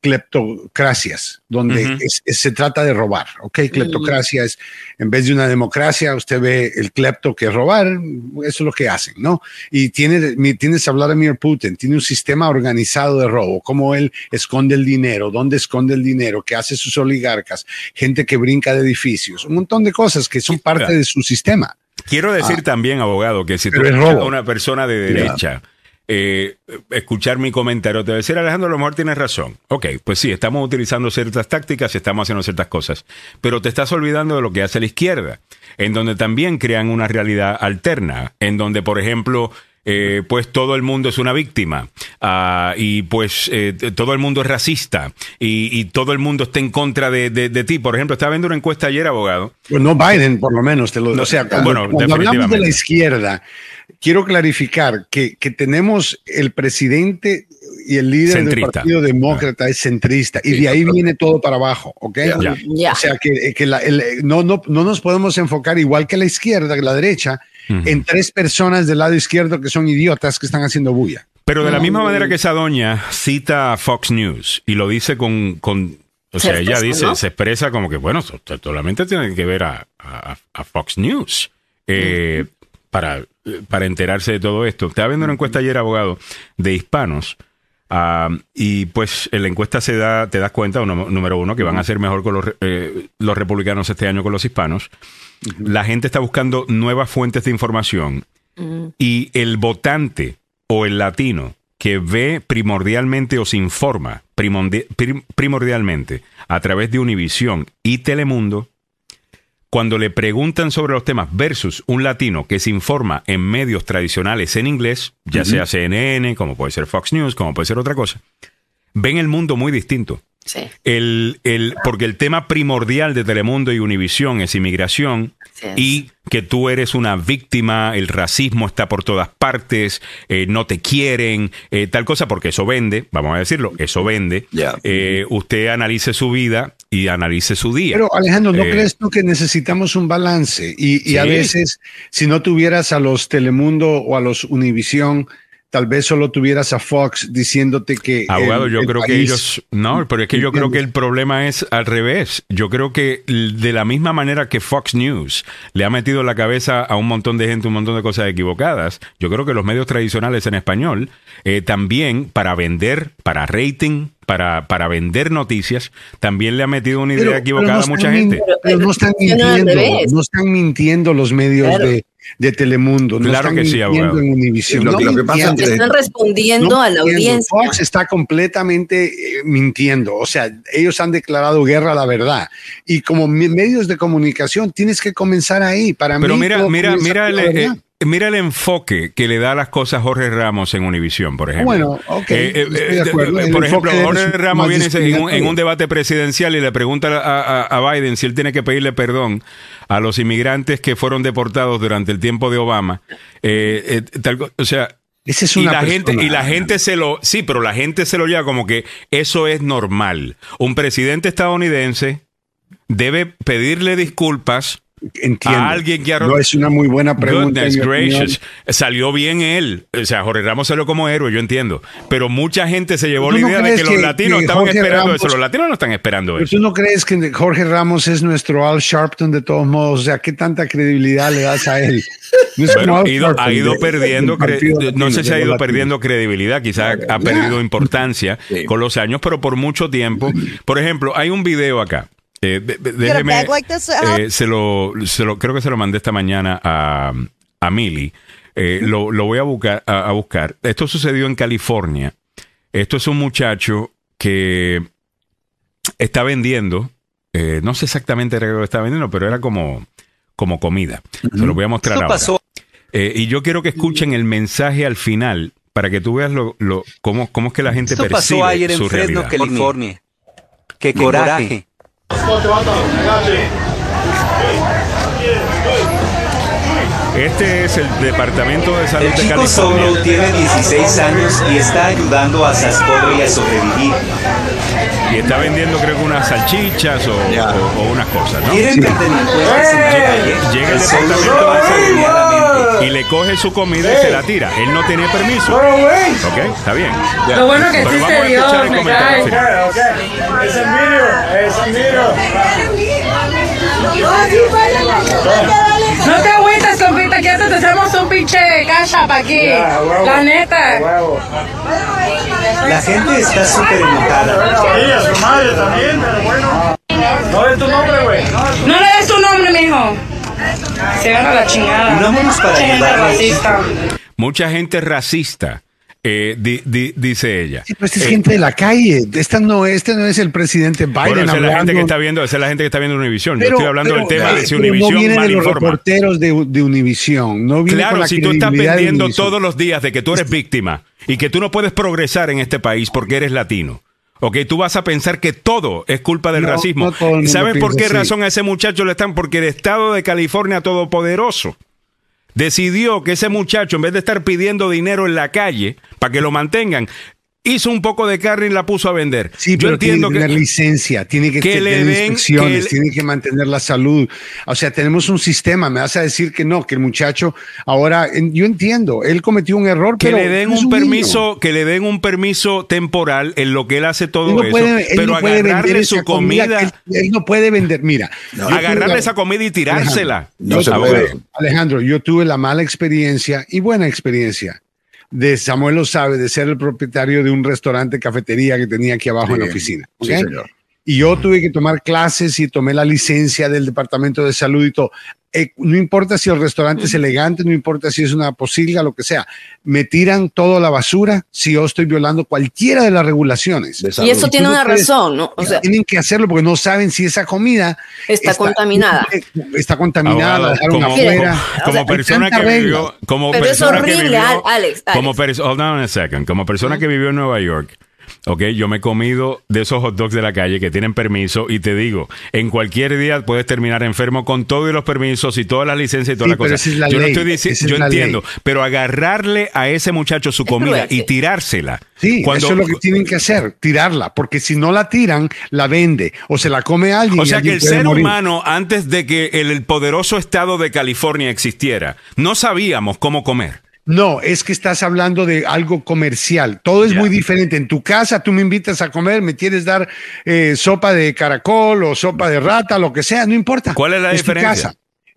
cleptocracias, donde Ujú. es- es- se trata de robar. ¿ok? Cleptocracia es, en vez de una democracia, usted ve el clepto que es robar, eso es lo que hacen, ¿no? Y tiene, tienes a Vladimir Putin, tiene un sistema organizado de robo, cómo él esconde el dinero, dónde esconde el dinero, qué hace sus oligarcas, gente que brinca de edificios, un montón de cosas que son parte de su sistema. Quiero decir también, abogado, que si tú Ah. Eres robo. una persona de derecha, eh, escuchar mi comentario te va a decir, Alejandro, a lo mejor tienes razón. Ok, pues sí, estamos utilizando ciertas tácticas, estamos haciendo ciertas cosas, pero te estás olvidando de lo que hace la izquierda, en donde también crean una realidad alterna, en donde, por ejemplo, eh, pues todo el mundo es una víctima ah, y pues eh, todo el mundo es racista y, y todo el mundo está en contra de, de- de ti. Por ejemplo, estaba viendo una encuesta ayer, abogado. Pues no Biden, por lo menos. Te lo, o sea, cuando, bueno, cuando hablamos de la izquierda, quiero clarificar que, que tenemos el presidente y el líder del. Partido Demócrata es centrista y de ahí viene todo para abajo, ¿ok? O sea, que, que la- el- no, no, no nos podemos enfocar igual que la izquierda, que la derecha, en tres personas del lado izquierdo que son idiotas que están haciendo bulla. Pero de la misma manera que esa doña cita a Fox News y lo dice con, con o sea, ella dice, ¿no? se expresa como que, bueno, so- so- solamente tiene que ver a, a- a Fox News eh, para, para enterarse de todo esto. Estaba viendo una encuesta ayer, abogado, de hispanos. Ah, y pues en la encuesta se da, te das cuenta, uno- número uno, que van a ser mejor con los, eh, los republicanos este año con los hispanos. La gente está buscando nuevas fuentes de información y el votante o el latino que ve primordialmente o se informa primordialmente a través de Univisión y Telemundo, cuando le preguntan sobre los temas versus un latino que se informa en medios tradicionales en inglés, ya sea CNN, como puede ser Fox News, como puede ser otra cosa, ven el mundo muy distinto. Sí. El, el, porque el tema primordial de Telemundo y Univisión es inmigración. Y que tú eres una víctima, el racismo está por todas partes, eh, no te quieren, eh, tal cosa, porque eso vende, vamos a decirlo, eso vende. Ya. Eh, usted analice su vida y analice su día. Pero Alejandro, ¿no Eh, crees tú que necesitamos un balance? Y, y a veces, si no tuvieras a los Telemundo o a los Univisión, tal vez solo tuvieras a Fox diciéndote que... Abogado, el- yo el creo que ellos. No, pero es que yo creo que el problema es al revés. Yo creo que de la misma manera que Fox News le ha metido en la cabeza a un montón de gente un montón de cosas equivocadas, yo creo que los medios tradicionales en español eh, también para vender, para rating, para, para vender noticias, también le ha metido una idea Pero- pero equivocada no a mucha gente. Pero no están mintiendo, no están mintiendo los medios Claro. de, de Telemundo, no Claro están que sí, abogado. en Univisión. Lo no que- lo que pasa es que- Están respondiendo No a la audiencia. Fox está completamente eh, mintiendo. O sea, ellos han declarado guerra a la verdad. Y como medios de comunicación, tienes que comenzar ahí. Para Pero mí, mira, mira, mira el, eh. Mira el enfoque que le da a las cosas Jorge Ramos en Univisión, por ejemplo. Bueno, ok, estoy de acuerdo. El por ejemplo, Jorge Ramos viene en un, discriminatorio. en un debate presidencial y le pregunta a, a- a Biden si él tiene que pedirle perdón a los inmigrantes que fueron deportados durante el tiempo de Obama. Eh, eh, tal o sea, Esa es y una la gente y la gente se lo sí, pero la gente se lo lleva como que eso es normal. Un presidente estadounidense debe pedirle disculpas Entiendo. a alguien que No es una muy buena pregunta. Goodness gracious. Salió bien él. O sea, Jorge Ramos salió como héroe, yo entiendo. Pero mucha gente se llevó ¿Tú la no idea de crees que los que- latinos que estaban Jorge esperando Ramos- eso. Los latinos no están esperando ¿Pero eso. tú no crees que Jorge Ramos es nuestro Al Sharpton de todos modos? O sea, ¿qué tanta credibilidad le das a él? No Bueno, ha ido, ha ido de- perdiendo, Partido cre- no sé si ha de ido perdiendo credibilidad, quizás ha perdido importancia Sí. con los años, pero por mucho tiempo. Por ejemplo, hay un video acá. Eh, de- de- déjeme, like this, eh, se, lo, se lo- creo que se lo mandé esta mañana a, a Mili. Eh, lo, lo voy a buscar, a, a buscar. Esto sucedió en California. Esto es un muchacho que está vendiendo, eh, no sé exactamente lo que está vendiendo, pero era como, como comida. Se lo voy a mostrar ahora. pasó. Eh, y yo quiero que escuchen el mensaje al final para que tú veas lo, lo- cómo, cómo es que la gente Esto percibe pasó ayer en su Fresno, realidad. California. Qué coraje. Este es el Departamento de Salud El de chico California. solo tiene 16 años y está ayudando a Saspodri a sobrevivir. Y está vendiendo creo que unas salchichas o, o- o unas cosas, ¿no? ¿Quieren ver delincuentes en la calle? Llega el departamento de salud y le coge su comida y se la tira. Él no tiene permiso. Ok, está bien. Lo bueno que Pero a escuchar Dios, el me cae. Es el No te agüites, compita, que hasta te hacemos un pinche cacha pa' aquí. La neta. La gente está súper enojada. No es tu nombre, güey. No le des tu nombre, mijo. Se gana la chingada. Unámonos para Pinche gente racista. Mucha gente racista, eh, di- di- dice ella. Sí, pero esta es Eh, gente de la calle. Esta no, este no es el presidente Biden Bueno, esa es la gente que está viendo, esa es la gente que está viendo Univision. Yo Pero- estoy hablando pero- del tema de si pero no Univision viene mal de los informa. reporteros de, de Univision. No viene Claro, la si tú estás vendiendo todos los días de que tú eres víctima y que tú no puedes progresar en este país porque eres latino. Ok, tú vas a pensar que todo es culpa del No, racismo. no ¿Sabes por qué razón a ese muchacho le están? Porque el Estado de California Todopoderoso decidió que ese muchacho, en vez de estar pidiendo dinero en la calle para que lo mantengan, hizo un poco de carne y la puso a vender. Sí, Yo pero entiendo tiene que que tener licencia, tiene que, tener den- inspecciones, que le- tiene que mantener la salud. O sea, tenemos un sistema. Me vas a decir que no, que el muchacho ahora, yo entiendo, él cometió un error, que pero le den un niño. permiso, que le den un permiso temporal en lo que él hace todo Él no eso, puede, él pero no agarrarle su comida, Él, él no puede vender. Mira, tuve agarrarle esa comida y tirársela. No se Abogado. puede. Alejandro, yo tuve la mala experiencia y buena experiencia de Samuel lo sabe, de ser el propietario de un restaurante, cafetería que tenía aquí abajo en la oficina. sí, señor. Y yo tuve que tomar clases y tomé la licencia del Departamento de Salud y todo. Eh, no importa si el restaurante es elegante, no importa si es una posilga, lo que sea. Me tiran toda la basura si yo estoy violando cualquiera de las regulaciones. De Y eso tiene una razón, ¿no? O sea, tienen que hacerlo porque no saben si esa comida está contaminada. Está contaminada, la Abogado, dejaron como, afuera. como- como persona que regla. vivió, como Pero es persona que vivió- Al- Alex, como Alex. perso- hold on a second, como persona que vivió en Nueva York. Ok, yo me he comido de esos hot dogs de la calle que tienen permiso y te digo, en cualquier día puedes terminar enfermo con todos los permisos y todas las licencias y todas Sí, las cosas. esa es la yo no ley, estoy diciendo, es yo entiendo, ley. pero agarrarle a ese muchacho su comida y tirársela. Sí, cuando- eso es lo que tienen que hacer, tirarla, porque si no la tiran, la vende o se la come alguien. O sea que el ser morir. humano, antes de que el poderoso estado de California existiera, no sabíamos cómo comer. No, es que estás hablando de algo comercial. Todo es muy diferente. En tu casa tú me invitas a comer, me quieres dar eh, sopa de caracol o sopa de rata, lo que sea, no importa. ¿Cuál es la tu diferencia? casa.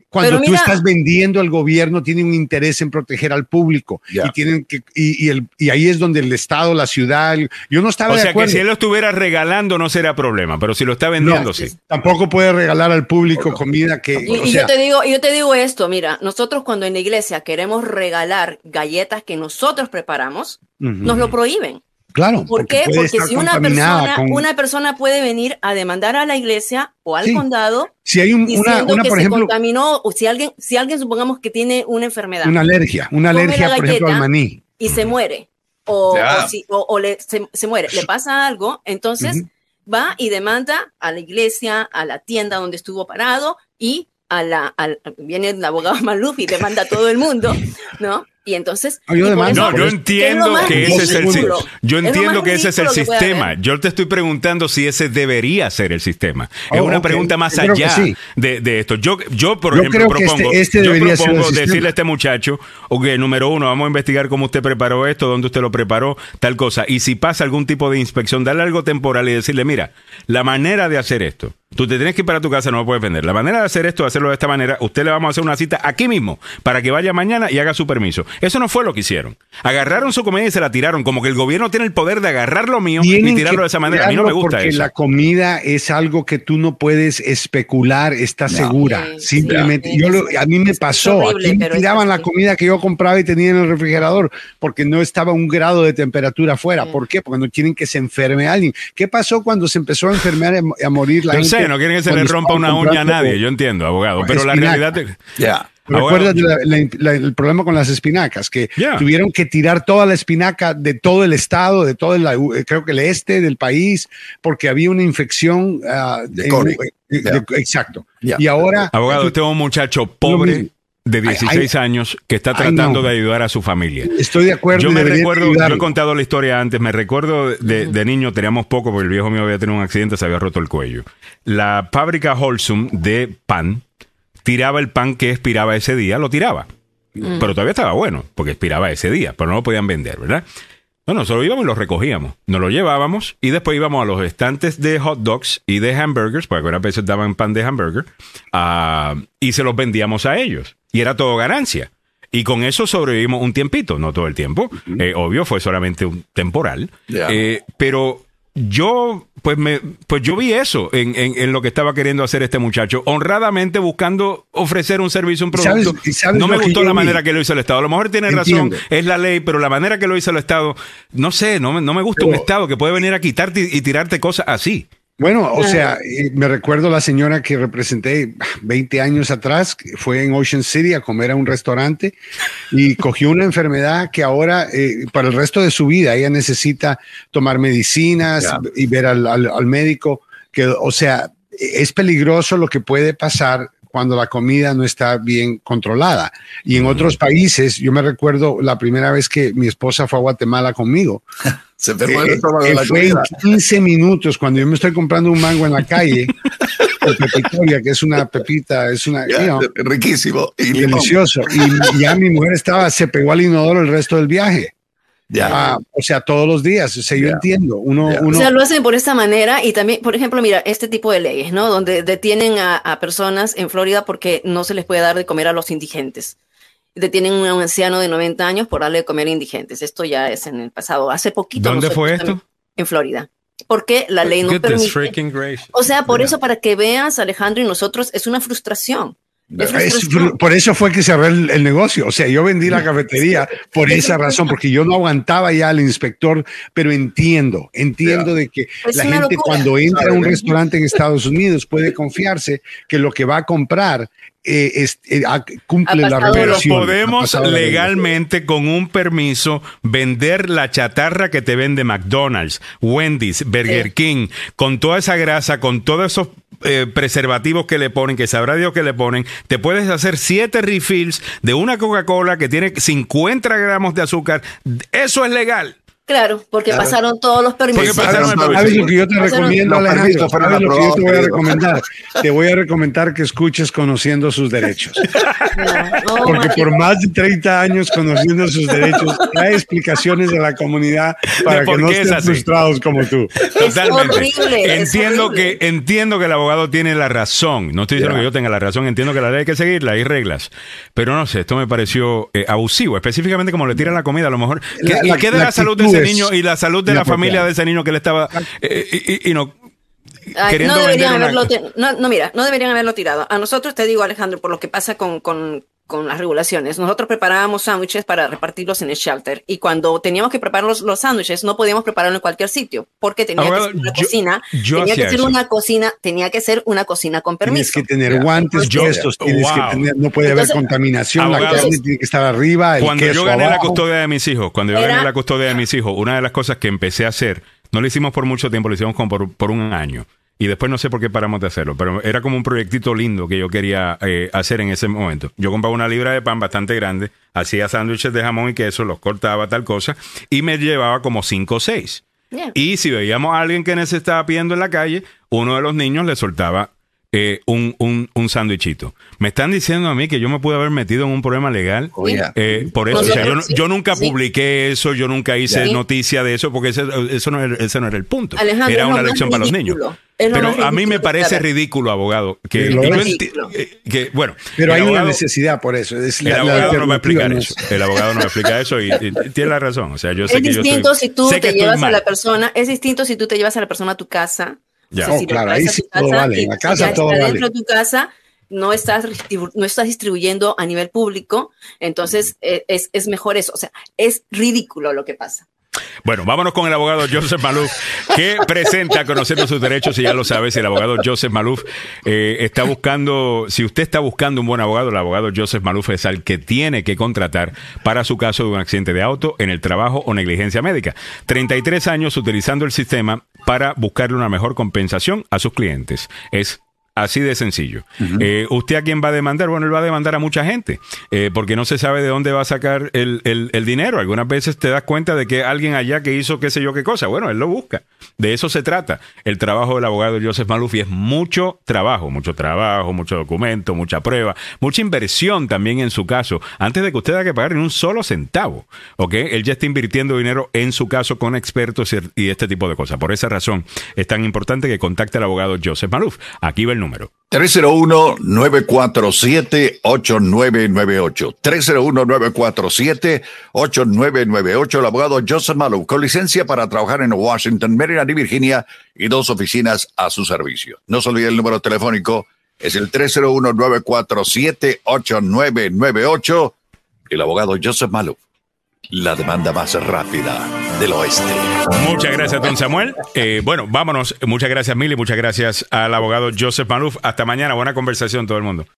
Cuando Pero tú mira- estás vendiendo, el gobierno tiene un interés en proteger al público Ya. y tienen que y, y el, y ahí es donde el estado, la ciudad. el- yo no estaba O de sea que acuerdo. si él lo estuviera regalando no será problema, pero si lo está No, vendiendo, sí. Tampoco puede regalar al público comida que. Y, o y sea, yo te digo, yo te digo esto, mira, nosotros cuando en la iglesia queremos regalar galletas que nosotros preparamos, ujú. nos lo prohíben. Claro. ¿Por porque qué? Porque si una persona, con- una persona puede venir a demandar a la iglesia o al Sí. condado Si hay un- una, que por se ejemplo, contaminó, o si alguien, si alguien supongamos que tiene una enfermedad una alergia, una alergia, por ejemplo, al maní. y se muere, o, si- o- o le- se, se muere, le pasa algo, entonces va y demanda a la iglesia, a la tienda donde estuvo parado y a la, al- viene el abogado Maluf y demanda a todo el mundo, ¿no? Y entonces. Ah, yo y por demando. eso- No, yo ¿qué es lo entiendo más que ese es el. Yo entiendo que ese es el sistema. Yo te estoy preguntando si ese debería ser el sistema. es Oh, una pregunta más Yo allá sí. de, de esto. Yo, yo por Yo ejemplo, que propongo, este- este yo propongo sistema. decirle a este muchacho, ok, número uno, vamos a investigar cómo usted preparó esto, dónde usted lo preparó, tal cosa. Y si pasa algún tipo de inspección, darle algo temporal y decirle, mira, la manera de hacer esto, tú te tienes que ir para tu casa, no lo puedes vender. La manera de hacer esto, de hacerlo de esta manera, usted le vamos a hacer una cita aquí mismo para que vaya mañana y haga su permiso. Eso no fue lo que hicieron. Agarraron su comida y se la tiraron, como que el gobierno tiene el poder de agarrar lo mío y Tienen tirarlo que de esa manera. A mí no me tirarlo gusta porque eso. la comida es algo que tú no puedes especular, está segura. Sí, Simplemente, sí, yo lo- a mí me pasó. horrible, Aquí me tiraban la comida que yo compraba y tenía en el refrigerador porque no estaba un grado de temperatura afuera. ¿Por qué? Porque no quieren que se enferme alguien. ¿Qué pasó cuando se empezó a enfermar y a morir la gente? Sé, no quieren que se le rompa una uña a nadie, yo entiendo, abogado, pero la espinaca. realidad... de- Ya. ¿Recuerdas la- la- la- el problema con las espinacas? Que Yeah. tuvieron que tirar toda la espinaca de todo el estado, de todo el, eh, creo que el este del país, porque había una infección ah, De en- COVID. eh, Yeah. de- exacto. Yeah. Y ahora, Abogado, usted es un muchacho pobre de Ay, 16 años que está ay, tratando no. de ayudar a su familia. estoy de acuerdo. Yo me recuerdo, yo he contado la historia antes, me recuerdo de, de niño, teníamos poco porque el viejo mío había tenido un accidente, se había roto el cuello. La fábrica Holsum de pan tiraba el pan que expiraba ese día, lo tiraba. Pero todavía estaba bueno, porque expiraba ese día, pero no lo podían vender, ¿verdad? No, nosotros íbamos y lo recogíamos, nos lo llevábamos y después íbamos a los estantes de hot dogs y de hamburgers, porque algunas veces daban pan de hamburger, ah, y se los vendíamos a ellos. Y era todo ganancia. Y con eso sobrevivimos un tiempito, no todo el tiempo. Eh, obvio, fue solamente un temporal. Eh, pero yo, pues me, pues yo vi eso en, en- en lo que estaba queriendo hacer este muchacho, honradamente buscando ofrecer un servicio, un ¿Y sabes- producto. sabes no me gustó la vi? manera que lo hizo el Estado. A lo mejor tiene Entiendo. razón, es la ley, pero la manera que lo hizo el Estado, no sé, no, me- no me gusta un Estado que puede venir a quitarte y, y tirarte cosas así. Bueno, o sea, eh, me recuerdo la señora que representé 20 años atrás, que fue en Ocean City a comer a un restaurante y cogió una enfermedad que ahora, eh, para el resto de su vida, ella necesita tomar medicinas y ver al, al- al médico. Que, o sea, es peligroso lo que puede pasar cuando la comida no está bien controlada. Y en otros países, yo me recuerdo la primera vez que mi esposa fue a Guatemala conmigo. Se enfermó el Eh, de eh, la fue en comida. 15 minutos cuando yo me estoy comprando un mango en la calle, pepitoria, que es una pepita, es una Ya, you know, riquísimo. Y delicioso. Y ya mi mujer estaba, se pegó al inodoro el resto del viaje. Ya. Ah, o sea, todos los días. O sea, yo Ya. entiendo. Uno, Ya. O uno sea, lo hacen por esta manera y también, por ejemplo, mira, este tipo de leyes, ¿no? Donde detienen a, a personas en Florida porque no se les puede dar de comer a los indigentes. Detienen a un anciano de 90 años por darle de comer a indigentes. Esto ya es en el pasado. Hace poquito. ¿Dónde fue esto? En Florida. Porque la ley no Goodness permite. O sea, por Yeah. eso, para que veas, Alejandro, y nosotros, es una frustración. Es por eso fue que cerré el, el negocio. O sea, yo vendí la cafetería por esa razón, porque yo no aguantaba ya al inspector, pero entiendo, entiendo de que Es la gente locura. cuando entra a un restaurante en Estados Unidos puede confiarse que lo que va a comprar eh, es- eh, ah, cumple la Pero podemos legalmente, con un permiso, vender la chatarra que te vende McDonald's, Wendy's, Burger Sí. King, con toda esa grasa, con todos esos eh, preservativos que le ponen, que sabrá Dios que le ponen. Te puedes hacer siete refills de una Coca-Cola que tiene 50 gramos de azúcar. Eso es legal. Claro, porque Claro. pasaron todos los permisos. Porque pasaron ¿Sabes lo que yo te Pasaron- recomiendo, Los Alejandro? ¿Sabes lo que yo te voy a recomendar? Te voy a recomendar que escuches Conociendo sus Derechos. No, Porque Martín, por más de 30 años conociendo sus derechos, hay explicaciones de la comunidad para que no es estén frustrados como tú. Totalmente. horrible, es entiendo horrible. que entiendo que el abogado tiene la razón. No estoy diciendo Ya. que yo tenga la razón. Entiendo que la ley hay que seguirla, hay reglas. Pero no sé, esto me pareció eh, abusivo, específicamente como le tiran la comida. A lo mejor. ¿Qué, La- ¿Y la- qué de la la, salud de ese es niño y la salud de la familia de ese niño que le estaba eh, y, y- y no Ay, queriendo no deberían una- haberlo ti- no, no, mira, no deberían haberlo tirado. A nosotros te digo, Alejandro, por lo que pasa con, con, con las regulaciones. Nosotros preparábamos sándwiches para repartirlos en el shelter y cuando teníamos que preparar los, los sándwiches no podíamos prepararlo en cualquier sitio porque tenía que ser una yo- cocina, yo tenía que ser eso. una cocina, tenía que ser una cocina con Tienes permiso. que tener guantes Yo- puestos, tienes Wow. que tener, no puede Entonces, haber contaminación, la carne tiene que estar arriba, el Cuando yo gané la custodia de mis hijos, cuando yo Era- gané la custodia de mis hijos, una de las cosas que empecé a hacer, no lo hicimos por mucho tiempo, lo hicimos como por, por un año, y después no sé por qué paramos de hacerlo, pero era como un proyectito lindo que yo quería eh, hacer en ese momento. Yo compraba una libra de pan bastante grande, hacía sándwiches de jamón y queso, los cortaba, tal cosa, y me llevaba como cinco o seis. Yeah. Y si veíamos a alguien que se estaba pidiendo en la calle, uno de los niños le soltaba eh, un, un, un sándwichito. Me están diciendo a mí que yo me pude haber metido en un problema legal Oh, yeah. eh, por eso. O sea, yo, yo nunca Sí. publiqué eso, yo nunca hice Sí. noticia de eso, porque ese, eso no era, ese no era el punto. Alejandro, era una lección para los niños. Es Pero a mí me parece ridículo, abogado, que, yo eh, que, bueno, Pero hay una necesidad por eso. Es el la abogado no va a explicar no eso. es- El abogado no va a explicar eso y, y tiene la razón. O sea, yo sé Es que yo distinto estoy, si tú sé que te llevas a la persona, es distinto si tú te llevas a la persona a tu casa. Ya. O sea, Oh, si lo claro, ahí sí todo casa vale, en la casa todo está vale. dentro de tu casa, no estás, no estás distribuyendo a nivel público, entonces eh, es, es mejor eso. O sea, es ridículo lo que pasa. Bueno, vámonos con el abogado Joseph Maluf, que presenta conociendo sus derechos y ya lo sabes, el abogado Joseph Maluf eh, está buscando, si usted está buscando un buen abogado, el abogado Joseph Maluf es al que tiene que contratar para su caso de un accidente de auto en el trabajo o negligencia médica. 33 años utilizando el sistema para buscarle una mejor compensación a sus clientes. Es Así de sencillo. Eh, ¿Usted a quién va a demandar? Bueno, él va a demandar a mucha gente, eh, porque no se sabe de dónde va a sacar el, el- el dinero. Algunas veces te das cuenta de que alguien allá que hizo qué sé yo qué cosa. Bueno, él lo busca. De eso se trata. El trabajo del abogado Joseph Maluf y es mucho trabajo, mucho trabajo, mucho documento, mucha prueba, mucha inversión también en su caso, antes de que usted tenga que pagar ni un solo centavo. ¿Ok? Él ya está invirtiendo dinero en su caso con expertos y, y este tipo de cosas. Por esa razón es tan importante que contacte al abogado Joseph Maluf. Aquí va el número. 301-947-8998. 301-947-8998. El abogado Joseph Malou, con licencia para trabajar en Washington, Maryland y Virginia y dos oficinas a su servicio. No se olvide el número telefónico, es el 301-947-8998. El abogado Joseph Malou, la demanda más rápida del oeste. Muchas gracias, don Samuel. Eh, bueno, vámonos. Muchas gracias, Mili. Muchas gracias al abogado Joseph Maluf. Hasta mañana. Buena conversación, todo el mundo.